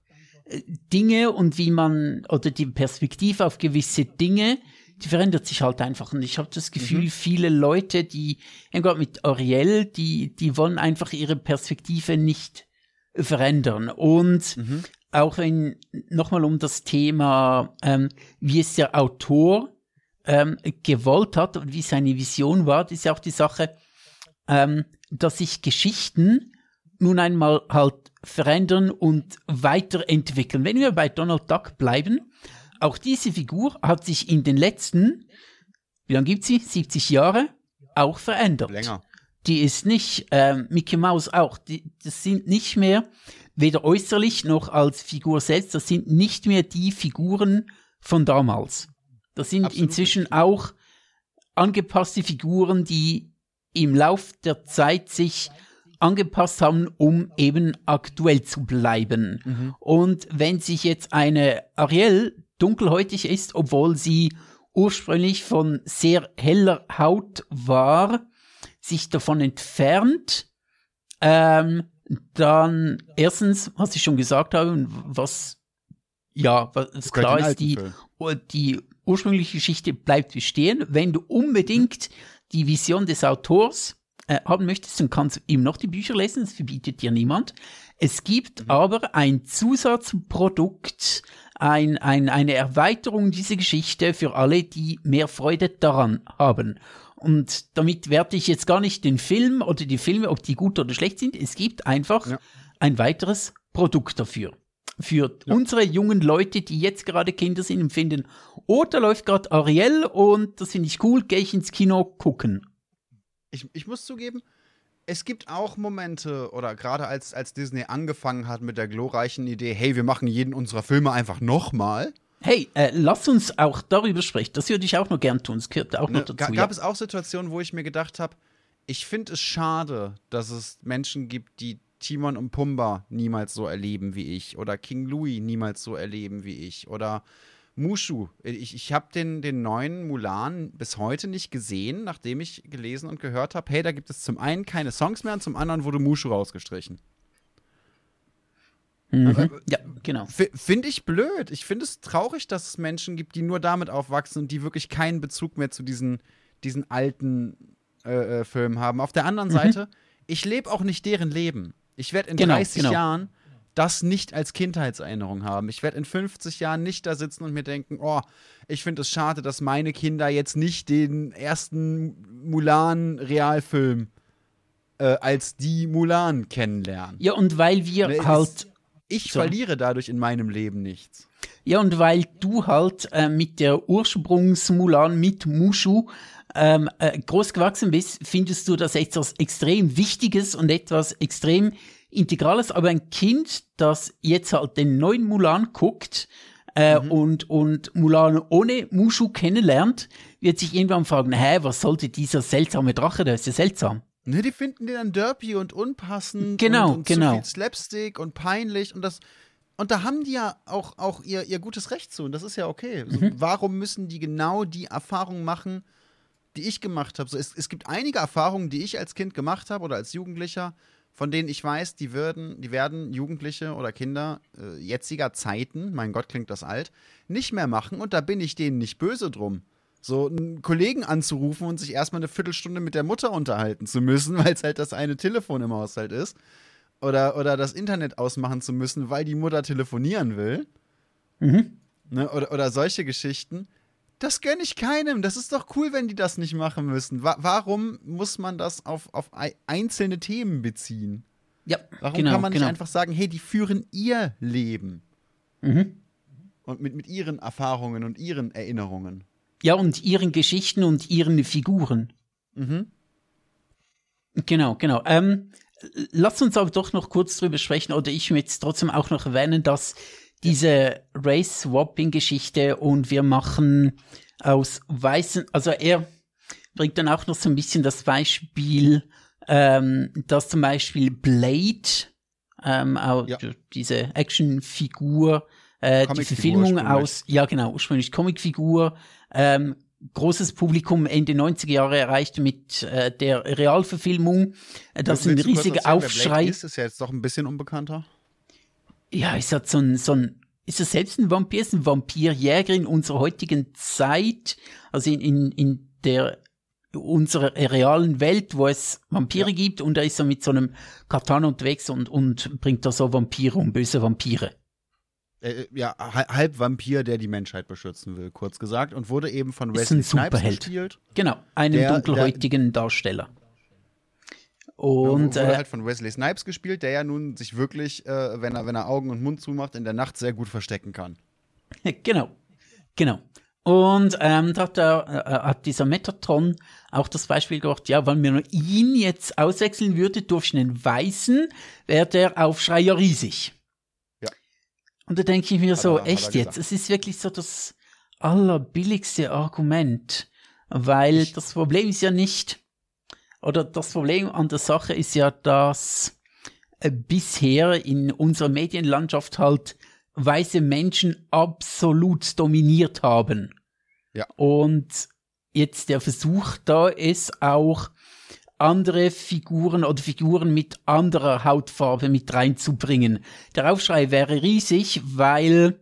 Dinge und wie man, oder die Perspektive auf gewisse Dinge, die verändert sich halt einfach. Und ich habe das Gefühl, viele Leute, die, gerade mit Ariel, die, die wollen einfach ihre Perspektive nicht verändern. Und Mhm. auch wenn, nochmal um das Thema, ähm, wie es der Autor ähm, gewollt hat und wie seine Vision war, das ist ja auch die Sache, ähm, dass sich Geschichten nun einmal halt verändern und weiterentwickeln. Wenn wir bei Donald Duck bleiben, auch diese Figur hat sich in den letzten, wie lange gibt sie? 70 Jahre auch verändert. Länger. Die ist nicht, ähm, Mickey Mouse auch, die, das sind nicht mehr, weder äußerlich noch als Figur selbst, das sind nicht mehr die Figuren von damals. Das sind Absolut inzwischen auch angepasste Figuren, die im Lauf der Zeit sich angepasst haben, um eben aktuell zu bleiben. Mhm. Und wenn sich jetzt eine Ariel dunkelhäutig ist, obwohl sie ursprünglich von sehr heller Haut war, sich davon entfernt, ähm, dann erstens, was ich schon gesagt habe, was ja, was klar ist, die, die ursprüngliche Geschichte bleibt bestehen. Wenn du unbedingt die Vision des Autors äh, haben möchtest, dann kannst du ihm noch die Bücher lesen, das verbietet dir niemand. Es gibt mhm. aber ein Zusatzprodukt, ein, ein, eine Erweiterung dieser Geschichte für alle, die mehr Freude daran haben. Und damit werte ich jetzt gar nicht den Film oder die Filme, ob die gut oder schlecht sind. Es gibt einfach ja. ein weiteres Produkt dafür. Für ja. unsere jungen Leute, die jetzt gerade Kinder sind, empfinden, oh, da läuft gerade Ariel und das finde ich cool, gehe ich ins Kino gucken. Ich, ich muss zugeben, es gibt auch Momente, oder gerade als, als Disney angefangen hat mit der glorreichen Idee, hey, wir machen jeden unserer Filme einfach nochmal. Hey, äh, lass uns auch darüber sprechen. Das würde ich auch noch gern tun. Es gehört auch ne, noch dazu. Gab ja. es auch Situationen, wo ich mir gedacht habe, ich finde es schade, dass es Menschen gibt, die Timon und Pumba niemals so erleben wie ich oder King Louis niemals so erleben wie ich oder Mushu. Ich, ich habe den, den neuen Mulan bis heute nicht gesehen, nachdem ich gelesen und gehört habe, hey, da gibt es zum einen keine Songs mehr und zum anderen wurde Mushu rausgestrichen. Mhm. Also, ja, genau. Finde ich blöd. Ich finde es traurig, dass es Menschen gibt, die nur damit aufwachsen und die wirklich keinen Bezug mehr zu diesen, diesen alten äh, äh, Filmen haben. Auf der anderen mhm. Seite, ich lebe auch nicht deren Leben. Ich werde in genau, 30 genau. Jahren das nicht als Kindheitserinnerung haben. Ich werde in 50 Jahren nicht da sitzen und mir denken, oh, ich finde es schade, dass meine Kinder jetzt nicht den ersten Mulan-Realfilm äh, als die Mulan kennenlernen. Ja, und weil wir ne, halt. Ich so. verliere dadurch in meinem Leben nichts. Ja, und weil du halt äh, mit der Ursprungs-Mulan mit Mushu ähm, äh, groß gewachsen bist, findest du das etwas extrem Wichtiges und etwas extrem Integrales. Aber ein Kind, das jetzt halt den neuen Mulan guckt äh, mhm. und, und Mulan ohne Mushu kennenlernt, wird sich irgendwann fragen, hä, was sollte dieser seltsame Drache, der ist ja seltsam. Ne, die finden den dann derpy und unpassend genau, und, und genau. zu viel Slapstick und peinlich und das und da haben die ja auch, auch ihr, ihr gutes Recht zu und das ist ja okay. Mhm. So, warum müssen die genau die Erfahrung machen, die ich gemacht habe. So, es, es gibt einige Erfahrungen, die ich als Kind gemacht habe oder als Jugendlicher, von denen ich weiß, die würden, die werden Jugendliche oder Kinder äh, jetziger Zeiten, mein Gott, klingt das alt, nicht mehr machen und da bin ich denen nicht böse drum. So einen Kollegen anzurufen und sich erstmal eine Viertelstunde mit der Mutter unterhalten zu müssen, (laughs) weil es halt das eine Telefon im Haushalt ist. Oder, oder das Internet ausmachen zu müssen, weil die Mutter telefonieren will. Mhm. Ne, oder, oder solche Geschichten das gönne ich keinem. Das ist doch cool, wenn die das nicht machen müssen. Wa warum muss man das auf, auf einzelne Themen beziehen? Ja, Warum genau, kann man nicht genau. einfach sagen, hey, die führen ihr Leben? Mhm. Und mit, mit ihren Erfahrungen und ihren Erinnerungen. Ja, und ihren Geschichten und ihren Figuren. Mhm. Genau, genau. Ähm, lass uns aber doch noch kurz drüber sprechen, oder ich möchte trotzdem auch noch erwähnen, dass diese Race-Swapping-Geschichte und wir machen aus weißen, also er bringt dann auch noch so ein bisschen das Beispiel, ähm, dass zum Beispiel Blade, ähm, auch ja. diese Actionfigur, äh, die Verfilmung aus, ja genau, ursprünglich Comicfigur, ähm, großes Publikum Ende 90er Jahre erreicht mit äh, der Realverfilmung. Das ist ein riesiger Aufschrei. Ist es ja jetzt doch ein bisschen unbekannter ja, ist das so ein, so ein, ist das selbst ein Vampir, ist ein Vampirjäger in unserer heutigen Zeit, also in, in, in der unserer realen Welt, wo es Vampire ja. gibt und er ist so mit so einem Katana unterwegs und, und bringt da so Vampire um, böse Vampire. Äh, ja, halb Vampir, der die Menschheit beschützen will, kurz gesagt, und wurde eben von Wesley Snipes gespielt. Genau, einen der, dunkelhäutigen der, Darsteller. Und ja, wurde äh, halt von Wesley Snipes gespielt, der ja nun sich wirklich, äh, wenn, er, wenn er Augen und Mund zumacht, in der Nacht sehr gut verstecken kann. (laughs) Genau, genau. Und ähm, da hat, der, äh, hat dieser Metatron auch das Beispiel gemacht, ja, wenn man ihn jetzt auswechseln würde durch einen Weißen, wäre der Aufschrei ja riesig. Ja. Und da denke ich mir hat so, er, echt jetzt, es ist wirklich so das allerbilligste Argument, weil das Problem ist ja nicht, oder das Problem an der Sache ist ja, dass äh, bisher in unserer Medienlandschaft halt weiße Menschen absolut dominiert haben. Ja. Und jetzt der Versuch da ist auch andere Figuren oder Figuren mit anderer Hautfarbe mit reinzubringen. Der Aufschrei wäre riesig, weil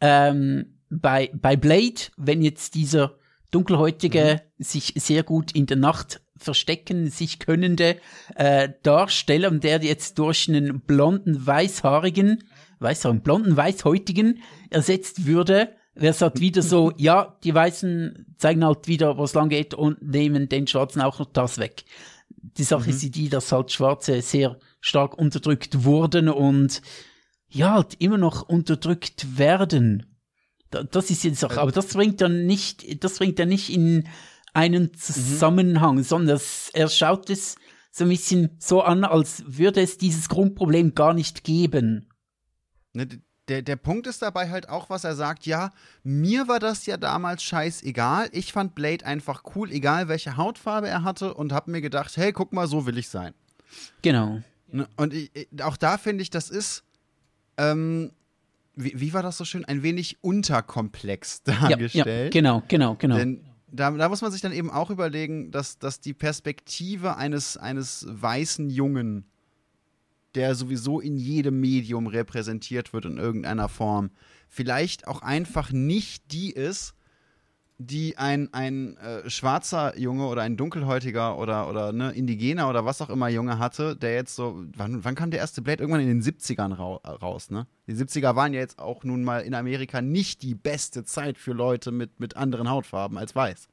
ähm, bei, bei Blade, wenn jetzt dieser dunkelhäutige, mhm. sich sehr gut in der Nacht verstecken, sich könnende äh, Darsteller, der jetzt durch einen blonden, weißhaarigen, weißhaarigen, blonden, weißhäutigen ersetzt würde, wäre es halt wieder so, (laughs) ja, die Weißen zeigen halt wieder, wo es lang geht und nehmen den Schwarzen auch noch das weg. Die Sache mhm. ist die, dass halt Schwarze sehr stark unterdrückt wurden und ja, halt immer noch unterdrückt werden. Das ist jetzt auch, aber das bringt dann nicht, das bringt dann nicht in einen mhm. Zusammenhang, mhm. sondern er schaut es so ein bisschen so an, als würde es dieses Grundproblem gar nicht geben. Ne, der, der Punkt ist dabei halt auch, was er sagt, ja, mir war das ja damals scheißegal. Ich fand Blade einfach cool, egal welche Hautfarbe er hatte und hab mir gedacht, hey, guck mal, so will ich sein. Genau. Ne, und ich, auch da finde ich, das ist, ähm, wie, wie, war das so schön, ein wenig unterkomplex dargestellt. Ja, ja, genau, genau, genau. Denn da, da, muss man sich dann eben auch überlegen, dass, dass die Perspektive eines, eines weißen Jungen, der sowieso in jedem Medium repräsentiert wird in irgendeiner Form, vielleicht auch einfach nicht die ist, die ein, ein äh, schwarzer Junge oder ein dunkelhäutiger oder, oder ne, Indigener oder was auch immer Junge hatte, der jetzt so, wann, wann kam der erste Blade? Irgendwann in den 70ern ra raus, ne? Die 70er waren ja jetzt auch nun mal in Amerika nicht die beste Zeit für Leute mit, mit anderen Hautfarben als weiß.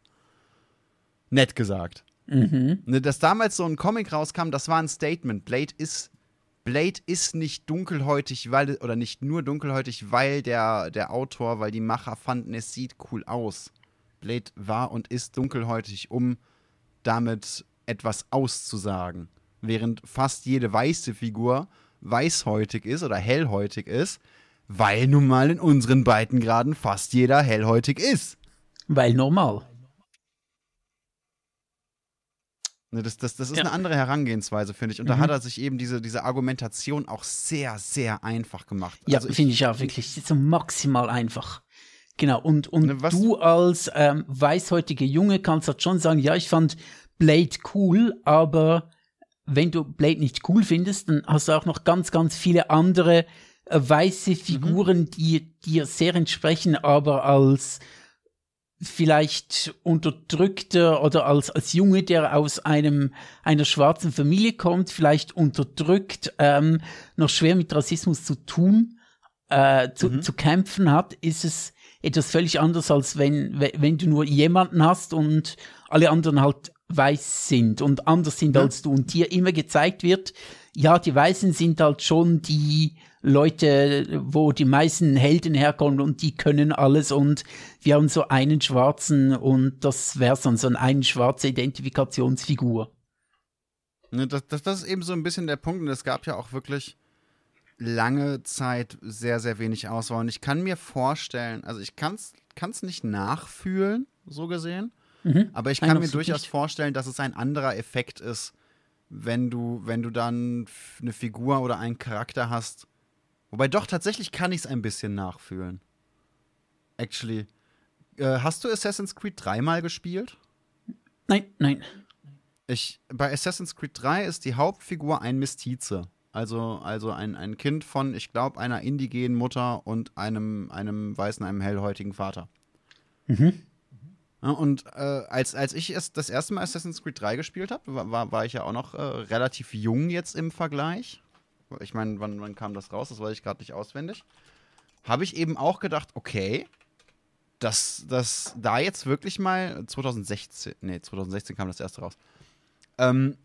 Nett gesagt. Mhm. Ne, dass damals so ein Comic rauskam, das war ein Statement. Blade ist Blade ist nicht dunkelhäutig, weil, oder nicht nur dunkelhäutig, weil der, der Autor, weil die Macher fanden, es sieht cool aus. Blade war und ist dunkelhäutig, um damit etwas auszusagen. Während fast jede weiße Figur weißhäutig ist oder hellhäutig ist, weil nun mal in unseren Breitengraden fast jeder hellhäutig ist. Weil normal. Ne, das, das, das ist ja. eine andere Herangehensweise, finde ich. Und mhm. da hat er sich eben diese, diese Argumentation auch sehr, sehr einfach gemacht. Ja, also finde ich auch wirklich so maximal einfach. Genau, und, und ne, du als ähm, weißhäutige Junge kannst halt schon sagen, ja, ich fand Blade cool, aber wenn du Blade nicht cool findest, dann hast du auch noch ganz, ganz viele andere äh, weiße mhm. Figuren, mhm. die dir sehr entsprechen, aber als vielleicht unterdrückter oder als, als Junge, der aus einem, einer schwarzen Familie kommt, vielleicht unterdrückt, ähm, noch schwer mit Rassismus zu tun, äh, zu, mhm. zu kämpfen hat, ist es etwas völlig anderes, als wenn, wenn du nur jemanden hast und alle anderen halt weiß sind und anders sind ja. als du und dir immer gezeigt wird, ja, die Weißen sind halt schon die Leute, wo die meisten Helden herkommen und die können alles und wir haben so einen Schwarzen und das wäre dann so eine schwarze Identifikationsfigur. Ne, das, das, das ist eben so ein bisschen der Punkt und es gab ja auch wirklich lange Zeit sehr, sehr wenig Auswahl. Und ich kann mir vorstellen, also ich kann es nicht nachfühlen, so gesehen, mhm. aber ich kann Nein, mir durchaus nicht. vorstellen, dass es ein anderer Effekt ist, wenn du, wenn du dann eine Figur oder einen Charakter hast. Wobei doch, tatsächlich kann ich es ein bisschen nachfühlen. Actually. Äh, hast du Assassin's Creed dreimal gespielt? Nein, nein. Ich, bei Assassin's Creed 3 ist die Hauptfigur ein Mestize. Also, also ein, ein Kind von, ich glaube, einer indigenen Mutter und einem, einem weißen, einem hellhäutigen Vater. Mhm. Ja, und äh, als, als ich es das erste Mal Assassin's Creed 3 gespielt habe, war, war ich ja auch noch äh, relativ jung jetzt im Vergleich. Ich meine, wann, wann kam das raus? Das weiß ich gerade nicht auswendig. Habe ich eben auch gedacht, okay, dass das da jetzt wirklich mal 2016, nee, 2016 kam das erste raus. Ähm,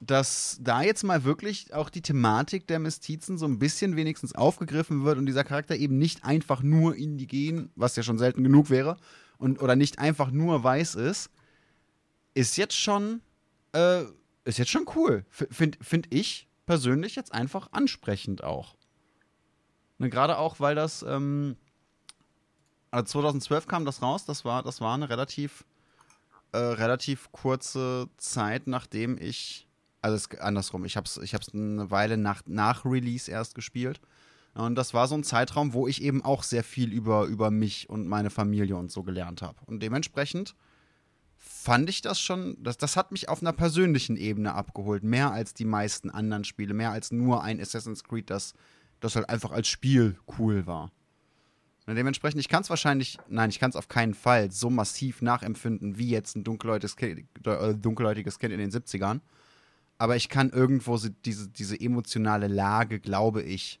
dass da jetzt mal wirklich auch die Thematik der Mestizen so ein bisschen wenigstens aufgegriffen wird und dieser Charakter eben nicht einfach nur indigen, was ja schon selten genug wäre, und, oder nicht einfach nur weiß ist, ist jetzt schon, äh, ist jetzt schon cool. Finde find ich persönlich jetzt einfach ansprechend auch. Ne, Gerade auch, weil das, ähm, also 2012 kam das raus, das war, das war eine relativ äh, relativ kurze Zeit, nachdem ich, also es, andersrum, ich habe es ich hab's eine Weile nach, nach Release erst gespielt. Und das war so ein Zeitraum, wo ich eben auch sehr viel über, über mich und meine Familie und so gelernt habe. Und dementsprechend fand ich das schon, das, das hat mich auf einer persönlichen Ebene abgeholt. Mehr als die meisten anderen Spiele, mehr als nur ein Assassin's Creed, das, das halt einfach als Spiel cool war. Und dementsprechend, ich kann es wahrscheinlich, nein, ich kann es auf keinen Fall so massiv nachempfinden wie jetzt ein dunkelhäutiges Kind, äh, dunkelhäutiges kind in den 70ern. Aber ich kann irgendwo diese, diese emotionale Lage, glaube ich,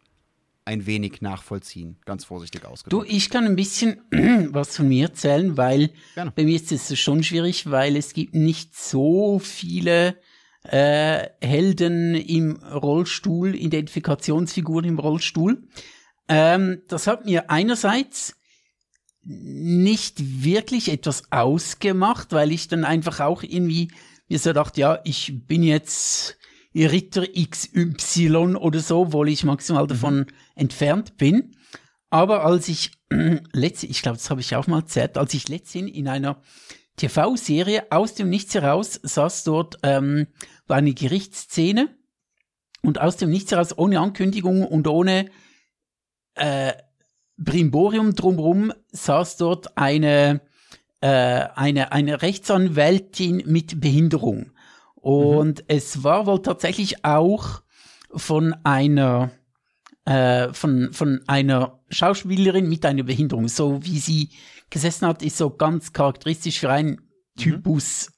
ein wenig nachvollziehen, ganz vorsichtig ausgedrückt. Du, ich kann ein bisschen (clears throat) was von mir erzählen, weil Gerne. bei mir ist es schon schwierig, weil es gibt nicht so viele äh, Helden im Rollstuhl, Identifikationsfiguren im Rollstuhl. Ähm, das hat mir einerseits nicht wirklich etwas ausgemacht, weil ich dann einfach auch irgendwie mir so dachte, ja, ich bin jetzt Ritter XY oder so, obwohl ich maximal mhm. davon mhm. entfernt bin. Aber als ich (clears throat) letzte, ich glaube, das habe ich auch mal erzählt, als ich letztens in einer TV-Serie aus dem Nichts heraus saß dort, ähm, war eine Gerichtsszene und aus dem Nichts heraus, ohne Ankündigung und ohne äh, Brimborium drumherum, saß dort eine, äh, eine, eine Rechtsanwältin mit Behinderung. Und mhm. es war wohl tatsächlich auch von einer äh, von, von einer Schauspielerin mit einer Behinderung. So wie sie gesessen hat, ist so ganz charakteristisch für einen mhm. Typus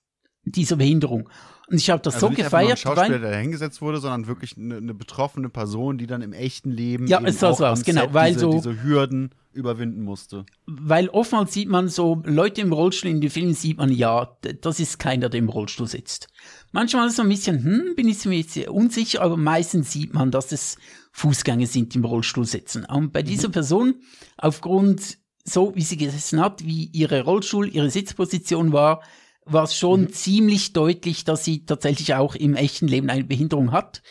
mhm. dieser Behinderung. Und ich habe das also so nicht gefeiert. Nicht ein Schauspieler, der hingesetzt wurde, sondern wirklich eine, eine, betroffene Person, die dann im echten Leben ja, es sah so aus, genau, weil diese, so diese Hürden überwinden musste. Weil oftmals sieht man so Leute im Rollstuhl in den Filmen sieht man ja, das ist keiner, der im Rollstuhl sitzt. Manchmal ist so ein bisschen, hm, bin ich mir jetzt unsicher, aber meistens sieht man, dass es Fußgänger sind, die im Rollstuhl sitzen. Und bei mhm. dieser Person, aufgrund so, wie sie gesessen hat, wie ihre Rollstuhl, ihre Sitzposition war, war es schon mhm. ziemlich deutlich, dass sie tatsächlich auch im echten Leben eine Behinderung hat.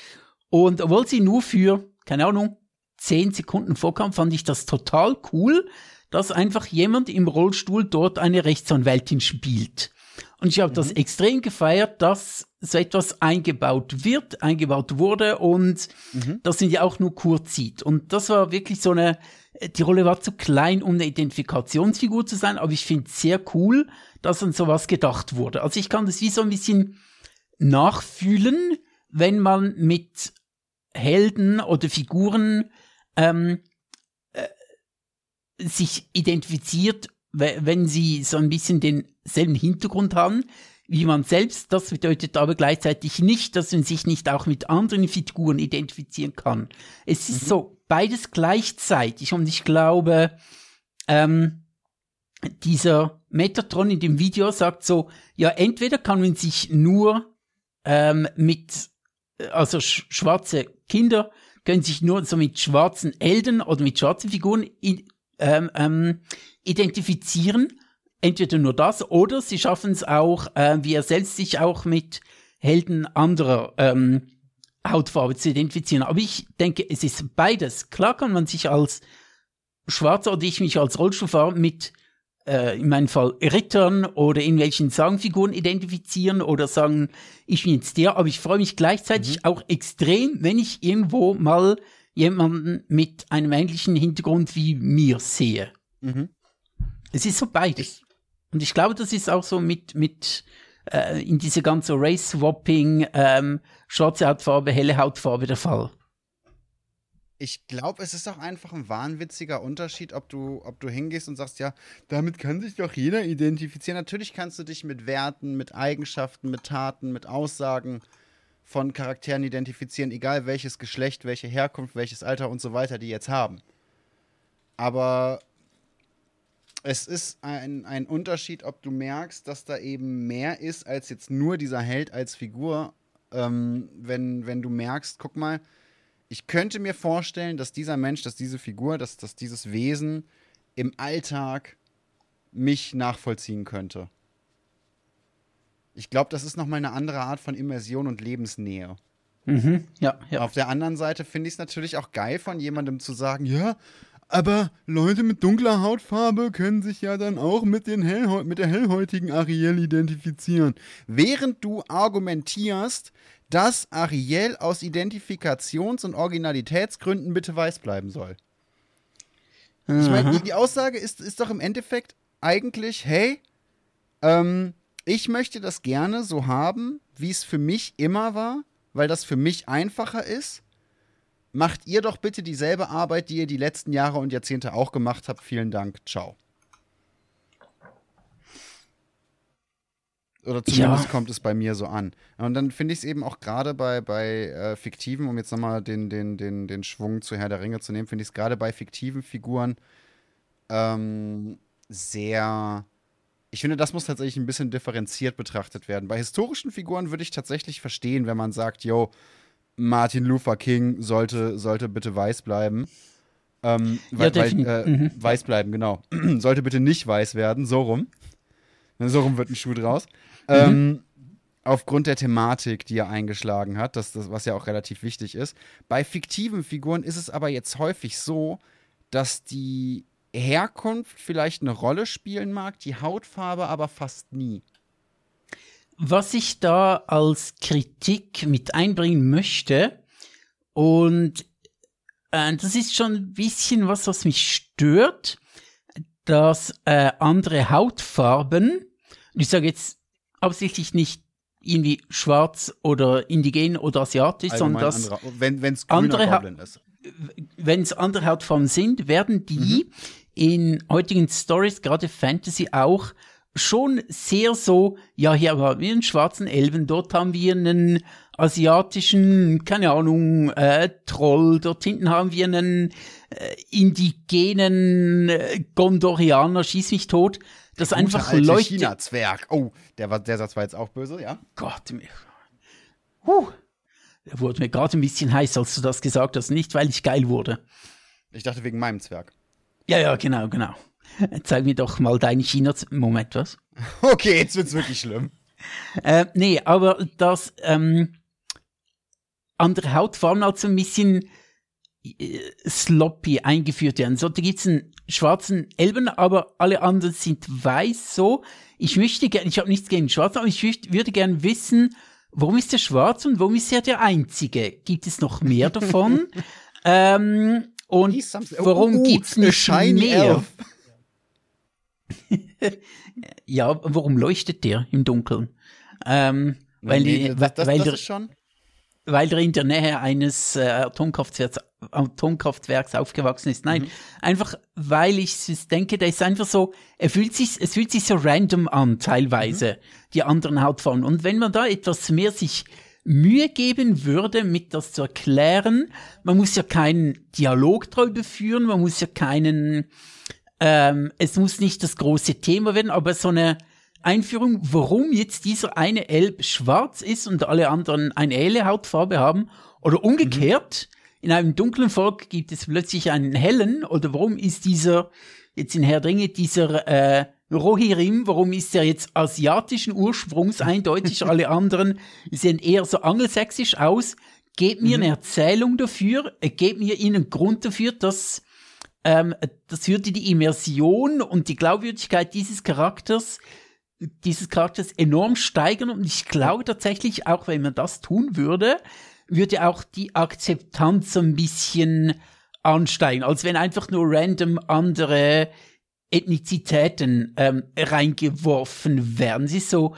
Und obwohl sie nur für, keine Ahnung, zehn Sekunden vorkam, fand ich das total cool, dass einfach jemand im Rollstuhl dort eine Rechtsanwältin spielt. Und ich habe mhm. das extrem gefeiert, dass so etwas eingebaut wird, eingebaut wurde und mhm. dass sie ja auch nur kurz sieht. Und das war wirklich so eine, die Rolle war zu klein, um eine Identifikationsfigur zu sein, aber ich finde es sehr cool, dass an sowas gedacht wurde. Also ich kann das wie so ein bisschen nachfühlen, wenn man mit Helden oder Figuren ähm, äh, sich identifiziert, wenn sie so ein bisschen denselben Hintergrund haben wie man selbst. Das bedeutet aber gleichzeitig nicht, dass man sich nicht auch mit anderen Figuren identifizieren kann. Es ist mhm. so beides gleichzeitig und ich glaube, ähm, dieser Metatron in dem Video sagt so, ja, entweder kann man sich nur ähm, mit, also sch schwarze Kinder können sich nur so mit schwarzen Eltern oder mit schwarzen Figuren in, ähm, ähm, identifizieren. Entweder nur das oder sie schaffen es auch, äh, wie er selbst sich auch mit Helden anderer ähm, Hautfarbe zu identifizieren. Aber ich denke, es ist beides. Klar kann man sich als Schwarzer oder ich mich als Rollstuhlfahrer mit äh, in meinem Fall Rittern oder irgendwelchen Sangfiguren identifizieren oder sagen, ich bin jetzt der, aber ich freue mich gleichzeitig mhm. auch extrem, wenn ich irgendwo mal jemanden mit einem ähnlichen Hintergrund wie mir sehe. Mhm. Es ist so beides. Und ich glaube, das ist auch so mit, mit äh, in diese ganze Race-Swapping, ähm, schwarze Hautfarbe, helle Hautfarbe der Fall ich glaube, es ist auch einfach ein wahnwitziger Unterschied, ob du, ob du hingehst und sagst, ja, damit kann sich doch jeder identifizieren. Natürlich kannst du dich mit Werten, mit Eigenschaften, mit Taten, mit Aussagen von Charakteren identifizieren, egal welches Geschlecht, welche Herkunft, welches Alter und so weiter die jetzt haben. Aber es ist ein, ein Unterschied, ob du merkst, dass da eben mehr ist als jetzt nur dieser Held als Figur. Ähm, wenn, wenn du merkst, guck mal, ich könnte mir vorstellen, dass dieser Mensch, dass diese Figur, dass, dass dieses Wesen im Alltag mich nachvollziehen könnte. Ich glaube, das ist nochmal eine andere Art von Immersion und Lebensnähe. Mhm, ja, ja. Auf der anderen Seite finde ich es natürlich auch geil, von jemandem zu sagen, ja, aber Leute mit dunkler Hautfarbe können sich ja dann auch mit, den Hellhäut mit der hellhäutigen Ariel identifizieren. Während du argumentierst, dass Ariel aus Identifikations- und Originalitätsgründen bitte weiß bleiben soll. Ich meine, die, die, Aussage ist, ist doch im Endeffekt eigentlich, hey, ähm, ich möchte das gerne so haben, wie es für mich immer war, weil das für mich einfacher ist. Macht ihr doch bitte dieselbe Arbeit, die ihr die letzten Jahre und Jahrzehnte auch gemacht habt. Vielen Dank. Ciao. Oder zumindest ja. kommt es bei mir so an. Und dann finde ich es eben auch gerade bei, bei äh, fiktiven, um jetzt nochmal den, den, den, den Schwung zu Herr der Ringe zu nehmen, finde ich es gerade bei fiktiven Figuren ähm, sehr. Ich finde, das muss tatsächlich ein bisschen differenziert betrachtet werden. Bei historischen Figuren würde ich tatsächlich verstehen, wenn man sagt, yo, Martin Luther King sollte, sollte bitte weiß bleiben. Ähm, weil, ja, weil äh, mhm. weiß bleiben, genau. (clears throat) sollte bitte nicht weiß werden, so rum. (laughs) So rum wird ein Schuh draus. Mhm. Ähm, aufgrund der Thematik, die er eingeschlagen hat, das, das, was ja auch relativ wichtig ist. Bei fiktiven Figuren ist es aber jetzt häufig so, dass die Herkunft vielleicht eine Rolle spielen mag, die Hautfarbe aber fast nie. Was ich da als Kritik mit einbringen möchte, und äh, das ist schon ein bisschen was, was mich stört, dass äh, andere Hautfarben, ich sage jetzt absichtlich nicht irgendwie schwarz oder indigen oder asiatisch, Allgemein sondern dass andere, wenn es andere Goblin ist. Wenn es andere Hautfarben sind, werden die mhm. in heutigen Stories, gerade Fantasy auch, schon sehr so, ja, hier haben wir einen schwarzen Elben, dort haben wir einen asiatischen, keine Ahnung, äh, Troll, dort hinten haben wir einen äh, indigenen äh, Gondorianer, schieß mich tot. Das der einfach alte leuchtet. China-Zwerg. Oh, der, war, der Satz war jetzt auch böse, ja? Gott, mir. Huh. Der wurde mir gerade ein bisschen heiß, als du das gesagt hast. Nicht, weil ich geil wurde. Ich dachte wegen meinem Zwerg. Ja, ja, genau, genau. (laughs) Zeig mir doch mal deinen China. Moment, was? (laughs) Okay, jetzt wird's wirklich schlimm. äh, nee, aber das ähm, andere Hautfarben halt so ein bisschen äh, sloppy eingeführt werden. So, da gibt's einen schwarzen Elben, aber alle anderen sind weiß so. Ich möchte gerne, ich habe nichts gegen Schwarz, aber ich würde gerne wissen, warum ist der schwarz und warum ist er der einzige? Gibt es noch mehr davon? (laughs) ähm, und warum uh, gibt's nicht mehr? (laughs) ja, warum leuchtet der im Dunkeln? Ähm, weil, nee, die, das, das, weil das der, schon weil er in der Nähe eines äh, Atomkraftwerks, Atomkraftwerks aufgewachsen ist. Nein, mhm. einfach weil ich denke, der ist einfach so, er fühlt sich, es fühlt sich so random an, teilweise, mhm. die anderen Hautfarben. Und wenn man da etwas mehr sich Mühe geben würde, mit das zu erklären, man muss ja keinen Dialog darüber führen, man muss ja keinen, ähm, es muss nicht das große Thema werden, aber so eine, Einführung, warum jetzt dieser eine Elb schwarz ist und alle anderen eine helle Hautfarbe haben oder umgekehrt. Mhm. In einem dunklen Volk gibt es plötzlich einen hellen oder warum ist dieser jetzt in Herr Dringe dieser äh, Rohirrim, warum ist er jetzt asiatischen Ursprungs eindeutig, alle (laughs) anderen sehen eher so angelsächsisch aus. Gebt mir mhm. eine Erzählung dafür, äh, gebt mir ihnen Grund dafür, dass ähm, das würde die Immersion und die Glaubwürdigkeit dieses Charakters dieses Charakters enorm steigern und ich glaube tatsächlich, auch wenn man das tun würde, würde auch die Akzeptanz so ein bisschen ansteigen, als wenn einfach nur random andere Ethnizitäten ähm, reingeworfen werden. Sie so,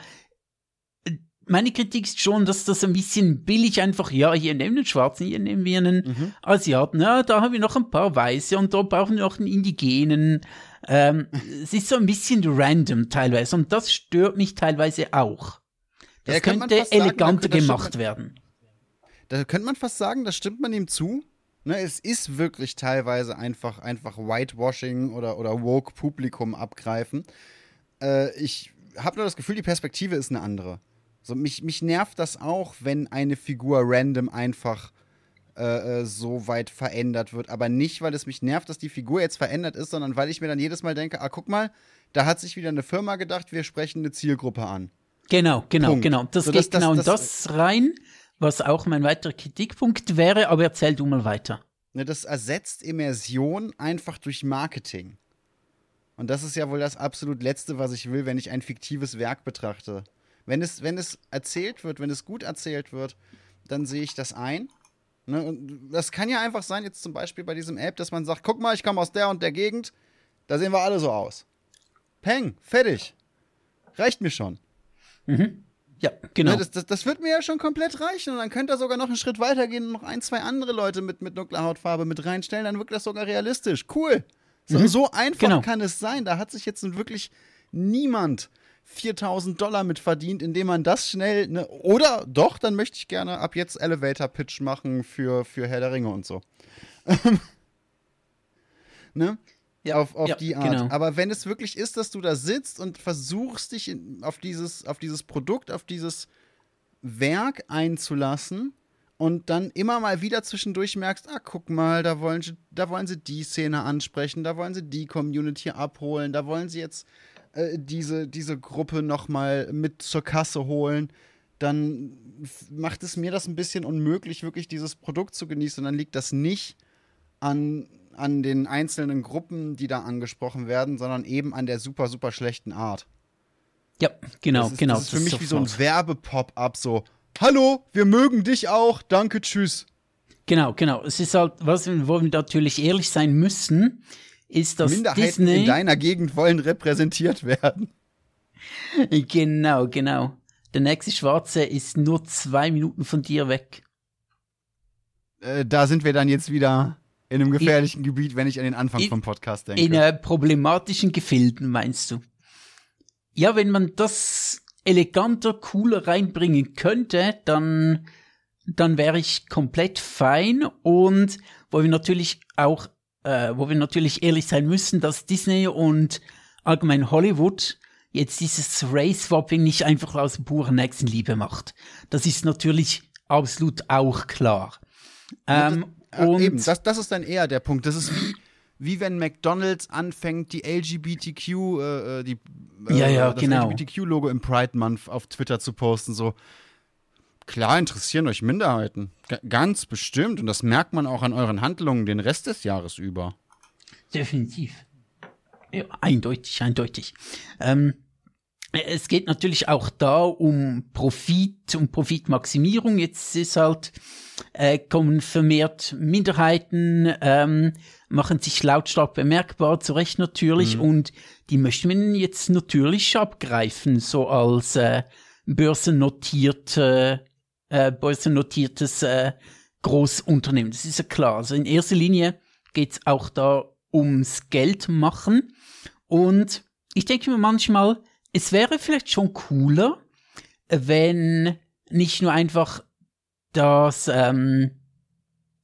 meine Kritik ist schon, dass das ein bisschen billig einfach, ja, hier nehmen wir einen Schwarzen, hier nehmen wir einen mhm. Asiaten, ja, da haben wir noch ein paar Weiße und da brauchen wir noch einen Indigenen. Ähm, (laughs) es ist so ein bisschen random teilweise und das stört mich teilweise auch. Das ja, könnte eleganter sagen, gemacht werden. Da könnte man fast sagen, da stimmt man ihm zu. Ne, es ist wirklich teilweise einfach, einfach Whitewashing oder, oder Woke-Publikum abgreifen. Äh, ich habe nur das Gefühl, die Perspektive ist eine andere. So, mich, mich nervt das auch, wenn eine Figur random einfach äh, äh, so weit verändert wird. Aber nicht, weil es mich nervt, dass die Figur jetzt verändert ist, sondern weil ich mir dann jedes Mal denke, ah, guck mal, da hat sich wieder eine Firma gedacht, wir sprechen eine Zielgruppe an. Genau, genau, Punkt. genau. Das so, geht das, genau das, in das rein, was auch mein weiterer Kritikpunkt wäre, aber erzähl du mal weiter. Ne, das ersetzt Immersion einfach durch Marketing. Und das ist ja wohl das absolut Letzte, was ich will, wenn ich ein fiktives Werk betrachte. Wenn es, wenn es erzählt wird, wenn es gut erzählt wird, dann sehe ich das ein. Ne? Und das kann ja einfach sein, jetzt zum Beispiel bei diesem App, dass man sagt, guck mal, ich komme aus der und der Gegend, da sehen wir alle so aus. Peng, fertig. Reicht mir schon. Mhm. Ja, genau. Ne, das, das, das, wird mir ja schon komplett reichen. Und dann könnte er sogar noch einen Schritt weiter gehen und noch ein, zwei andere Leute mit, mit dunkler Hautfarbe mit reinstellen. Dann wirkt das sogar realistisch. Cool. So, mhm. so einfach genau. kann es sein. Da hat sich jetzt wirklich niemand 4000 Dollar mit verdient, indem man das schnell. Ne, oder doch, dann möchte ich gerne ab jetzt Elevator Pitch machen für, für Herr der Ringe und so. (laughs) ne? Ja, auf, auf ja, die Art. Genau. Aber wenn es wirklich ist, dass du da sitzt und versuchst, dich in, auf, dieses, auf dieses Produkt, auf dieses Werk einzulassen und dann immer mal wieder zwischendurch merkst, ah, guck mal, da wollen, da wollen sie die Szene ansprechen, da wollen sie die Community abholen, da wollen sie jetzt äh, diese, diese Gruppe nochmal mit zur Kasse holen, dann macht es mir das ein bisschen unmöglich, wirklich dieses Produkt zu genießen. Und dann liegt das nicht an an den einzelnen Gruppen, die da angesprochen werden, sondern eben an der super, super schlechten Art. Ja, genau, das ist, genau. Das ist für mich wie so ein Werbepop-up, so, hallo, wir mögen dich auch, danke, tschüss. Genau, genau. Es ist halt, was, wo wir natürlich ehrlich sein müssen, ist, dass Minderheiten Disney in deiner Gegend wollen repräsentiert werden. (laughs) Genau, genau. Der nächste Schwarze ist nur zwei Minuten von dir weg. Äh, da sind wir dann jetzt wieder in einem gefährlichen in, Gebiet, wenn ich an den Anfang in, vom Podcast denke. In äh, problematischen Gefilden, meinst du? Ja, wenn man das eleganter, cooler reinbringen könnte, dann, dann wäre ich komplett fein. Und wo wir natürlich auch, äh, wo wir natürlich ehrlich sein müssen, dass Disney und allgemein Hollywood jetzt dieses Race-Swapping nicht einfach aus purer Nächstenliebe macht. Das ist natürlich absolut auch klar. Ähm, und eben, das, das ist dann eher der Punkt. Das ist wie, wie wenn McDonalds anfängt, die LGBTQ, äh, äh, die, äh, ja, ja, das genau. LGBTQ-Logo im Pride Month auf Twitter zu posten. So, klar interessieren euch Minderheiten. G ganz bestimmt. Und das merkt man auch an euren Handlungen den Rest des Jahres über. Definitiv. Ja, eindeutig, eindeutig. Ähm, es geht natürlich auch da um Profit, um Profitmaximierung. Jetzt ist halt, äh, kommen vermehrt Minderheiten, ähm, machen sich lautstark bemerkbar, zu Recht natürlich, mhm. und die möchten wir jetzt natürlich abgreifen, so als äh, börsennotierte, äh, börsennotiertes äh, Großunternehmen. Das ist ja klar. Also in erster Linie geht's auch da ums Geld machen. Und ich denke mir manchmal, es wäre vielleicht schon cooler, wenn nicht nur einfach das, ähm,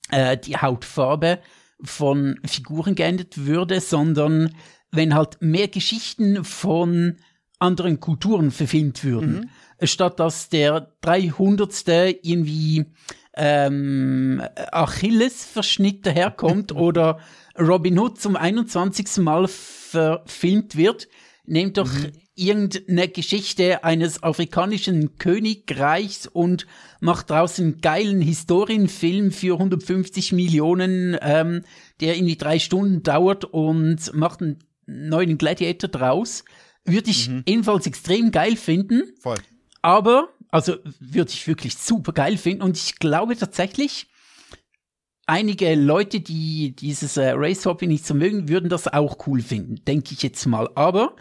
äh, die Hautfarbe von Figuren geändert würde, sondern wenn halt mehr Geschichten von anderen Kulturen verfilmt würden. Mhm. Statt dass der 300. irgendwie ähm, Achilles-Verschnitt daherkommt (laughs) oder Robin Hood zum 21. Mal verfilmt wird, nehmt doch mhm irgendeine Geschichte eines afrikanischen Königreichs und macht daraus einen geilen Historienfilm für 150 Millionen, ähm, der irgendwie drei Stunden dauert und macht einen neuen Gladiator draus. Würde ich mhm. ebenfalls extrem geil finden. Voll. Aber, also würde ich wirklich super geil finden und ich glaube tatsächlich, einige Leute, die dieses äh, Race Hopping nicht so mögen, würden das auch cool finden, denke ich jetzt mal. Aber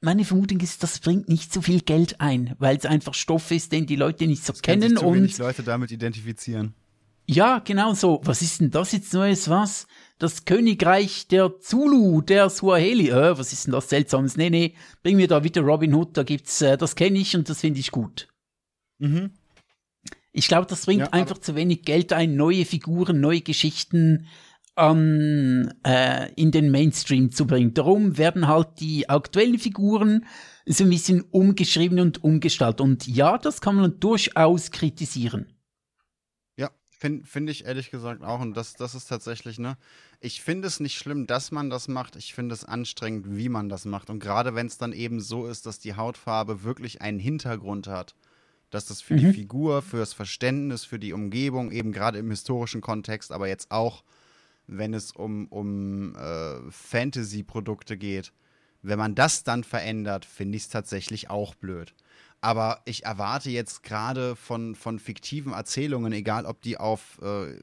meine Vermutung ist, das bringt nicht so viel Geld ein, weil es einfach Stoff ist, den die Leute nicht so das kennen und Leute damit identifizieren. Ja, genau so. Was ist denn das jetzt Neues? Was? Das Königreich der Zulu, der Swahili. Äh, was ist denn das Seltsames? Nee, nee, bring mir da wieder Robin Hood, da gibt's, äh, das kenne ich und das finde ich gut. Mhm. Ich glaube, das bringt ja, einfach zu wenig Geld ein, neue Figuren, neue Geschichten an, äh, in den Mainstream zu bringen. Darum werden halt die aktuellen Figuren so ein bisschen umgeschrieben und umgestaltet. Und ja, das kann man durchaus kritisieren. Ja, finde find ich ehrlich gesagt auch. Und das, das ist tatsächlich, ne? Ich finde es nicht schlimm, dass man das macht. Ich finde es anstrengend, wie man das macht. Und gerade wenn es dann eben so ist, dass die Hautfarbe wirklich einen Hintergrund hat, Dass das für die Figur, fürs Verständnis, für die Umgebung, eben gerade im historischen Kontext, aber jetzt auch, wenn es um, um äh, Fantasy-Produkte geht, wenn man das dann verändert, finde ich es tatsächlich auch blöd. Aber ich erwarte jetzt gerade von, von fiktiven Erzählungen, egal ob die auf äh,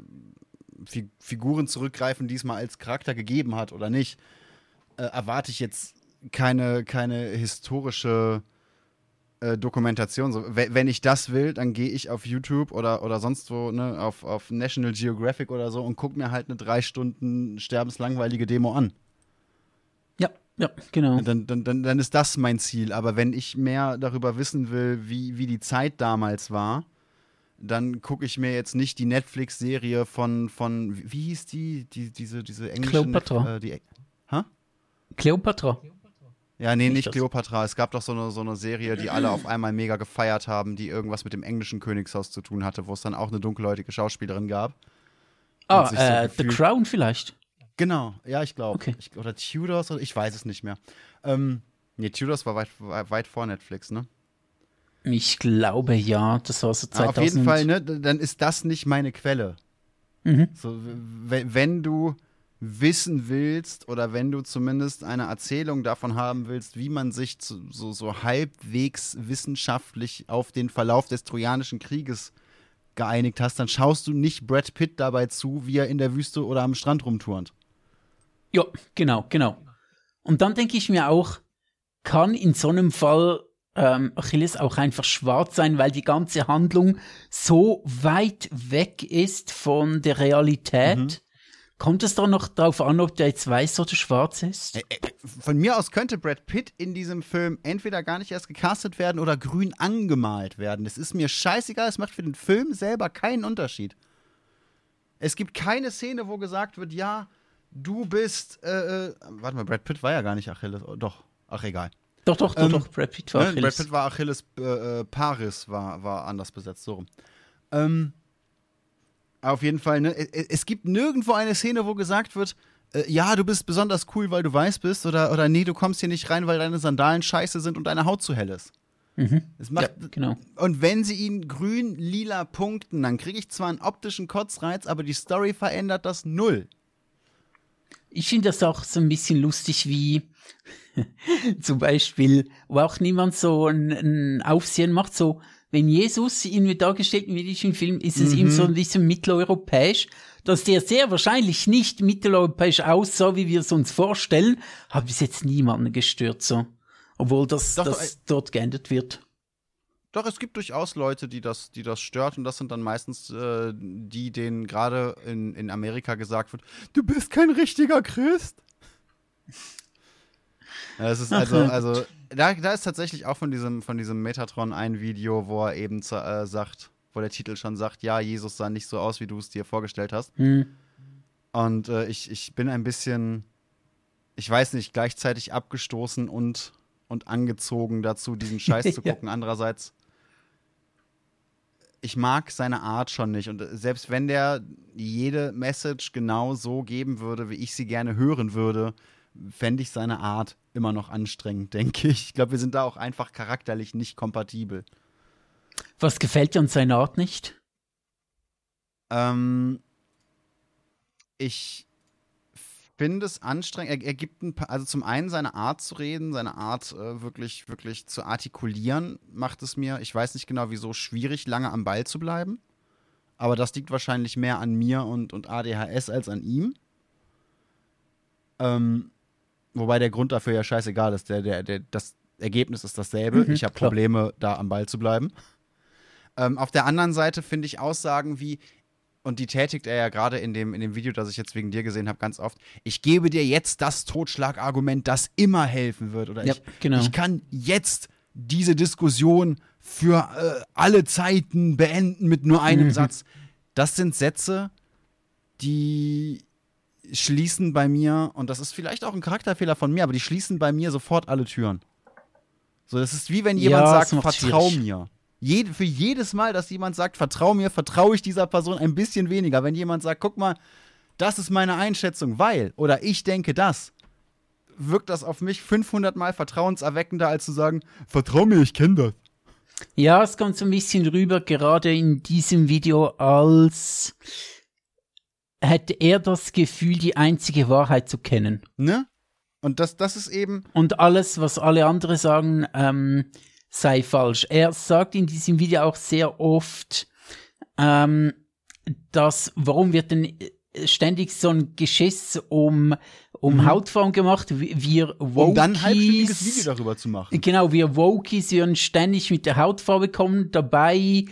Figuren zurückgreifen, die es mal als Charakter gegeben hat oder nicht, äh, erwarte ich jetzt keine, keine historische äh, Dokumentation. So, wenn ich das will, dann gehe ich auf YouTube oder, oder sonst wo, ne, auf, auf National Geographic oder so und gucke mir halt eine drei Stunden sterbenslangweilige Demo an. Ja, ja, genau. Dann, dann, dann, dann ist das mein Ziel. Aber wenn ich mehr darüber wissen will, wie, wie die Zeit damals war, dann gucke ich mir jetzt nicht die Netflix-Serie von, von, wie hieß die, die diese, diese englische. Cleopatra. Äh, die, Cleopatra. ja, nee, Nicht. Kleopatra. Es gab doch so eine, so eine Serie, die alle auf einmal mega gefeiert haben, die irgendwas mit dem englischen Königshaus zu tun hatte, wo es dann auch eine dunkelhäutige Schauspielerin gab. Ah, sich so äh, The Crown vielleicht. Genau, ja, ich glaube. Okay. Oder Tudors, oder ich weiß es nicht mehr. Ähm, nee, Tudors war weit weit vor Netflix, ne? Ich glaube ja, das war so 2000. Aber auf jeden Fall, ne, dann ist das nicht meine Quelle. Mhm. So, wenn du wissen willst oder wenn du zumindest eine Erzählung davon haben willst, wie man sich zu, so, so halbwegs wissenschaftlich auf den Verlauf des Trojanischen Krieges geeinigt hast, dann schaust du nicht Brad Pitt dabei zu, wie er in der Wüste oder am Strand rumturnt. Ja, genau, genau. Und dann denke ich mir auch, kann in so einem Fall ähm, Achilles auch einfach schwarz sein, weil die ganze Handlung so weit weg ist von der Realität. Mhm. Kommt es dann noch darauf an, ob der jetzt weiß oder schwarz ist? Von mir aus könnte Brad Pitt in diesem Film entweder gar nicht erst gecastet werden oder grün angemalt werden. Das ist mir scheißegal, es macht für den Film selber keinen Unterschied. Es gibt keine Szene, wo gesagt wird, ja, du bist, äh, äh, warte mal, Brad Pitt war ja gar nicht Achilles, oh, doch, ach egal. Doch, doch, doch, Ähm, doch, Brad Pitt war Ne? Brad Achilles. Pitt war Achilles, äh, äh, Paris war, war anders besetzt, so rum. Ähm, auf jeden Fall, ne? Es, es gibt nirgendwo eine Szene, wo gesagt wird, äh, ja, du bist besonders cool, weil du weiß bist, oder, oder nee, du kommst hier nicht rein, weil deine Sandalen scheiße sind und deine Haut zu hell ist. Mhm. Es macht, Ja, genau. Und wenn sie ihn grün, lila punkten, dann kriege ich zwar einen optischen Kotzreiz, aber die Story verändert das null. Ich finde das auch so ein bisschen lustig, wie (laughs) zum Beispiel, wo auch niemand so ein, ein Aufsehen macht, so, wenn Jesus irgendwie dargestellt im jüdischen Film, ist es ihm so ein bisschen mitteleuropäisch, dass der sehr wahrscheinlich nicht mitteleuropäisch aussah, wie wir es uns vorstellen, hat bis jetzt niemanden gestört, so. Obwohl das, Doch, das doch, dort geändert wird. Doch, es gibt durchaus Leute, die das, die das stört und das sind dann meistens äh, die, denen gerade in, in Amerika gesagt wird, du bist kein richtiger Christ. Ja, Es ist also, also da, da ist tatsächlich auch von diesem, von diesem Metatron ein Video, wo er eben äh, sagt, wo der Titel schon sagt, ja, Jesus sah nicht so aus, wie du es dir vorgestellt hast. Hm. Und äh, ich, ich bin ein bisschen, ich weiß nicht, gleichzeitig abgestoßen und, und angezogen dazu, diesen Scheiß (laughs) zu gucken. Andererseits, ich mag seine Art schon nicht. Und äh, selbst wenn der jede Message genau so geben würde, wie ich sie gerne hören würde, fände ich seine Art immer noch anstrengend, (laughs) denke ich. Ich glaube, wir sind da auch einfach charakterlich nicht kompatibel. Was gefällt dir an seiner Art nicht? Ähm, ich finde es anstrengend. Er, er gibt ein paar, also zum einen seine Art zu reden, seine Art äh, wirklich, wirklich zu artikulieren, macht es mir, ich weiß nicht genau wieso, schwierig, lange am Ball zu bleiben. Aber das liegt wahrscheinlich mehr an mir und, und ADHS als an ihm. Ähm, wobei der Grund dafür ja scheißegal ist. Der, der, der, das Ergebnis ist dasselbe. Mhm, ich habe. Probleme, da am Ball zu bleiben. Ähm, auf der anderen Seite finde ich Aussagen wie, und die tätigt er ja gerade in dem, in dem Video, das ich jetzt wegen dir gesehen habe, ganz oft. Ich gebe dir jetzt das Totschlagargument, das immer helfen wird. Oder Ja, ich, genau. ich kann jetzt diese Diskussion für äh, alle Zeiten beenden mit nur einem Mhm. Satz. Das sind Sätze, die schließen bei mir, und das ist vielleicht auch ein Charakterfehler von mir, aber die schließen bei mir sofort alle Türen. So, das ist wie wenn jemand Ja, sagt, vertrau schwierig. mir. Jed für jedes Mal, dass jemand sagt, vertrau mir, vertraue ich dieser Person ein bisschen weniger. Wenn jemand sagt, guck mal, das ist meine Einschätzung, weil, oder ich denke das, wirkt das auf mich 500 Mal vertrauenserweckender, als zu sagen, vertrau mir, ich kenne das. Ja, es kommt so ein bisschen rüber, gerade in diesem Video, als hätte er das Gefühl, die einzige Wahrheit zu kennen. Ne? Und das, das ist eben. Und alles, was alle anderen sagen, ähm, sei falsch. Er sagt in diesem Video auch sehr oft, ähm, dass, warum wird denn ständig so ein Geschiss um, um mhm. Hautfarben gemacht. Wir Wokies, um dann ein halbstündiges Video darüber zu machen. Genau, wir Wokies würden ständig mit der Hautfarbe kommen. Dabei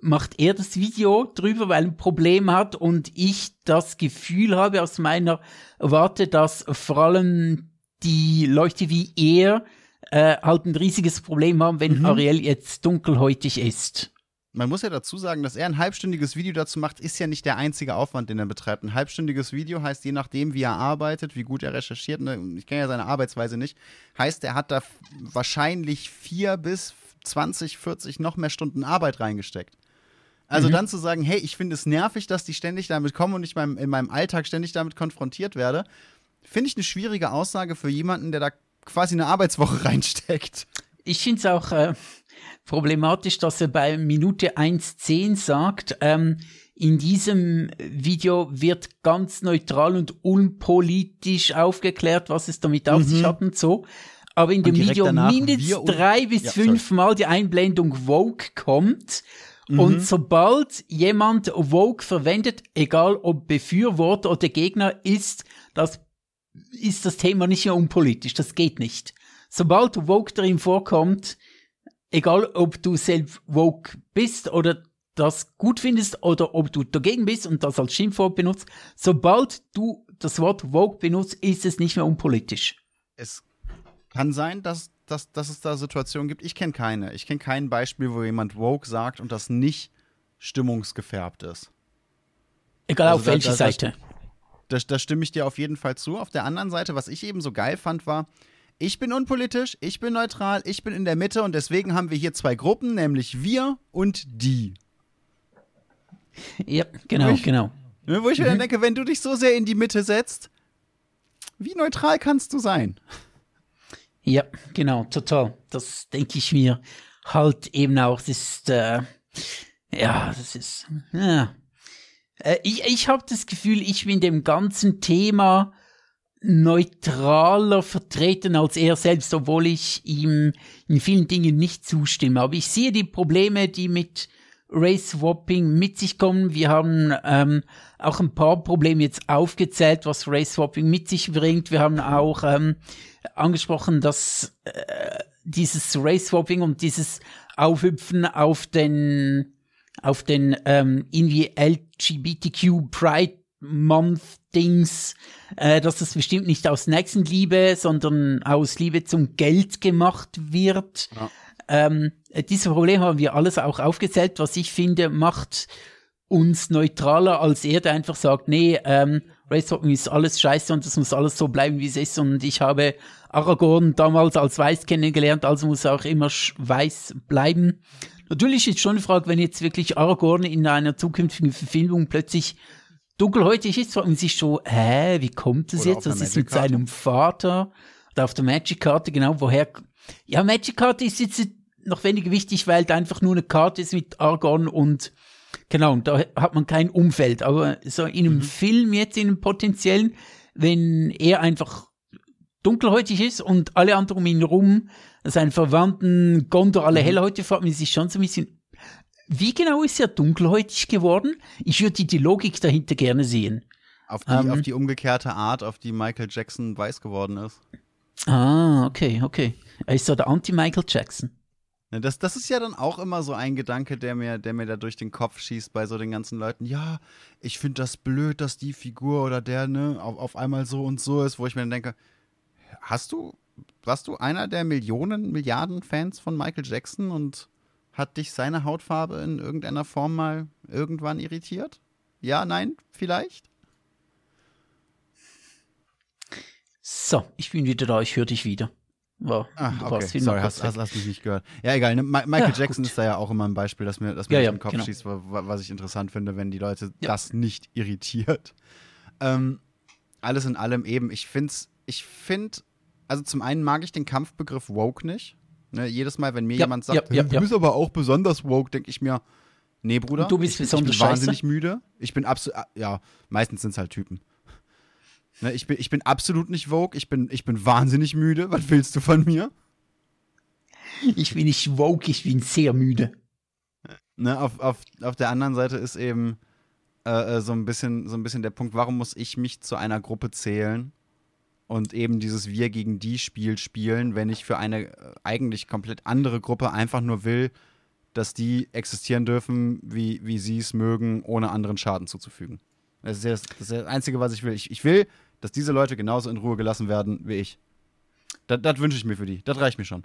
macht er das Video drüber, weil er ein Problem hat und ich das Gefühl habe aus meiner Warte, dass vor allem die Leute wie er äh, halt ein riesiges Problem haben, wenn mhm. Ariel jetzt dunkelhäutig ist. Man muss ja dazu sagen, dass er ein halbstündiges Video dazu macht, ist ja nicht der einzige Aufwand, den er betreibt. Ein halbstündiges Video heißt, je nachdem, wie er arbeitet, wie gut er recherchiert, ne, ich kenne ja seine Arbeitsweise nicht, heißt, er hat da wahrscheinlich vier bis 20, 40 noch mehr Stunden Arbeit reingesteckt. Also mhm. dann zu sagen, hey, ich finde es nervig, dass die ständig damit kommen und ich mein, in meinem Alltag ständig damit konfrontiert werde, finde ich eine schwierige Aussage für jemanden, der da quasi eine Arbeitswoche (laughs) reinsteckt. Ich finde es auch äh, problematisch, dass er bei Minute 1.10 sagt, ähm, in diesem Video wird ganz neutral und unpolitisch aufgeklärt, was es damit auf mhm. sich hat und so. Aber in dem Video mindestens drei bis ja, fünfmal die Einblendung Vogue kommt. Mhm. Und sobald jemand Vogue verwendet, egal ob Befürworter oder Gegner, ist das, ist das Thema nicht mehr unpolitisch. Das geht nicht. Sobald Vogue darin vorkommt, egal ob du selbst woke bist oder das gut findest oder ob du dagegen bist und das als Schimpfwort benutzt, sobald du das Wort woke benutzt, ist es nicht mehr unpolitisch. Es kann sein, dass, dass, dass es da Situationen gibt. Ich kenne keine. Ich kenne kein Beispiel, wo jemand woke sagt und das nicht stimmungsgefärbt ist. Egal also auf da, welche da, Seite. Da, da stimme ich dir auf jeden Fall zu. Auf der anderen Seite, was ich eben so geil fand, war, ich bin unpolitisch, ich bin neutral, ich bin in der Mitte und deswegen haben wir hier zwei Gruppen, nämlich wir und die. Ja, genau, wo ich, genau. Wo ich mir dann mhm. denke, wenn du dich so sehr in die Mitte setzt, wie neutral kannst du sein? Ja, genau, total. Das denke ich mir halt eben auch. Das ist, äh, ja, das ist, ja. Äh, ich ich habe das Gefühl, ich bin dem ganzen Thema neutraler vertreten als er selbst, obwohl ich ihm in vielen Dingen nicht zustimme. Aber ich sehe die Probleme, die mit Race Swapping mit sich kommen. Wir haben ähm, auch ein paar Probleme jetzt aufgezählt, was Race Swapping mit sich bringt. Wir haben auch ähm, angesprochen, dass äh, dieses Race Swapping und dieses Aufhüpfen auf den auf den ähm, irgendwie LGBTQ Pride Month-Dings, äh, dass das bestimmt nicht aus Nächstenliebe, sondern aus Liebe zum Geld gemacht wird. Ja. Ähm, diese Probleme haben wir alles auch aufgezählt, was ich finde, macht uns neutraler als er, der einfach sagt, nee, ähm, Race ist alles scheiße und es muss alles so bleiben, wie es ist. Und ich habe Aragorn damals als weiß kennengelernt, also muss er auch immer weiß bleiben. Natürlich ist schon eine Frage, wenn jetzt wirklich Aragorn in einer zukünftigen Verfilmung plötzlich dunkelhäutig ist, fragt man sich schon, hä, wie kommt es jetzt? Was ist mit seinem Vater? Oder auf der Magic-Karte, genau, woher? Ja, Magic-Karte ist jetzt noch weniger wichtig, weil da einfach nur eine Karte ist mit Argon und genau, und da hat man kein Umfeld. Aber so in einem mhm. Film jetzt, in einem potenziellen, wenn er einfach dunkelhäutig ist und alle anderen um ihn herum, seine Verwandten, Gondor, alle mhm. hellhäutig, fragt man sich schon so ein bisschen, wie genau ist er dunkelhäutig geworden? Ich würde die Logik dahinter gerne sehen. Auf die, ähm, auf die umgekehrte Art, auf die Michael Jackson weiß geworden ist. Ah, okay, okay. Er ist so der Anti-Michael Jackson. Ne, das, das ist ja dann auch immer so ein Gedanke, der mir, der mir da durch den Kopf schießt bei so den ganzen Leuten. Ja, ich finde das blöd, dass die Figur oder der, ne, auf, auf einmal so und so ist, wo ich mir dann denke, hast du, warst du einer der Millionen, Milliarden Fans von Michael Jackson und hat dich seine Hautfarbe in irgendeiner Form mal irgendwann irritiert? Ja, nein, vielleicht? So, ich bin wieder da, ich höre dich wieder. Wow, ah, okay. Sorry, hast, hast, hast mich nicht gehört. Ja, egal. Ne? Michael ja, Jackson gut. ist da ja auch immer ein Beispiel, das mir, das mir ja, ja, den Kopf genau. schießt, was ich interessant finde, wenn die Leute das nicht irritiert. Ähm, alles in allem eben, ich finde, ich finde, also zum einen mag ich den Kampfbegriff woke nicht Ne, jedes Mal, wenn mir jemand sagt, ja, du bist aber auch besonders woke, denke ich mir, nee, Bruder. Und du bist ich, ich bin wahnsinnig müde. Ich bin absolut, ja, meistens sind es halt Typen. Ne, ich, bin, ich bin absolut nicht woke, ich bin, ich bin wahnsinnig müde. Was willst du von mir? Ich bin nicht woke, ich bin sehr müde. Ne, auf, auf, auf der anderen Seite ist eben äh, äh, so, ein bisschen, so ein bisschen der Punkt, warum muss ich mich zu einer Gruppe zählen und eben dieses Wir gegen die Spiel spielen, wenn ich für eine äh, eigentlich komplett andere Gruppe einfach nur will, dass die existieren dürfen, wie, wie sie es mögen, ohne anderen Schaden zuzufügen. Das ist, das, das ist das Einzige, was ich will. Ich, ich will, dass diese Leute genauso in Ruhe gelassen werden wie ich. Das, wünsche ich mir für die. Das reicht mir schon.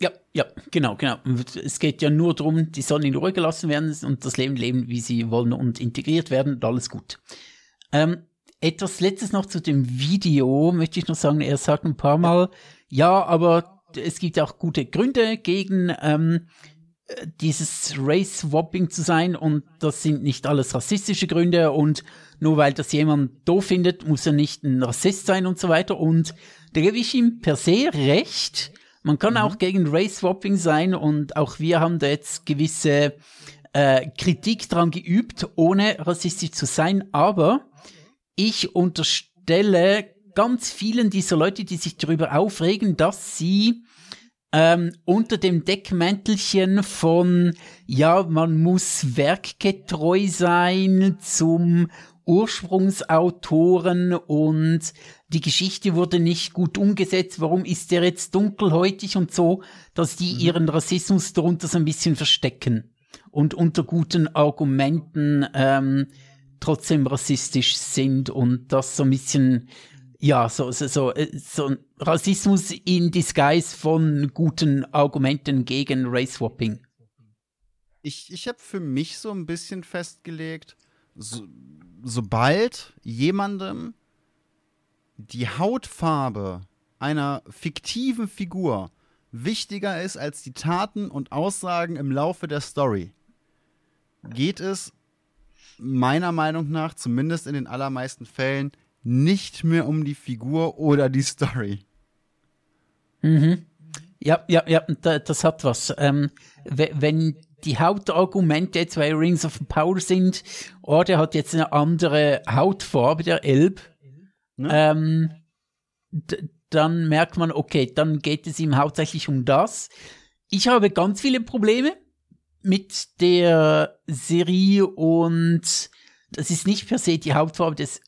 Ja, ja, genau, genau. Es geht ja nur darum, die sollen in Ruhe gelassen werden und das Leben leben, wie sie wollen und integriert werden und alles gut. Ähm, etwas Letztes noch zu dem Video möchte ich noch sagen. Er sagt ein paar Mal, ja, aber es gibt auch gute Gründe gegen ähm, äh, dieses Race-Swapping zu sein und das sind nicht alles rassistische Gründe und nur weil das jemand doof findet, muss er nicht ein Rassist sein und so weiter und da gebe ich ihm per se recht. Man kann auch gegen Race-Swapping sein und auch wir haben da jetzt gewisse äh, Kritik dran geübt, ohne rassistisch zu sein, aber ich unterstelle ganz vielen dieser Leute, die sich darüber aufregen, dass sie ähm, unter dem Deckmäntelchen von, ja, man muss werkgetreu sein zum Ursprungsautoren und die Geschichte wurde nicht gut umgesetzt, warum ist der jetzt dunkelhäutig und so, dass die ihren Rassismus darunter so ein bisschen verstecken und unter guten Argumenten ähm, trotzdem rassistisch sind und das so ein bisschen, ja, so, so, so, äh, so ein Rassismus in Disguise von guten Argumenten gegen Race-Swapping. ich, ich habe für mich so ein bisschen festgelegt, so, sobald jemandem die Hautfarbe einer fiktiven Figur wichtiger ist als die Taten und Aussagen im Laufe der Story, geht es meiner Meinung nach, zumindest in den allermeisten Fällen, nicht mehr um die Figur oder die Story. Mhm. Ja, ja, ja, da, das hat was. Ähm, we- wenn die Hauptargumente jetzt bei Rings of Power sind, oh, der hat jetzt eine andere Hautfarbe, der Elb, ähm, d- dann merkt man, okay, dann geht es ihm hauptsächlich um das. Ich habe ganz viele Probleme mit der Serie und das ist nicht per se die Hautfarbe des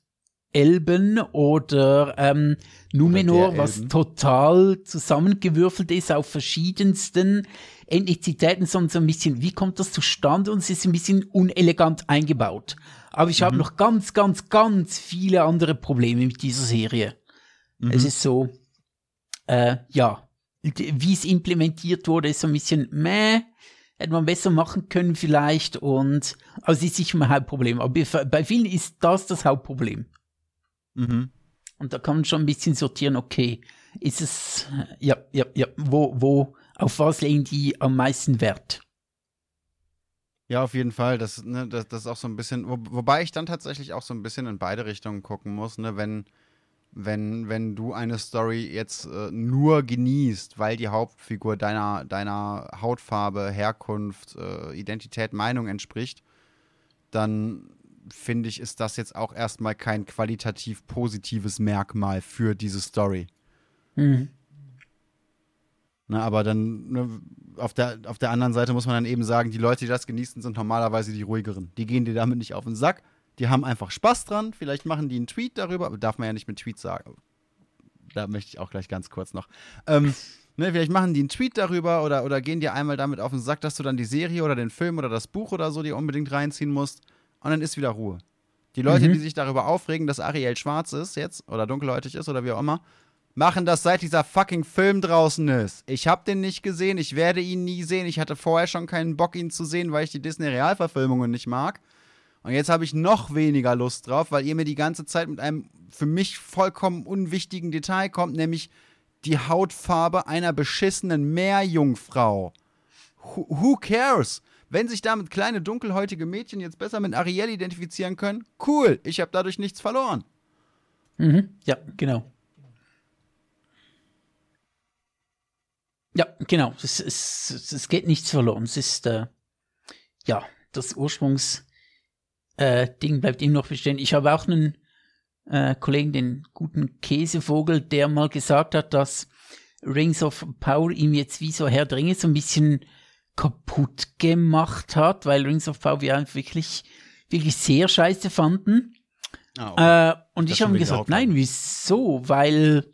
Elben oder ähm, Numenor, was total zusammengewürfelt ist auf verschiedensten Ethnizitäten, sondern so ein bisschen, wie kommt das zustande? Und es ist ein bisschen unelegant eingebaut. Aber ich habe noch ganz, ganz, ganz viele andere Probleme mit dieser Serie. Es ist so, äh, ja, wie es implementiert wurde, ist so ein bisschen meh. Hätte man besser machen können vielleicht und, aber es ist sicher mein Hauptproblem. Aber bei vielen ist das das Hauptproblem. Mhm. Und da kann man schon ein bisschen sortieren, okay, ist es, ja, ja, ja, wo, wo, auf was legen die am meisten Wert? Ja, auf jeden Fall. Das, ne, das, das ist auch so ein bisschen, wo, wobei ich dann tatsächlich auch so ein bisschen in beide Richtungen gucken muss, ne, wenn, wenn, wenn du eine Story jetzt äh, nur genießt, weil die Hauptfigur deiner, deiner Hautfarbe, Herkunft, äh, Identität, Meinung entspricht, dann finde ich, ist das jetzt auch erstmal kein qualitativ positives Merkmal für diese Story. Mhm. Ne, aber dann ne, auf, der, auf der anderen Seite muss man dann eben sagen, die Leute, die das genießen, sind normalerweise die ruhigeren. Die gehen dir damit nicht auf den Sack. Die haben einfach Spaß dran. Vielleicht machen die einen Tweet darüber, aber darf man ja nicht mit Tweet sagen. Da möchte ich auch gleich ganz kurz noch. Ähm, ne, vielleicht machen die einen Tweet darüber oder, oder gehen dir einmal damit auf den Sack, dass du dann die Serie oder den Film oder das Buch oder so dir unbedingt reinziehen musst. Und dann ist wieder Ruhe. Die Leute, Mhm. die sich darüber aufregen, dass Ariel schwarz ist jetzt oder dunkelhäutig ist oder wie auch immer, machen das seit dieser fucking Film draußen ist. Ich hab den nicht gesehen, ich werde ihn nie sehen. Ich hatte vorher schon keinen Bock, ihn zu sehen, weil ich die Disney-Realverfilmungen nicht mag. Und jetzt habe ich noch weniger Lust drauf, weil ihr mir die ganze Zeit mit einem für mich vollkommen unwichtigen Detail kommt, nämlich die Hautfarbe einer beschissenen Meerjungfrau. Who, who cares? Wenn sich damit kleine dunkelhäutige Mädchen jetzt besser mit Ariel identifizieren können, cool, ich habe dadurch nichts verloren. Mhm. Ja, genau. Ja, genau. Es, es, es geht nichts verloren. Es ist, äh, ja, das Ursprungsding äh, bleibt immer noch bestehen. Ich habe auch einen äh, Kollegen, den guten Käsevogel, der mal gesagt hat, dass Rings of Power ihm jetzt wie so Herr Dringe so ein bisschen kaputt gemacht hat, weil Rings of Power wir wirklich, wirklich sehr scheiße fanden. Oh, äh, und ich habe ihm gesagt, nein, wieso? Weil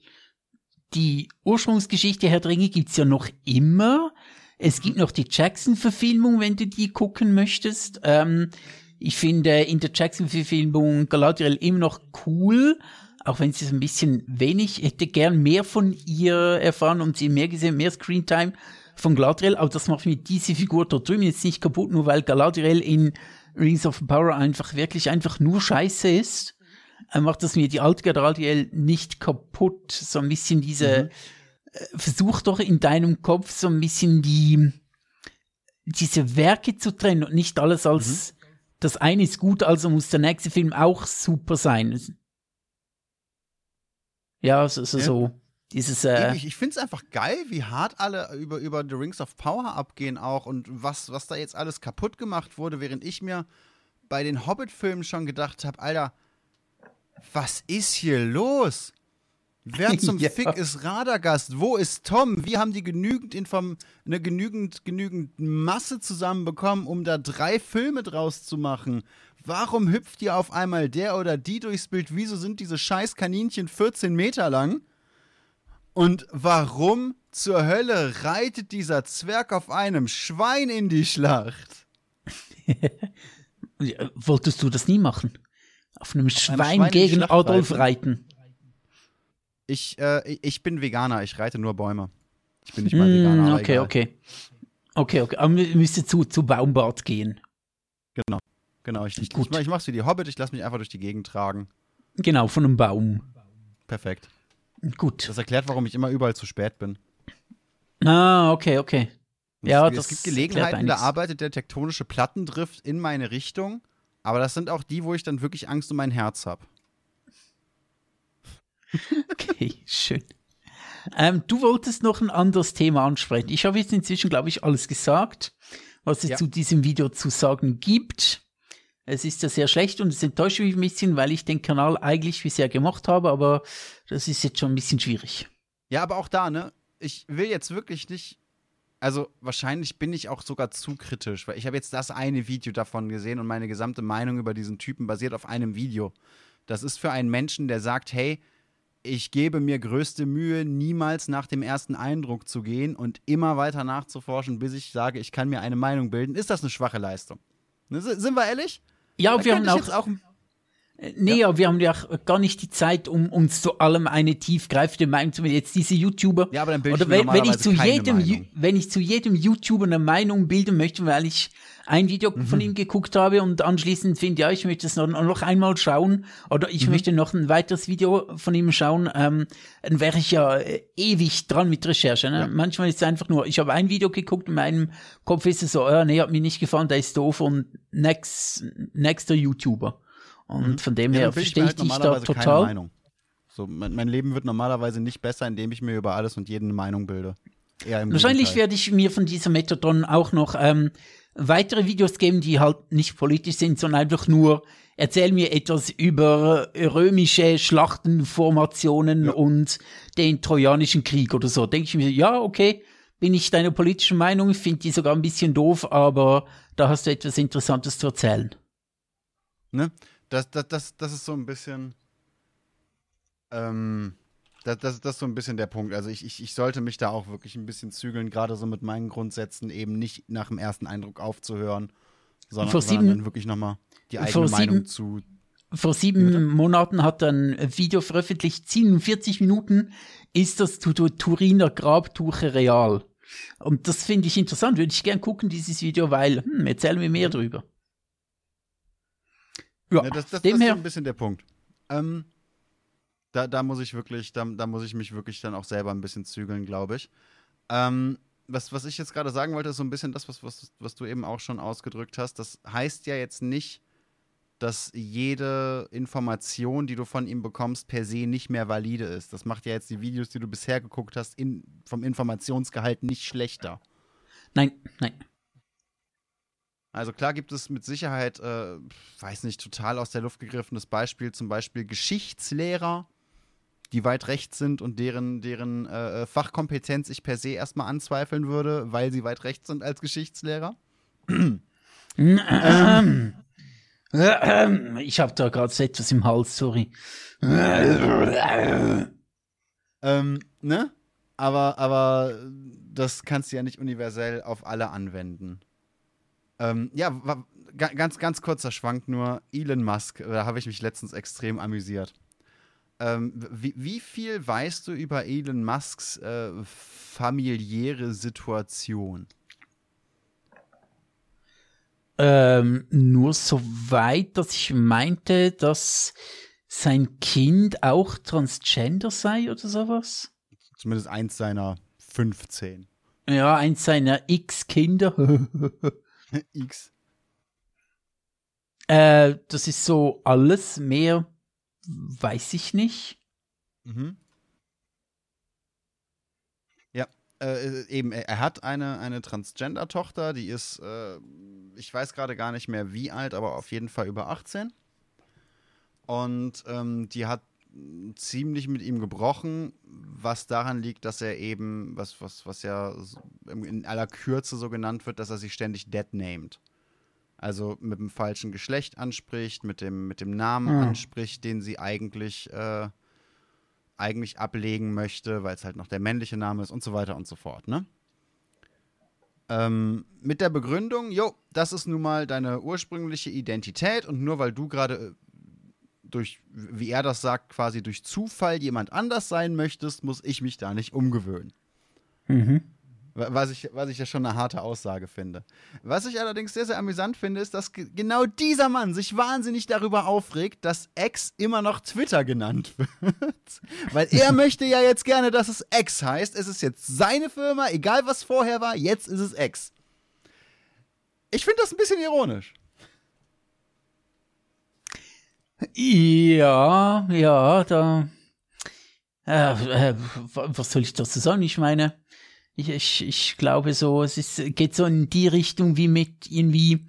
die Ursprungsgeschichte Herr Dringe gibt's ja noch immer. Es gibt noch die Jackson-Verfilmung, wenn du die gucken möchtest. Ähm, ich finde in der Jackson-Verfilmung Galadriel immer noch cool, auch wenn sie es ein bisschen wenig, ich hätte gern mehr von ihr erfahren und sie mehr gesehen, mehr Screentime von Galadriel, aber das macht mir diese Figur dort drüben jetzt nicht kaputt, nur weil Galadriel in Rings of Power einfach wirklich einfach nur scheiße ist, äh, macht das mir die alte Galadriel nicht kaputt. So ein bisschen diese, mhm. äh, versuch doch in deinem Kopf so ein bisschen die, diese Werke zu trennen und nicht alles als, mhm. das eine ist gut, also muss der nächste Film auch super sein. Ja, so, so, ja. so. Dieses, äh ich ich finde es einfach geil, wie hart alle über, über The Rings of Power abgehen auch und was, was da jetzt alles kaputt gemacht wurde, während ich mir bei den Hobbit-Filmen schon gedacht habe, Alter, was ist hier los? Wer zum (laughs) ja. Fick ist Radagast? Wo ist Tom? Wie haben die genügend Inform eine genügend, genügend Masse zusammenbekommen, um da drei Filme draus zu machen? Warum hüpft hier auf einmal der oder die durchs Bild? Wieso sind diese scheiß Kaninchen 14 Meter lang? Und warum zur Hölle reitet dieser Zwerg auf einem Schwein in die Schlacht? (laughs) Wolltest du das nie machen? Auf einem Schwein, einem Schwein gegen Adolf reiten? reiten? Ich, äh, ich bin Veganer, ich reite nur Bäume. Ich bin nicht mal Veganer. Mm, okay, okay. Okay, okay. Aber wir müssen zu, zu Baumbart gehen. Genau. Genau, ich, ich, ich, ich mach's wie die Hobbit, ich lasse mich einfach durch die Gegend tragen. Genau, von einem Baum. Perfekt. Gut. Das erklärt, warum ich immer überall zu spät bin. Ah, okay, okay. Ja, es, das es gibt Gelegenheiten, da arbeitet der tektonische Plattendrift in meine Richtung, aber das sind auch die, wo ich dann wirklich Angst um mein Herz habe. (laughs) (laughs) Okay, schön. Ähm, du wolltest noch ein anderes Thema ansprechen. Ich habe jetzt inzwischen, glaube ich, alles gesagt, was es ja. zu diesem Video zu sagen gibt. Es ist ja sehr schlecht und es enttäuscht mich ein bisschen, weil ich den Kanal eigentlich bisher gemacht habe, aber das ist jetzt schon ein bisschen schwierig. Ja, aber auch da, ne? Ich will jetzt wirklich nicht. Also wahrscheinlich bin ich auch sogar zu kritisch, weil ich habe jetzt das eine Video davon gesehen und meine gesamte Meinung über diesen Typen basiert auf einem Video. Das ist für einen Menschen, der sagt, hey, ich gebe mir größte Mühe, niemals nach dem ersten Eindruck zu gehen und immer weiter nachzuforschen, bis ich sage, ich kann mir eine Meinung bilden. Ist das eine schwache Leistung? Ne, sind wir ehrlich? Ja, da wir haben auch, auch Nee, ja. wir haben ja gar nicht die Zeit, um uns zu allem eine tiefgreifende Meinung zu machen. Jetzt diese YouTuber. Ja, aber dann bilde ich Oder wenn, wenn ich zu jedem, wenn ich zu jedem YouTuber eine Meinung bilden möchte, weil ich ein Video mhm. von ihm geguckt habe und anschließend finde, ja, ich möchte es noch, noch einmal schauen oder ich mhm. möchte noch ein weiteres Video von ihm schauen, ähm, dann wäre ich ja äh, ewig dran mit Recherche. Ne? Ja. Manchmal ist es einfach nur, ich habe ein Video geguckt, in meinem Kopf ist es so, ja, nee, hat mir nicht gefallen, der ist doof und next, nächster YouTuber. Und mhm. von dem ja, her verstehe ich halt dich da total. So, mein, mein Leben wird normalerweise nicht besser, indem ich mir über alles und jeden eine Meinung bilde. Wahrscheinlich werde ich mir von dieser Methadon auch noch ähm, weitere Videos geben, die halt nicht politisch sind, sondern einfach nur erzähl mir etwas über römische Schlachtenformationen ja. und den Trojanischen Krieg oder so. Denke ich mir, ja, okay, bin ich deiner politischen Meinung, ich finde die sogar ein bisschen doof, aber da hast du etwas Interessantes zu erzählen. Ne? Das, das, das, das ist so ein bisschen. Ähm, das, das, das ist so ein bisschen der Punkt. Also ich, ich, ich sollte mich da auch wirklich ein bisschen zügeln, gerade so mit meinen Grundsätzen, eben nicht nach dem ersten Eindruck aufzuhören, sondern, vor sieben, dann wirklich nochmal die eigene Meinung sieben, zu. Vor sieben Monaten hat er ein Video veröffentlicht, 47 Minuten ist das Turiner Grabtuche real. Und das finde ich interessant, würde ich gern gucken, dieses Video, weil, hm, erzählen wir mehr drüber. Ja, ja das, das, das ist so ein bisschen der Punkt. Ähm, da, da muss ich wirklich, da, da muss ich mich wirklich dann auch selber ein bisschen zügeln, glaube ich. Ähm, was, was ich jetzt gerade sagen wollte, ist so ein bisschen das, was, was, was du eben auch schon ausgedrückt hast. Das heißt ja jetzt nicht, dass jede Information, die du von ihm bekommst, per se nicht mehr valide ist. Das macht ja jetzt die Videos, die du bisher geguckt hast, in, vom Informationsgehalt nicht schlechter. Nein, nein. Also klar gibt es mit Sicherheit, äh, weiß nicht, total aus der Luft gegriffenes Beispiel, zum Beispiel Geschichtslehrer, die weit rechts sind und deren, deren äh, Fachkompetenz ich per se erstmal anzweifeln würde, weil sie weit rechts sind als Geschichtslehrer. Ähm. Ähm. Ich habe da gerade so etwas im Hals, sorry. Ähm, ne? Aber, aber das kannst du ja nicht universell auf alle anwenden. Ähm, ja, ganz, ganz kurzer Schwank nur. Elon Musk, da habe ich mich letztens extrem amüsiert. Ähm, wie, wie, viel weißt du über Elon Musks äh, familiäre Situation? Ähm, nur so weit, dass ich meinte, dass sein Kind auch transgender sei oder sowas. Zumindest eins seiner 15. Ja, eins seiner X-Kinder. (laughs) X. Äh, das ist so alles. Mehr weiß ich nicht. Mhm. Ja, äh, eben, er hat eine, eine Transgender-Tochter, die ist, äh, ich weiß gerade gar nicht mehr wie alt, aber auf jeden Fall über 18. Und ähm, die hat ziemlich mit ihm gebrochen, was daran liegt, dass er eben, was, was, was ja in aller Kürze so genannt wird, dass er sich ständig dead named. Also mit dem falschen Geschlecht anspricht, mit dem, mit dem Namen mhm. anspricht, den sie eigentlich, äh, eigentlich ablegen möchte, weil es halt noch der männliche Name ist und so weiter und so fort, ne? Ähm, mit der Begründung, jo, das ist nun mal deine ursprüngliche Identität und nur weil du gerade äh, durch, wie er das sagt, quasi durch Zufall jemand anders sein möchtest, muss ich mich da nicht umgewöhnen. Mhm. Was ich, was ich ja schon eine harte Aussage finde. Was ich allerdings sehr, sehr amüsant finde, ist, dass genau dieser Mann sich wahnsinnig darüber aufregt, dass X immer noch Twitter genannt (laughs) wird. Weil er (laughs) möchte ja jetzt gerne, dass es X heißt. Es ist jetzt seine Firma, egal was vorher war, jetzt ist es X. Ich finde das ein bisschen ironisch. Ja, ja, da. Äh, äh, was soll ich dazu sagen? Ich meine, ich, ich, ich glaube so, es ist, geht so in die Richtung wie mit irgendwie,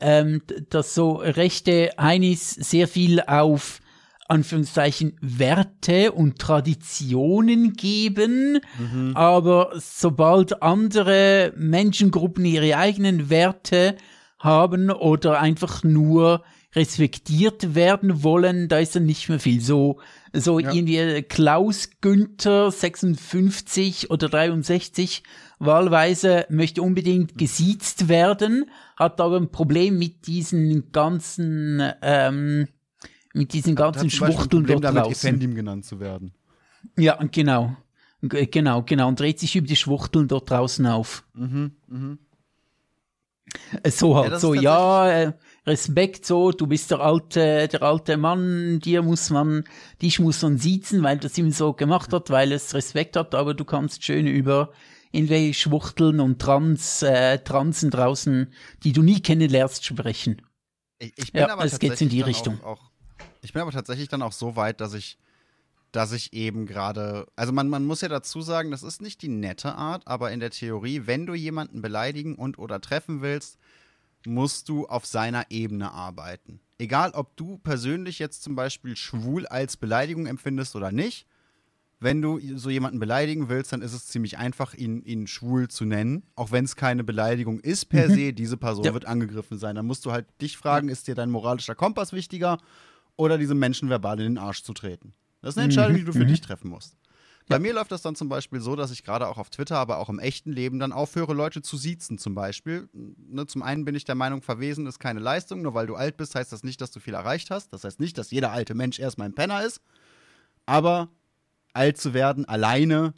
ähm, dass so rechte Heinis sehr viel auf Anführungszeichen Werte und Traditionen geben, mhm. aber sobald andere Menschengruppen ihre eigenen Werte haben oder einfach nur respektiert werden wollen, da ist dann nicht mehr viel. So, so ja. irgendwie Klaus Günther 56 oder 63 wahlweise möchte unbedingt gesiezt werden, hat aber ein Problem mit diesen ganzen, ähm, mit diesen ganzen Schwuchteln dort damit draußen. Effendim genannt zu werden. Ja, genau. Genau, genau. Und dreht sich über die Schwuchteln dort draußen auf. Mhm, mhm. So halt, ja, so, ja, äh, Respekt so, du bist der alte, der alte Mann, dir muss man, dich muss man siezen, weil das ihm so gemacht hat, weil es Respekt hat, aber du kannst schön über irgendwelche Schwuchteln und Trans, äh, Transen draußen, die du nie kennenlernst, sprechen. Ich, ich bin ja, aber es geht in die Richtung. Auch, auch, ich bin aber tatsächlich dann auch so weit, dass ich, dass ich eben gerade, also man, man muss ja dazu sagen, das ist nicht die nette Art, aber in der Theorie, wenn du jemanden beleidigen und oder treffen willst, musst du auf seiner Ebene arbeiten. Egal, ob du persönlich jetzt zum Beispiel schwul als Beleidigung empfindest oder nicht. Wenn du so jemanden beleidigen willst, dann ist es ziemlich einfach, ihn, ihn schwul zu nennen. Auch wenn es keine Beleidigung ist per mhm. se, diese Person ja. wird angegriffen sein. Dann musst du halt dich fragen, ist dir dein moralischer Kompass wichtiger oder diesem Menschen verbal in den Arsch zu treten? Das ist eine Entscheidung, die du für mhm. dich treffen musst. Bei mir läuft das dann zum Beispiel so, dass ich gerade auch auf Twitter, aber auch im echten Leben dann aufhöre, Leute zu siezen zum Beispiel. Ne, zum einen bin ich der Meinung, verwesen ist keine Leistung. Nur weil du alt bist, heißt das nicht, dass du viel erreicht hast. Das heißt nicht, dass jeder alte Mensch erstmal ein Penner ist. Aber alt zu werden alleine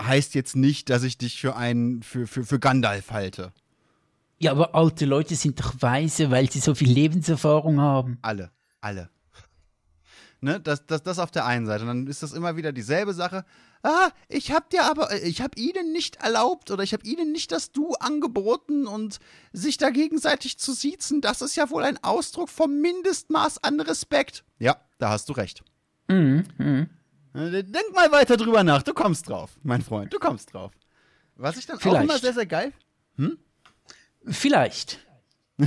heißt jetzt nicht, dass ich dich für einen, für, für, für Gandalf halte. Ja, aber alte Leute sind doch weise, weil sie so viel Lebenserfahrung haben. Alle, alle. Ne, das, das, das auf der einen Seite. Und dann ist das immer wieder dieselbe Sache. Ah, ich hab dir aber, äh, ich hab ihnen nicht erlaubt oder ich hab ihnen nicht das Du angeboten und sich da gegenseitig zu siezen, das ist ja wohl ein Ausdruck vom Mindestmaß an Respekt. Ja, da hast du recht. Mhm, mhm. Äh, Denk mal weiter drüber nach, du kommst drauf, mein Freund, du kommst drauf. Was ich dann auch Vielleicht. immer sehr, sehr geil Vielleicht. (laughs)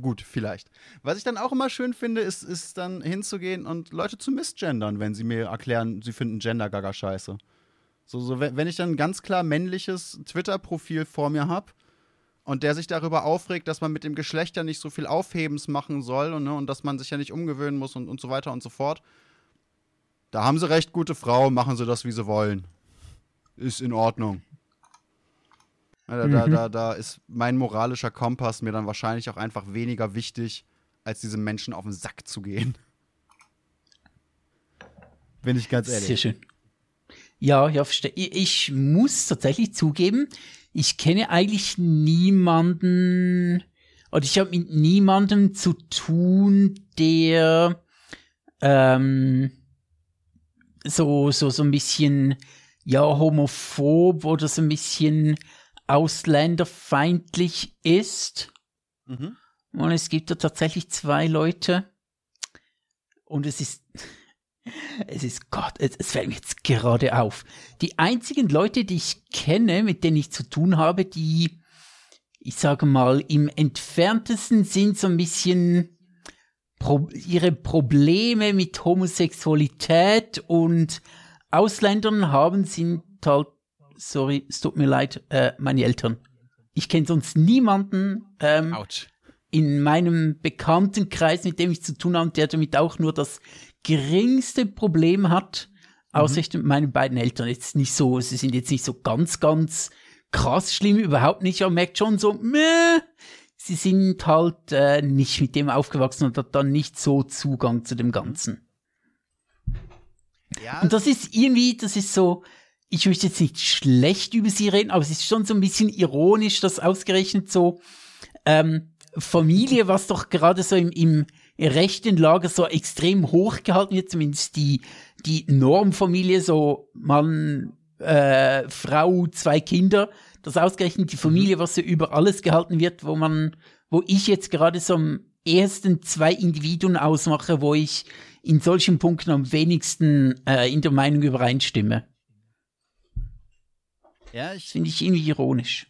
Gut, vielleicht. Was ich dann auch immer schön finde, ist, ist dann hinzugehen und Leute zu misgendern, wenn sie mir erklären, sie finden Gender-Gaga scheiße. So, so, wenn ich dann ein ganz klar männliches Twitter-Profil vor mir habe und der sich darüber aufregt, dass man mit dem Geschlecht ja nicht so viel Aufhebens machen soll und, ne, und dass man sich ja nicht umgewöhnen muss und, und so weiter und so fort. Da haben sie recht, gute Frau, machen sie das, wie sie wollen. Ist in Ordnung. Ja, Da, da, da, da ist mein moralischer Kompass mir dann wahrscheinlich auch einfach weniger wichtig, als diesem Menschen auf den Sack zu gehen. Bin ich ganz ehrlich. Sehr schön. Ja, ja, verstehe. Ich, ich muss tatsächlich zugeben, ich kenne eigentlich niemanden, oder ich habe mit niemandem zu tun, der ähm, so, so, so ein bisschen, ja, homophob oder so ein bisschen ausländerfeindlich ist. Mhm. Und es gibt da tatsächlich zwei Leute. Und es ist, (laughs) es ist Gott, es, es fällt mir jetzt gerade auf. Die einzigen Leute, die ich kenne, mit denen ich zu tun habe, die, ich sage mal, im entferntesten sind so ein bisschen Pro ihre Probleme mit Homosexualität und Ausländern haben, sind halt, sorry, es tut mir leid, äh, meine Eltern. Ich kenne sonst niemanden, ähm, in meinem Bekanntenkreis, mit dem ich zu tun habe, der damit auch nur das geringste Problem hat, außer ich mit meinen beiden Eltern. Jetzt nicht so, sie sind jetzt nicht so ganz, ganz krass schlimm, überhaupt nicht, aber man merkt schon so, meh, sie sind halt äh, nicht mit dem aufgewachsen und hat dann nicht so Zugang zu dem Ganzen. Ja, Und das ist irgendwie, das ist so, ich möchte jetzt nicht schlecht über sie reden, aber es ist schon so ein bisschen ironisch, dass ausgerechnet so ähm, Familie, was doch gerade so im, im rechten Lager so extrem hochgehalten wird, zumindest die, die Normfamilie, so Mann, äh, Frau, zwei Kinder, dass ausgerechnet die Familie, was so über alles gehalten wird, wo man, wo ich jetzt gerade so am ersten zwei Individuen ausmache, wo ich in solchen Punkten am wenigsten äh, in der Meinung übereinstimme. Ja, ich, Finde ich irgendwie ironisch.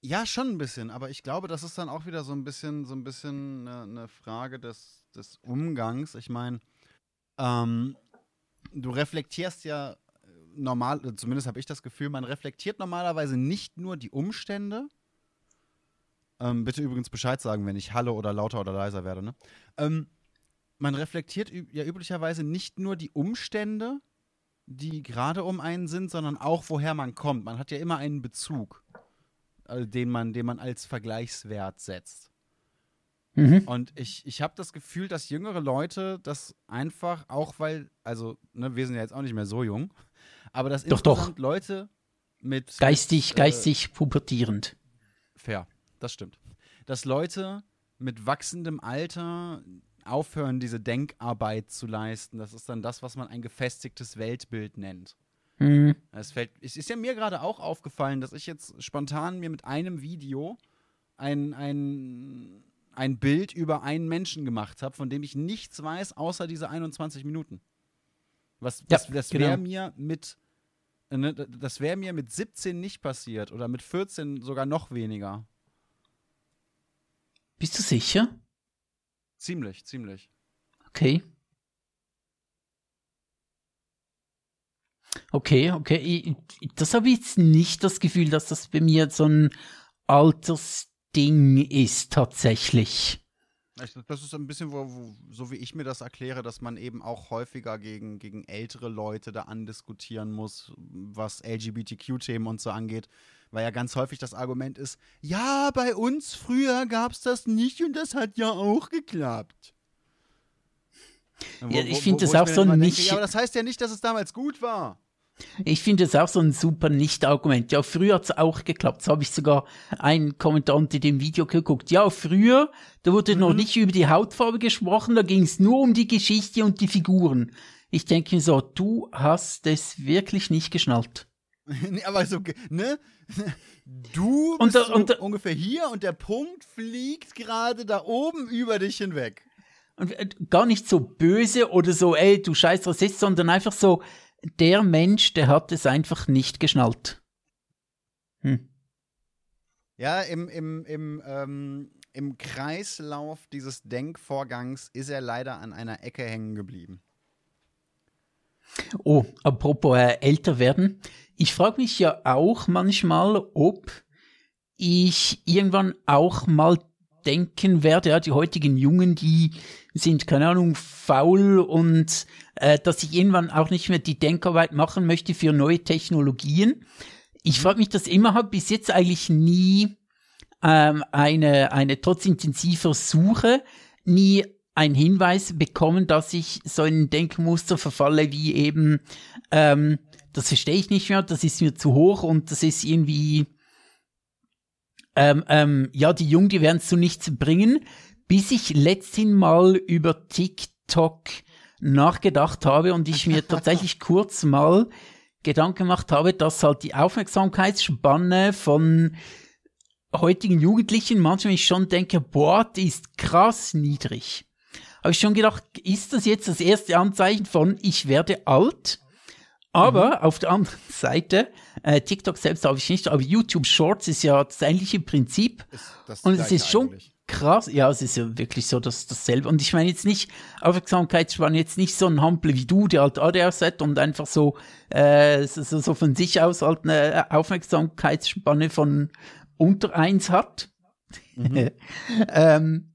ja, schon ein bisschen, aber ich glaube, das ist dann auch wieder so ein bisschen, so ein bisschen eine, eine Frage des, des Umgangs. Ich meine, ähm, du reflektierst ja äh, normal, äh, zumindest habe ich das Gefühl, man reflektiert normalerweise nicht nur die Umstände. Ähm, bitte übrigens Bescheid sagen, wenn ich halle oder lauter oder leiser werde. Ne? Ähm, man reflektiert ja üblicherweise nicht nur die Umstände, die gerade um einen sind, sondern auch woher man kommt. Man hat ja immer einen Bezug, äh, den man, den man als Vergleichswert setzt. Mhm. Und ich, ich habe das Gefühl, dass jüngere Leute das einfach, auch weil, also, ne, wir sind ja jetzt auch nicht mehr so jung, aber dass Doch, doch. Leute mit Geistig, mit, geistig pubertierend. Fair, das stimmt. Dass Leute mit wachsendem Alter aufhören, diese Denkarbeit zu leisten. Das ist dann das, was man ein gefestigtes Weltbild nennt. Mhm. Es, fällt, es ist ja mir gerade auch aufgefallen, dass ich jetzt spontan mir mit einem Video ein, ein, ein Bild über einen Menschen gemacht habe, von dem ich nichts weiß, außer diese 21 Minuten. Was, Ja, das das genau. wäre mir mit ne, das wäre mir mit 17 nicht passiert oder mit 14 sogar noch weniger. Bist du sicher? Ziemlich, ziemlich. Okay. Okay, okay. Das habe ich jetzt nicht das Gefühl, dass das bei mir so ein Altersding ist, tatsächlich. Ich- Das ist ein bisschen, wo, wo, so wie ich mir das erkläre, dass man eben auch häufiger gegen, gegen ältere Leute da andiskutieren muss, was LGBTQ-Themen und so angeht. Weil ja ganz häufig das Argument ist, ja, bei uns früher gab es das nicht und das hat ja auch geklappt. Wo- Ja, ich finde das auch so immer nicht- Denke, ja, aber das heißt ja nicht, dass es damals gut war. Ich finde das auch so ein super Nicht-Argument. Ja, früher hat's auch geklappt. So habe ich sogar einen Kommentar unter dem Video geguckt. Ja, früher, da wurde noch nicht über die Hautfarbe gesprochen, da ging es nur um die Geschichte und die Figuren. Ich denke mir so, du hast es wirklich nicht geschnallt. (laughs) nee, aber so, ne? (laughs) Du Und bist da- so und ungefähr hier und der Punkt fliegt gerade da oben über dich hinweg. Und äh, gar nicht so böse oder so, ey, du scheiß Rassist, sondern einfach so, der Mensch, der hat es einfach nicht geschnallt. Hm. Ja, im, im, im, ähm, im Kreislauf dieses Denkvorgangs ist er leider an einer Ecke hängen geblieben. Oh, apropos äh, älter werden. Ich frage mich ja auch manchmal, ob ich irgendwann auch mal denken werde, ja, die heutigen Jungen, die sind, keine Ahnung, faul und äh, dass ich irgendwann auch nicht mehr die Denkarbeit machen möchte für neue Technologien. Ich frage mich das immer, habe bis jetzt eigentlich nie ähm, eine, eine trotz intensiver Suche nie einen Hinweis bekommen, dass ich so ein Denkmuster verfalle, wie eben, ähm, das verstehe ich nicht mehr, das ist mir zu hoch und das ist irgendwie, ähm, ähm, ja, die Jungen, die werden es zu nichts bringen, bis ich letztens mal über TikTok nachgedacht habe und ich mir tatsächlich (laughs) kurz mal Gedanken gemacht habe, dass halt die Aufmerksamkeitsspanne von heutigen Jugendlichen manchmal ich schon denke, boah, die ist krass niedrig. Habe ich schon gedacht, ist das jetzt das erste Anzeichen von ich werde alt? Aber auf der anderen (laughs) Seite, äh, TikTok selbst habe ich nicht, aber YouTube Shorts ist ja das ähnliche Prinzip. Ist Und es ist schon eigentlich. krass, ja, es ist ja wirklich so dass dasselbe. Und ich meine jetzt nicht, Aufmerksamkeitsspanne jetzt nicht so ein Hampel wie du, der halt ADHS hat und einfach so, äh, so, so von sich aus halt eine Aufmerksamkeitsspanne von unter eins hat. (laughs) ähm,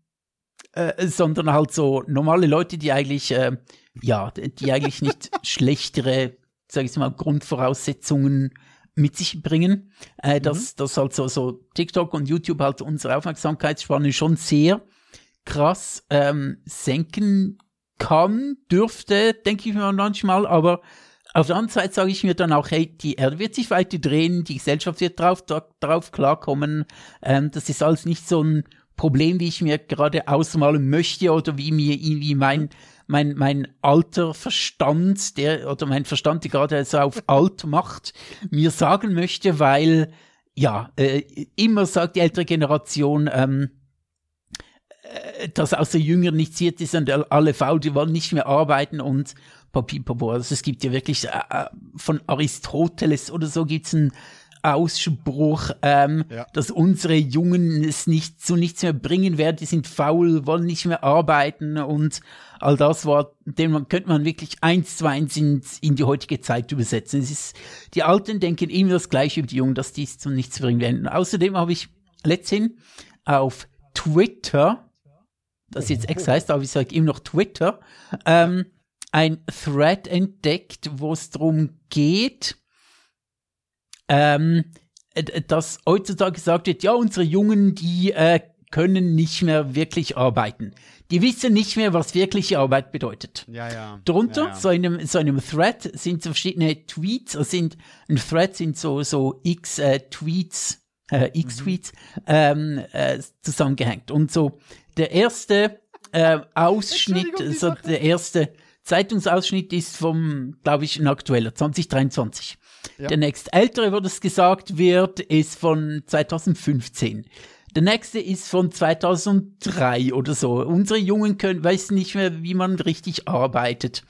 äh, sondern halt so normale Leute, die eigentlich, äh, ja, die eigentlich nicht (laughs) schlechtere, sag ich mal, Grundvoraussetzungen mit sich bringen, äh, dass, dass halt so, so TikTok und YouTube halt unsere Aufmerksamkeitsspanne schon sehr krass ähm, senken kann, dürfte, denke ich mir manchmal, aber auf der anderen Seite sage ich mir dann auch, hey, die Erde wird sich weiter drehen, die Gesellschaft wird drauf, da, drauf klarkommen, ähm, das ist alles nicht so ein Problem, wie ich mir gerade ausmalen möchte oder wie mir irgendwie mein, mein, mein alter Verstand, der, oder mein Verstand, der gerade so auf alt macht, mir sagen möchte, weil, ja, äh, immer sagt die ältere Generation, ähm, äh, dass aus der Jüngeren nichts wird, die sind alle faul, die wollen nicht mehr arbeiten und papipapo. Also es gibt ja wirklich, äh, äh, von Aristoteles oder so gibt's einen Ausspruch, ähm, Ja. dass unsere Jungen es nicht zu nichts mehr bringen werden, die sind faul, wollen nicht mehr arbeiten und all das war, den man, könnte man wirklich eins zu eins in, in die heutige Zeit übersetzen. Es ist, die Alten denken immer das Gleiche über die Jungen, dass die es zu nichts bringen werden. Außerdem habe ich letzthin auf Twitter, das jetzt X heißt, aber ich sage immer noch Twitter, ähm, ein Thread entdeckt, wo es darum geht, ähm, äh, dass heutzutage gesagt wird, ja, unsere Jungen, die äh, können nicht mehr wirklich arbeiten. Die wissen nicht mehr, was wirkliche Arbeit bedeutet. Ja, ja. Drunter, ja, ja. so in einem, so in einem Thread, sind so verschiedene Tweets, also sind, ein Thread sind so, so x äh, Tweets, äh, x Tweets, ähm, äh, zusammengehängt. Und so, der erste äh, Ausschnitt, so der erste Zeitungsausschnitt ist vom, glaube ich, ein aktueller, 2023. Ja. Der nächste ältere, wo das gesagt wird, ist von 2015. Der nächste ist von 2003 oder so. Unsere Jungen können, wissen nicht mehr, wie man richtig arbeitet.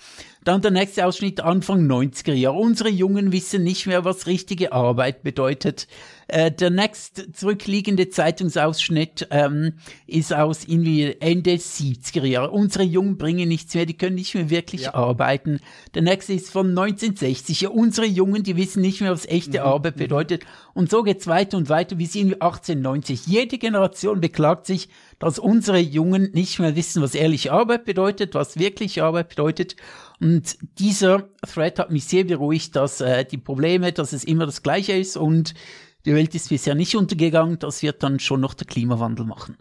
Dann der nächste Ausschnitt Anfang 90er Jahre. Unsere Jungen wissen nicht mehr, was richtige Arbeit bedeutet. Äh, der nächst zurückliegende Zeitungsausschnitt ähm, ist aus irgendwie Ende 70er Jahre. Unsere Jungen bringen nichts mehr, die können nicht mehr wirklich Ja. arbeiten. Der nächste ist von 1960. Ja, unsere Jungen, die wissen nicht mehr, was echte Mhm. Arbeit bedeutet. Und so geht's weiter und weiter bis irgendwie 1890. Jede Generation beklagt sich, dass unsere Jungen nicht mehr wissen, was ehrliche Arbeit bedeutet, was wirkliche Arbeit bedeutet. Und dieser Thread hat mich sehr beruhigt, dass äh, die Probleme, dass es immer das Gleiche ist und die Welt ist bisher nicht untergegangen. Das wird dann schon noch der Klimawandel machen.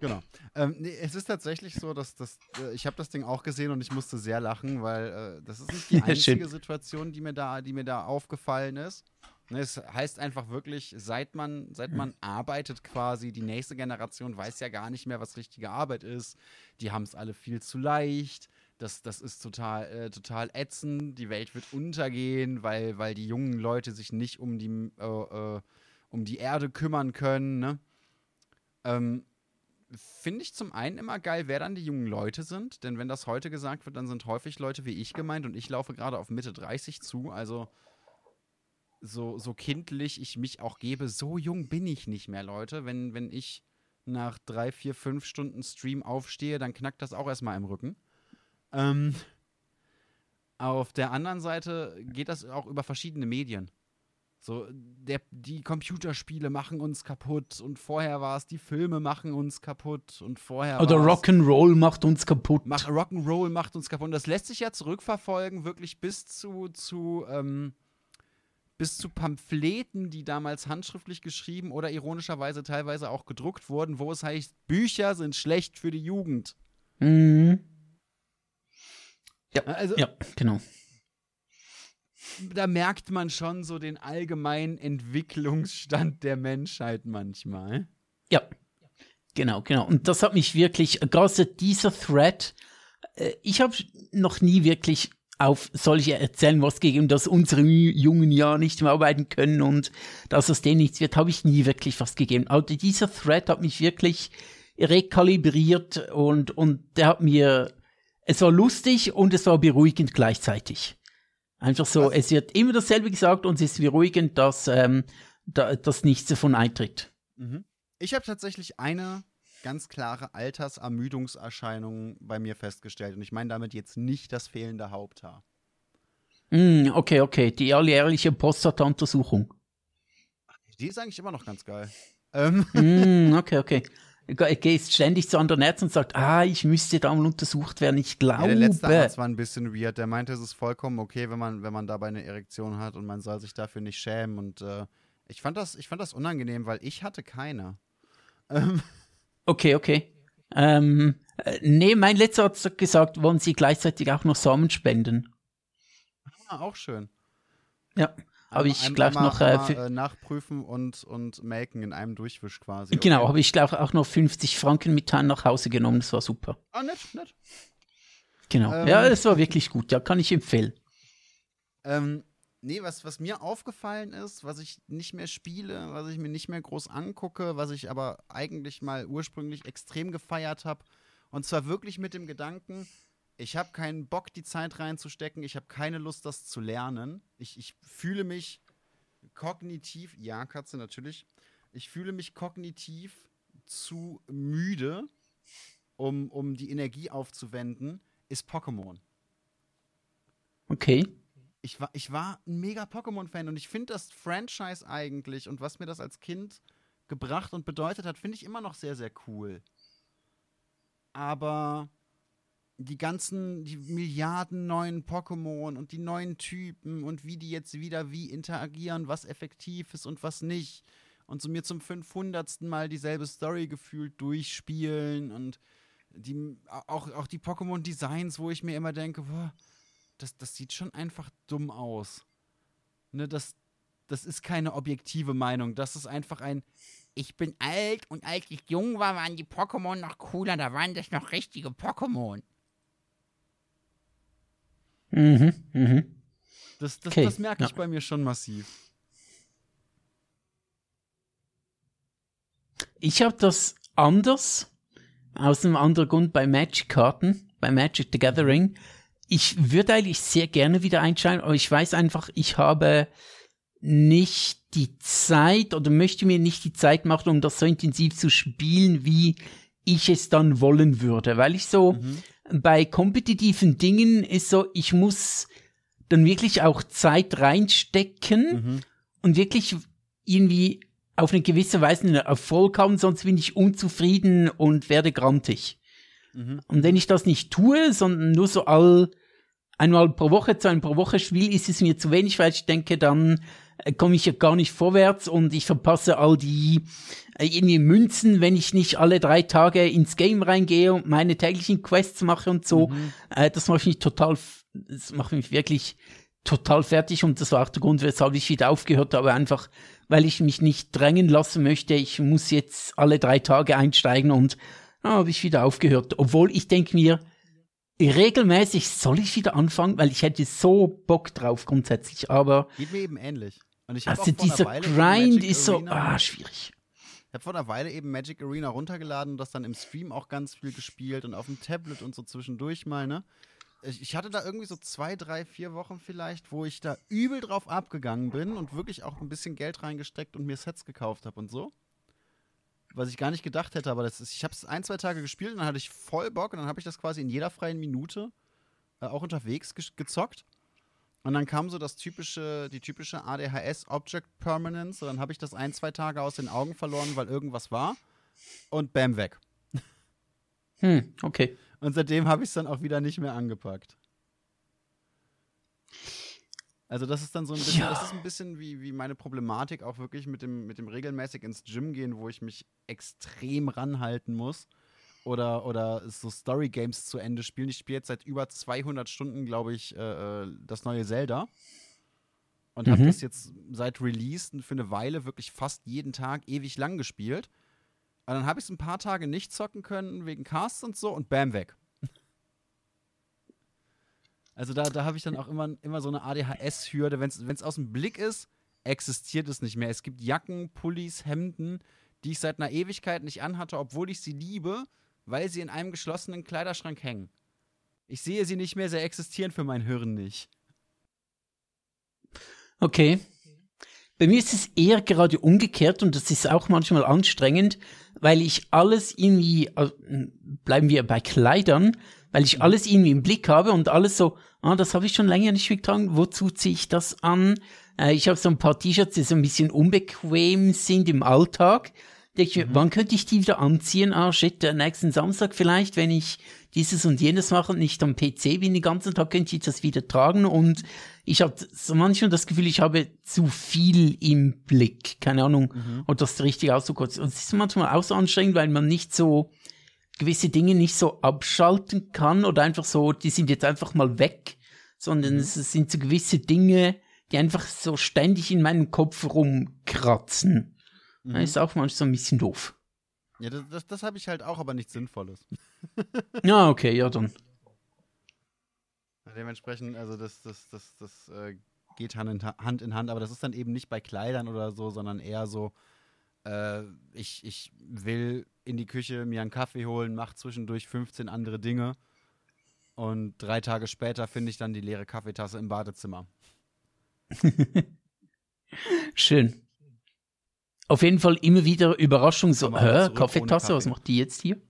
Genau. Ähm, nee, es ist tatsächlich so, dass das, äh, ich habe das Ding auch gesehen und ich musste sehr lachen, weil äh, das ist nicht die (laughs) Ja, einzige schön. Situation, die mir da, die mir da aufgefallen ist. Ne, Es heißt einfach wirklich, seit man, seit man arbeitet quasi, die nächste Generation weiß ja gar nicht mehr, was richtige Arbeit ist. Die haben es alle viel zu leicht. Das, das ist total, äh, total ätzend. Die Welt wird untergehen, weil, weil die jungen Leute sich nicht um die, äh, äh, um die Erde kümmern können. Ne? Ähm, Finde ich zum einen immer geil, wer dann die jungen Leute sind. Denn wenn das heute gesagt wird, dann sind häufig Leute wie ich gemeint und ich laufe gerade auf Mitte 30 zu. Also so, so kindlich ich mich auch gebe, so jung bin ich nicht mehr, Leute. Wenn, wenn ich nach drei, vier, fünf Stunden Stream aufstehe, dann knackt das auch erstmal im Rücken. Ähm, auf der anderen Seite geht das auch über verschiedene Medien. So, der, die Computerspiele machen uns kaputt und vorher war es, die Filme machen uns kaputt und vorher Oder Rock'n'Roll macht uns kaputt. Mach, Rock'n'Roll macht uns kaputt. Und das lässt sich ja zurückverfolgen, wirklich bis zu, zu, ähm, bis zu Pamphleten, die damals handschriftlich geschrieben oder ironischerweise teilweise auch gedruckt wurden, wo es heißt, Bücher sind schlecht für die Jugend. Mhm. Also Ja, genau. da merkt man schon so den allgemeinen Entwicklungsstand der Menschheit manchmal. Ja, genau, genau. Und das hat mich wirklich, gerade dieser Thread, äh, ich habe noch nie wirklich auf solche Erzählen was gegeben, dass unsere jungen ja nicht mehr arbeiten können und dass aus denen nichts wird, habe ich nie wirklich was gegeben. Aber dieser Thread hat mich wirklich rekalibriert und, und der hat mir, es war lustig und es war beruhigend gleichzeitig. Einfach so, es wird immer dasselbe gesagt und es ist beruhigend, dass, ähm, da, dass nichts davon eintritt. Mhm. Ich habe tatsächlich eine ganz klare Altersermüdungserscheinung bei mir festgestellt. Und ich meine damit jetzt nicht das fehlende Haupthaar. Mm, okay, okay. Die alljährliche Prostata-Untersuchung. Die ist eigentlich immer noch ganz geil. Ähm, mm, okay, okay. (laughs) Gehst ständig zu anderen Ärzten und sagst, ah, ich müsste da mal untersucht werden. Ich ja, glaube. der letzte Arzt war ein bisschen weird. Der meinte, es ist vollkommen okay, wenn man, wenn man dabei eine Erektion hat und man soll sich dafür nicht schämen. Und äh, ich, fand das, ich fand das unangenehm, weil ich hatte keine. Ähm, okay, okay. Ähm, äh, nee, mein letzter Arzt hat gesagt, wollen Sie gleichzeitig auch noch Samen spenden? ah, auch schön. Ja. Habe ich gleich einmal- noch, äh, einmal, äh, nachprüfen und, und melken in einem Durchwisch quasi. genau, Okay. habe ich gleich auch noch 50 Franken mit Heim nach Hause genommen. Das war super. Ah, nett, nett. Genau. Ähm, ja, das war wirklich gut. Ja, kann ich empfehlen. Ähm, nee, was, was mir aufgefallen ist, was ich nicht mehr spiele, was ich mir nicht mehr groß angucke, was ich aber eigentlich mal ursprünglich extrem gefeiert habe. Und zwar wirklich mit dem Gedanken, ich habe keinen Bock, die Zeit reinzustecken, ich habe keine Lust, das zu lernen. Ich, ich fühle mich kognitiv, ja, Katze, natürlich. Ich fühle mich kognitiv zu müde, um, um die Energie aufzuwenden, ist Pokémon. Okay. Ich war, ich war ein mega Pokémon-Fan und ich finde das Franchise eigentlich und was mir das als Kind gebracht und bedeutet hat, finde ich immer noch sehr, sehr cool. Aber die ganzen, die Milliarden neuen Pokémon und die neuen Typen und wie die jetzt wieder wie interagieren, was effektiv ist und was nicht. Und so mir zum 500. Mal dieselbe Story gefühlt durchspielen und die, auch, auch die Pokémon-Designs, wo ich mir immer denke, boah, das, das sieht schon einfach dumm aus. Ne, das, das ist keine objektive Meinung. Das ist einfach ein, ich bin alt und als ich jung war, waren die Pokémon noch cooler, da waren das noch richtige Pokémon. Mhm, mhm. Das, das, Okay, das merke ich ja. bei mir schon massiv. Ich habe das anders, aus einem anderen Grund bei Magic-Karten, bei Magic the Gathering. Ich würde eigentlich sehr gerne wieder einschalten, aber ich weiß einfach, ich habe nicht die Zeit oder möchte mir nicht die Zeit machen, um das so intensiv zu spielen, wie ich es dann wollen würde. Weil ich so bei kompetitiven Dingen ist so, ich muss dann wirklich auch Zeit reinstecken und wirklich irgendwie auf eine gewisse Weise einen Erfolg haben, sonst bin ich unzufrieden und werde grantig. Und wenn ich das nicht tue, sondern nur so all einmal pro Woche, zweimal pro Woche spiele, ist es mir zu wenig, weil ich denke, dann komme ich ja gar nicht vorwärts und ich verpasse all die äh, irgendwie Münzen, wenn ich nicht alle drei Tage ins Game reingehe und meine täglichen Quests mache und so. Mhm. Äh, das macht mich total, das macht mich wirklich total fertig und das war auch der Grund, weshalb ich wieder aufgehört habe, einfach weil ich mich nicht drängen lassen möchte. Ich muss jetzt alle drei Tage einsteigen und dann habe ich wieder aufgehört. Obwohl ich denke mir, regelmäßig soll ich wieder anfangen, weil ich hätte so Bock drauf grundsätzlich, aber Geht mir eben ähnlich. Und ich hab also dieser Grind ist so, ah, schwierig. Ich habe vor einer Weile eben Magic Arena runtergeladen und das dann im Stream auch ganz viel gespielt und auf dem Tablet und so zwischendurch mal, ne? Ich, ich hatte da irgendwie so zwei, drei, vier Wochen vielleicht, wo ich da übel drauf abgegangen bin und wirklich auch ein bisschen Geld reingesteckt und mir Sets gekauft habe und so. Was ich gar nicht gedacht hätte, aber das ist, ich habe es ein, zwei Tage gespielt und dann hatte ich voll Bock und dann habe ich das quasi in jeder freien Minute äh, auch unterwegs ge gezockt. Und dann kam so das typische, die typische ADHS Object Permanence. Und dann habe ich das ein, zwei Tage aus den Augen verloren, weil irgendwas war. Und bam, weg. Hm, okay. Und seitdem habe ich es dann auch wieder nicht mehr angepackt. Also das ist dann so ein bisschen, Ja. das ist ein bisschen wie, wie meine Problematik auch wirklich mit dem, mit dem regelmäßig ins Gym gehen, wo ich mich extrem ranhalten muss. Oder, oder so Story Games zu Ende spielen. Ich spiele jetzt seit über 200 Stunden, glaube ich, äh, äh, das neue Zelda. Und habe Mhm. das jetzt seit Release für eine Weile wirklich fast jeden Tag ewig lang gespielt. Und dann habe ich es ein paar Tage nicht zocken können wegen Casts und so und bam, weg. Also da, da habe ich dann auch immer, immer so eine ADHS-Hürde. Wenn es aus dem Blick ist, existiert es nicht mehr. Es gibt Jacken, Pullis, Hemden, die ich seit einer Ewigkeit nicht anhatte, obwohl ich sie liebe, weil sie in einem geschlossenen Kleiderschrank hängen. Ich sehe sie nicht mehr, sie existieren für mein Hirn nicht. Okay. Bei mir ist es eher gerade umgekehrt und das ist auch manchmal anstrengend, weil ich alles irgendwie, äh, bleiben wir bei Kleidern, weil ich alles irgendwie im Blick habe und alles so, ah, das habe ich schon länger nicht getragen, wozu ziehe ich das an? Äh, ich habe so ein paar T-Shirts, die so ein bisschen unbequem sind im Alltag. Denke ich mir, wann könnte ich die wieder anziehen? Ah, shit, äh, nächsten Samstag vielleicht, wenn ich dieses und jenes mache und nicht am PC bin den ganzen Tag, könnte ich das wieder tragen und ich habe so manchmal das Gefühl, ich habe zu viel im Blick. Keine Ahnung, ob das Ausdruck ist. Und es ist manchmal auch so anstrengend, weil man nicht so gewisse Dinge nicht so abschalten kann oder einfach so, die sind jetzt einfach mal weg, sondern es sind so gewisse Dinge, die einfach so ständig in meinem Kopf rumkratzen. Das ist auch manchmal so ein bisschen doof. Ja, das, das, das habe ich halt auch, aber nichts Sinnvolles. (laughs) Ja, okay, ja dann. Dementsprechend, also das, das, das, das äh, geht Hand in Hand, aber das ist dann eben nicht bei Kleidern oder so, sondern eher so, äh, ich, ich will in die Küche mir einen Kaffee holen, mach zwischendurch 15 andere Dinge und drei Tage später finde ich dann die leere Kaffeetasse im Badezimmer. (laughs) Schön. Auf jeden Fall immer wieder Überraschung, so, hä, Kaffeetasse, was macht die jetzt hier?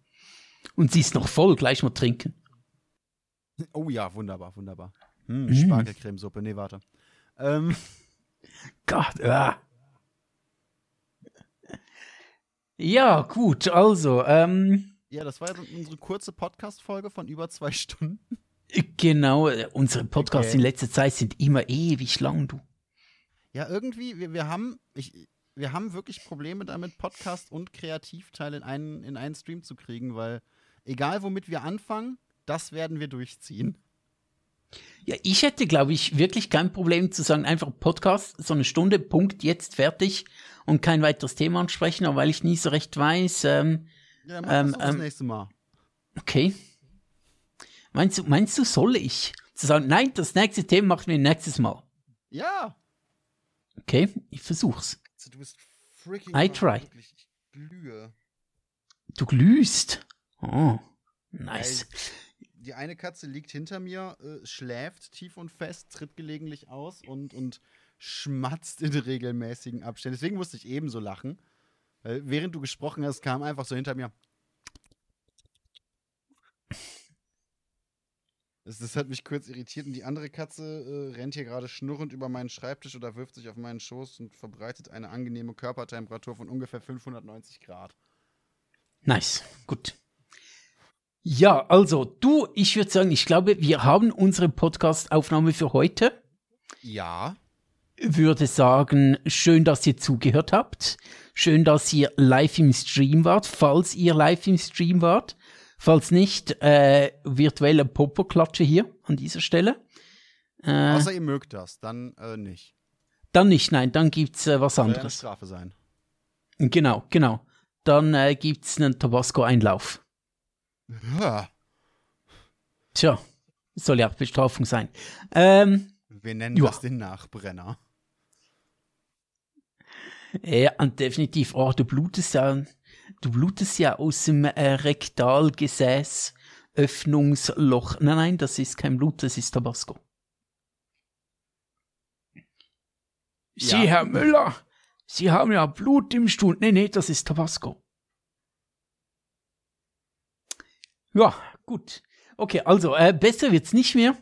Und sie ist noch voll, gleich mal trinken. (laughs) Oh ja, wunderbar, wunderbar. Hm, Mm. Spargelcremesuppe, nee, warte. Ähm, (laughs) Gott, ah. Ja, gut, also, ähm, ja, das war ja unsere kurze Podcast-Folge von über zwei Stunden. genau, äh, unsere Podcasts Okay. in letzter Zeit sind immer ewig lang, du. Ja, irgendwie, wir, wir haben, ich, wir haben wirklich Probleme damit, Podcast und Kreativteil in einen, in einen Stream zu kriegen, weil egal womit wir anfangen, das werden wir durchziehen. Ja, ich hätte, glaube ich, wirklich kein Problem zu sagen, einfach Podcast, so eine Stunde, Punkt, jetzt fertig und kein weiteres Thema ansprechen, aber weil ich nie so recht weiß, ähm, Ja, mach Ähm, das ähm, nächste Mal. okay. Meinst du, meinst du, soll ich? Zu sagen, nein, das nächste Thema machen wir nächstes Mal. Ja. Okay, ich versuch's. Du bist freaking I try. Wirklich, ich glühe. Du glühst. Oh, nice. Die eine Katze liegt hinter mir, äh, schläft tief und fest, tritt gelegentlich aus und, und schmatzt in regelmäßigen Abständen. Deswegen musste ich ebenso lachen. Weil während du gesprochen hast, kam einfach so hinter mir. Das, das hat mich kurz irritiert. Und die andere Katze äh, rennt hier gerade schnurrend über meinen Schreibtisch oder wirft sich auf meinen Schoß und verbreitet eine angenehme Körpertemperatur von ungefähr 590 Grad. Nice, gut. Ja, also du, ich würde sagen, ich glaube, wir haben unsere Podcast-Aufnahme für heute. Ja. würde sagen, schön, dass ihr zugehört habt. Schön, dass ihr live im Stream wart, falls ihr live im Stream wart. Falls nicht, äh, virtuelle Popo-Klatsche hier an dieser Stelle. Äh, Außer ihr mögt das, dann äh, nicht. dann nicht, nein, dann gibt's äh, was ja eine anderes. Strafe sein. Genau, genau. Dann äh, gibt's einen Tabasco-Einlauf. Ja, Tja, soll ja Bestrafung sein. Ähm, wir nennen Ja. das den Nachbrenner. ja, und definitiv. Oh, du blutest ja, du blutest ja aus dem äh, Rektalgesäß Öffnungsloch. Nein, nein, das ist kein Blut, das ist Tabasco. Sie, Ja. Herr Müller, Sie haben ja Blut im Stuhl. Nee, nee, das ist Tabasco. Ja, gut. Okay, also, äh, besser wird's nicht mehr.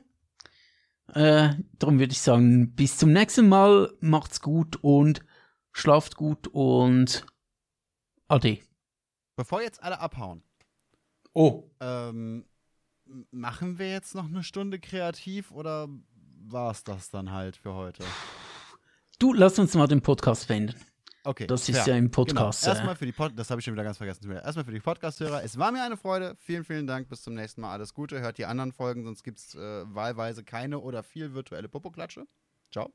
Äh, darum würde ich sagen, bis zum nächsten Mal. Macht's gut und schlaft gut und ade. Bevor jetzt alle abhauen, Oh. ähm, machen wir jetzt noch eine Stunde kreativ oder war's das dann halt für heute? Du, lass uns mal den Podcast beenden. Okay. Das ist fair. ja im Podcast, Genau. Erstmal für die Pod das habe ich schon wieder ganz vergessen. Erstmal für die Podcast-Hörer. Es war mir eine Freude. Vielen, vielen Dank. Bis zum nächsten Mal. Alles Gute. Hört die anderen Folgen, sonst gibt es äh, wahlweise keine oder viel virtuelle Popoklatsche. Ciao.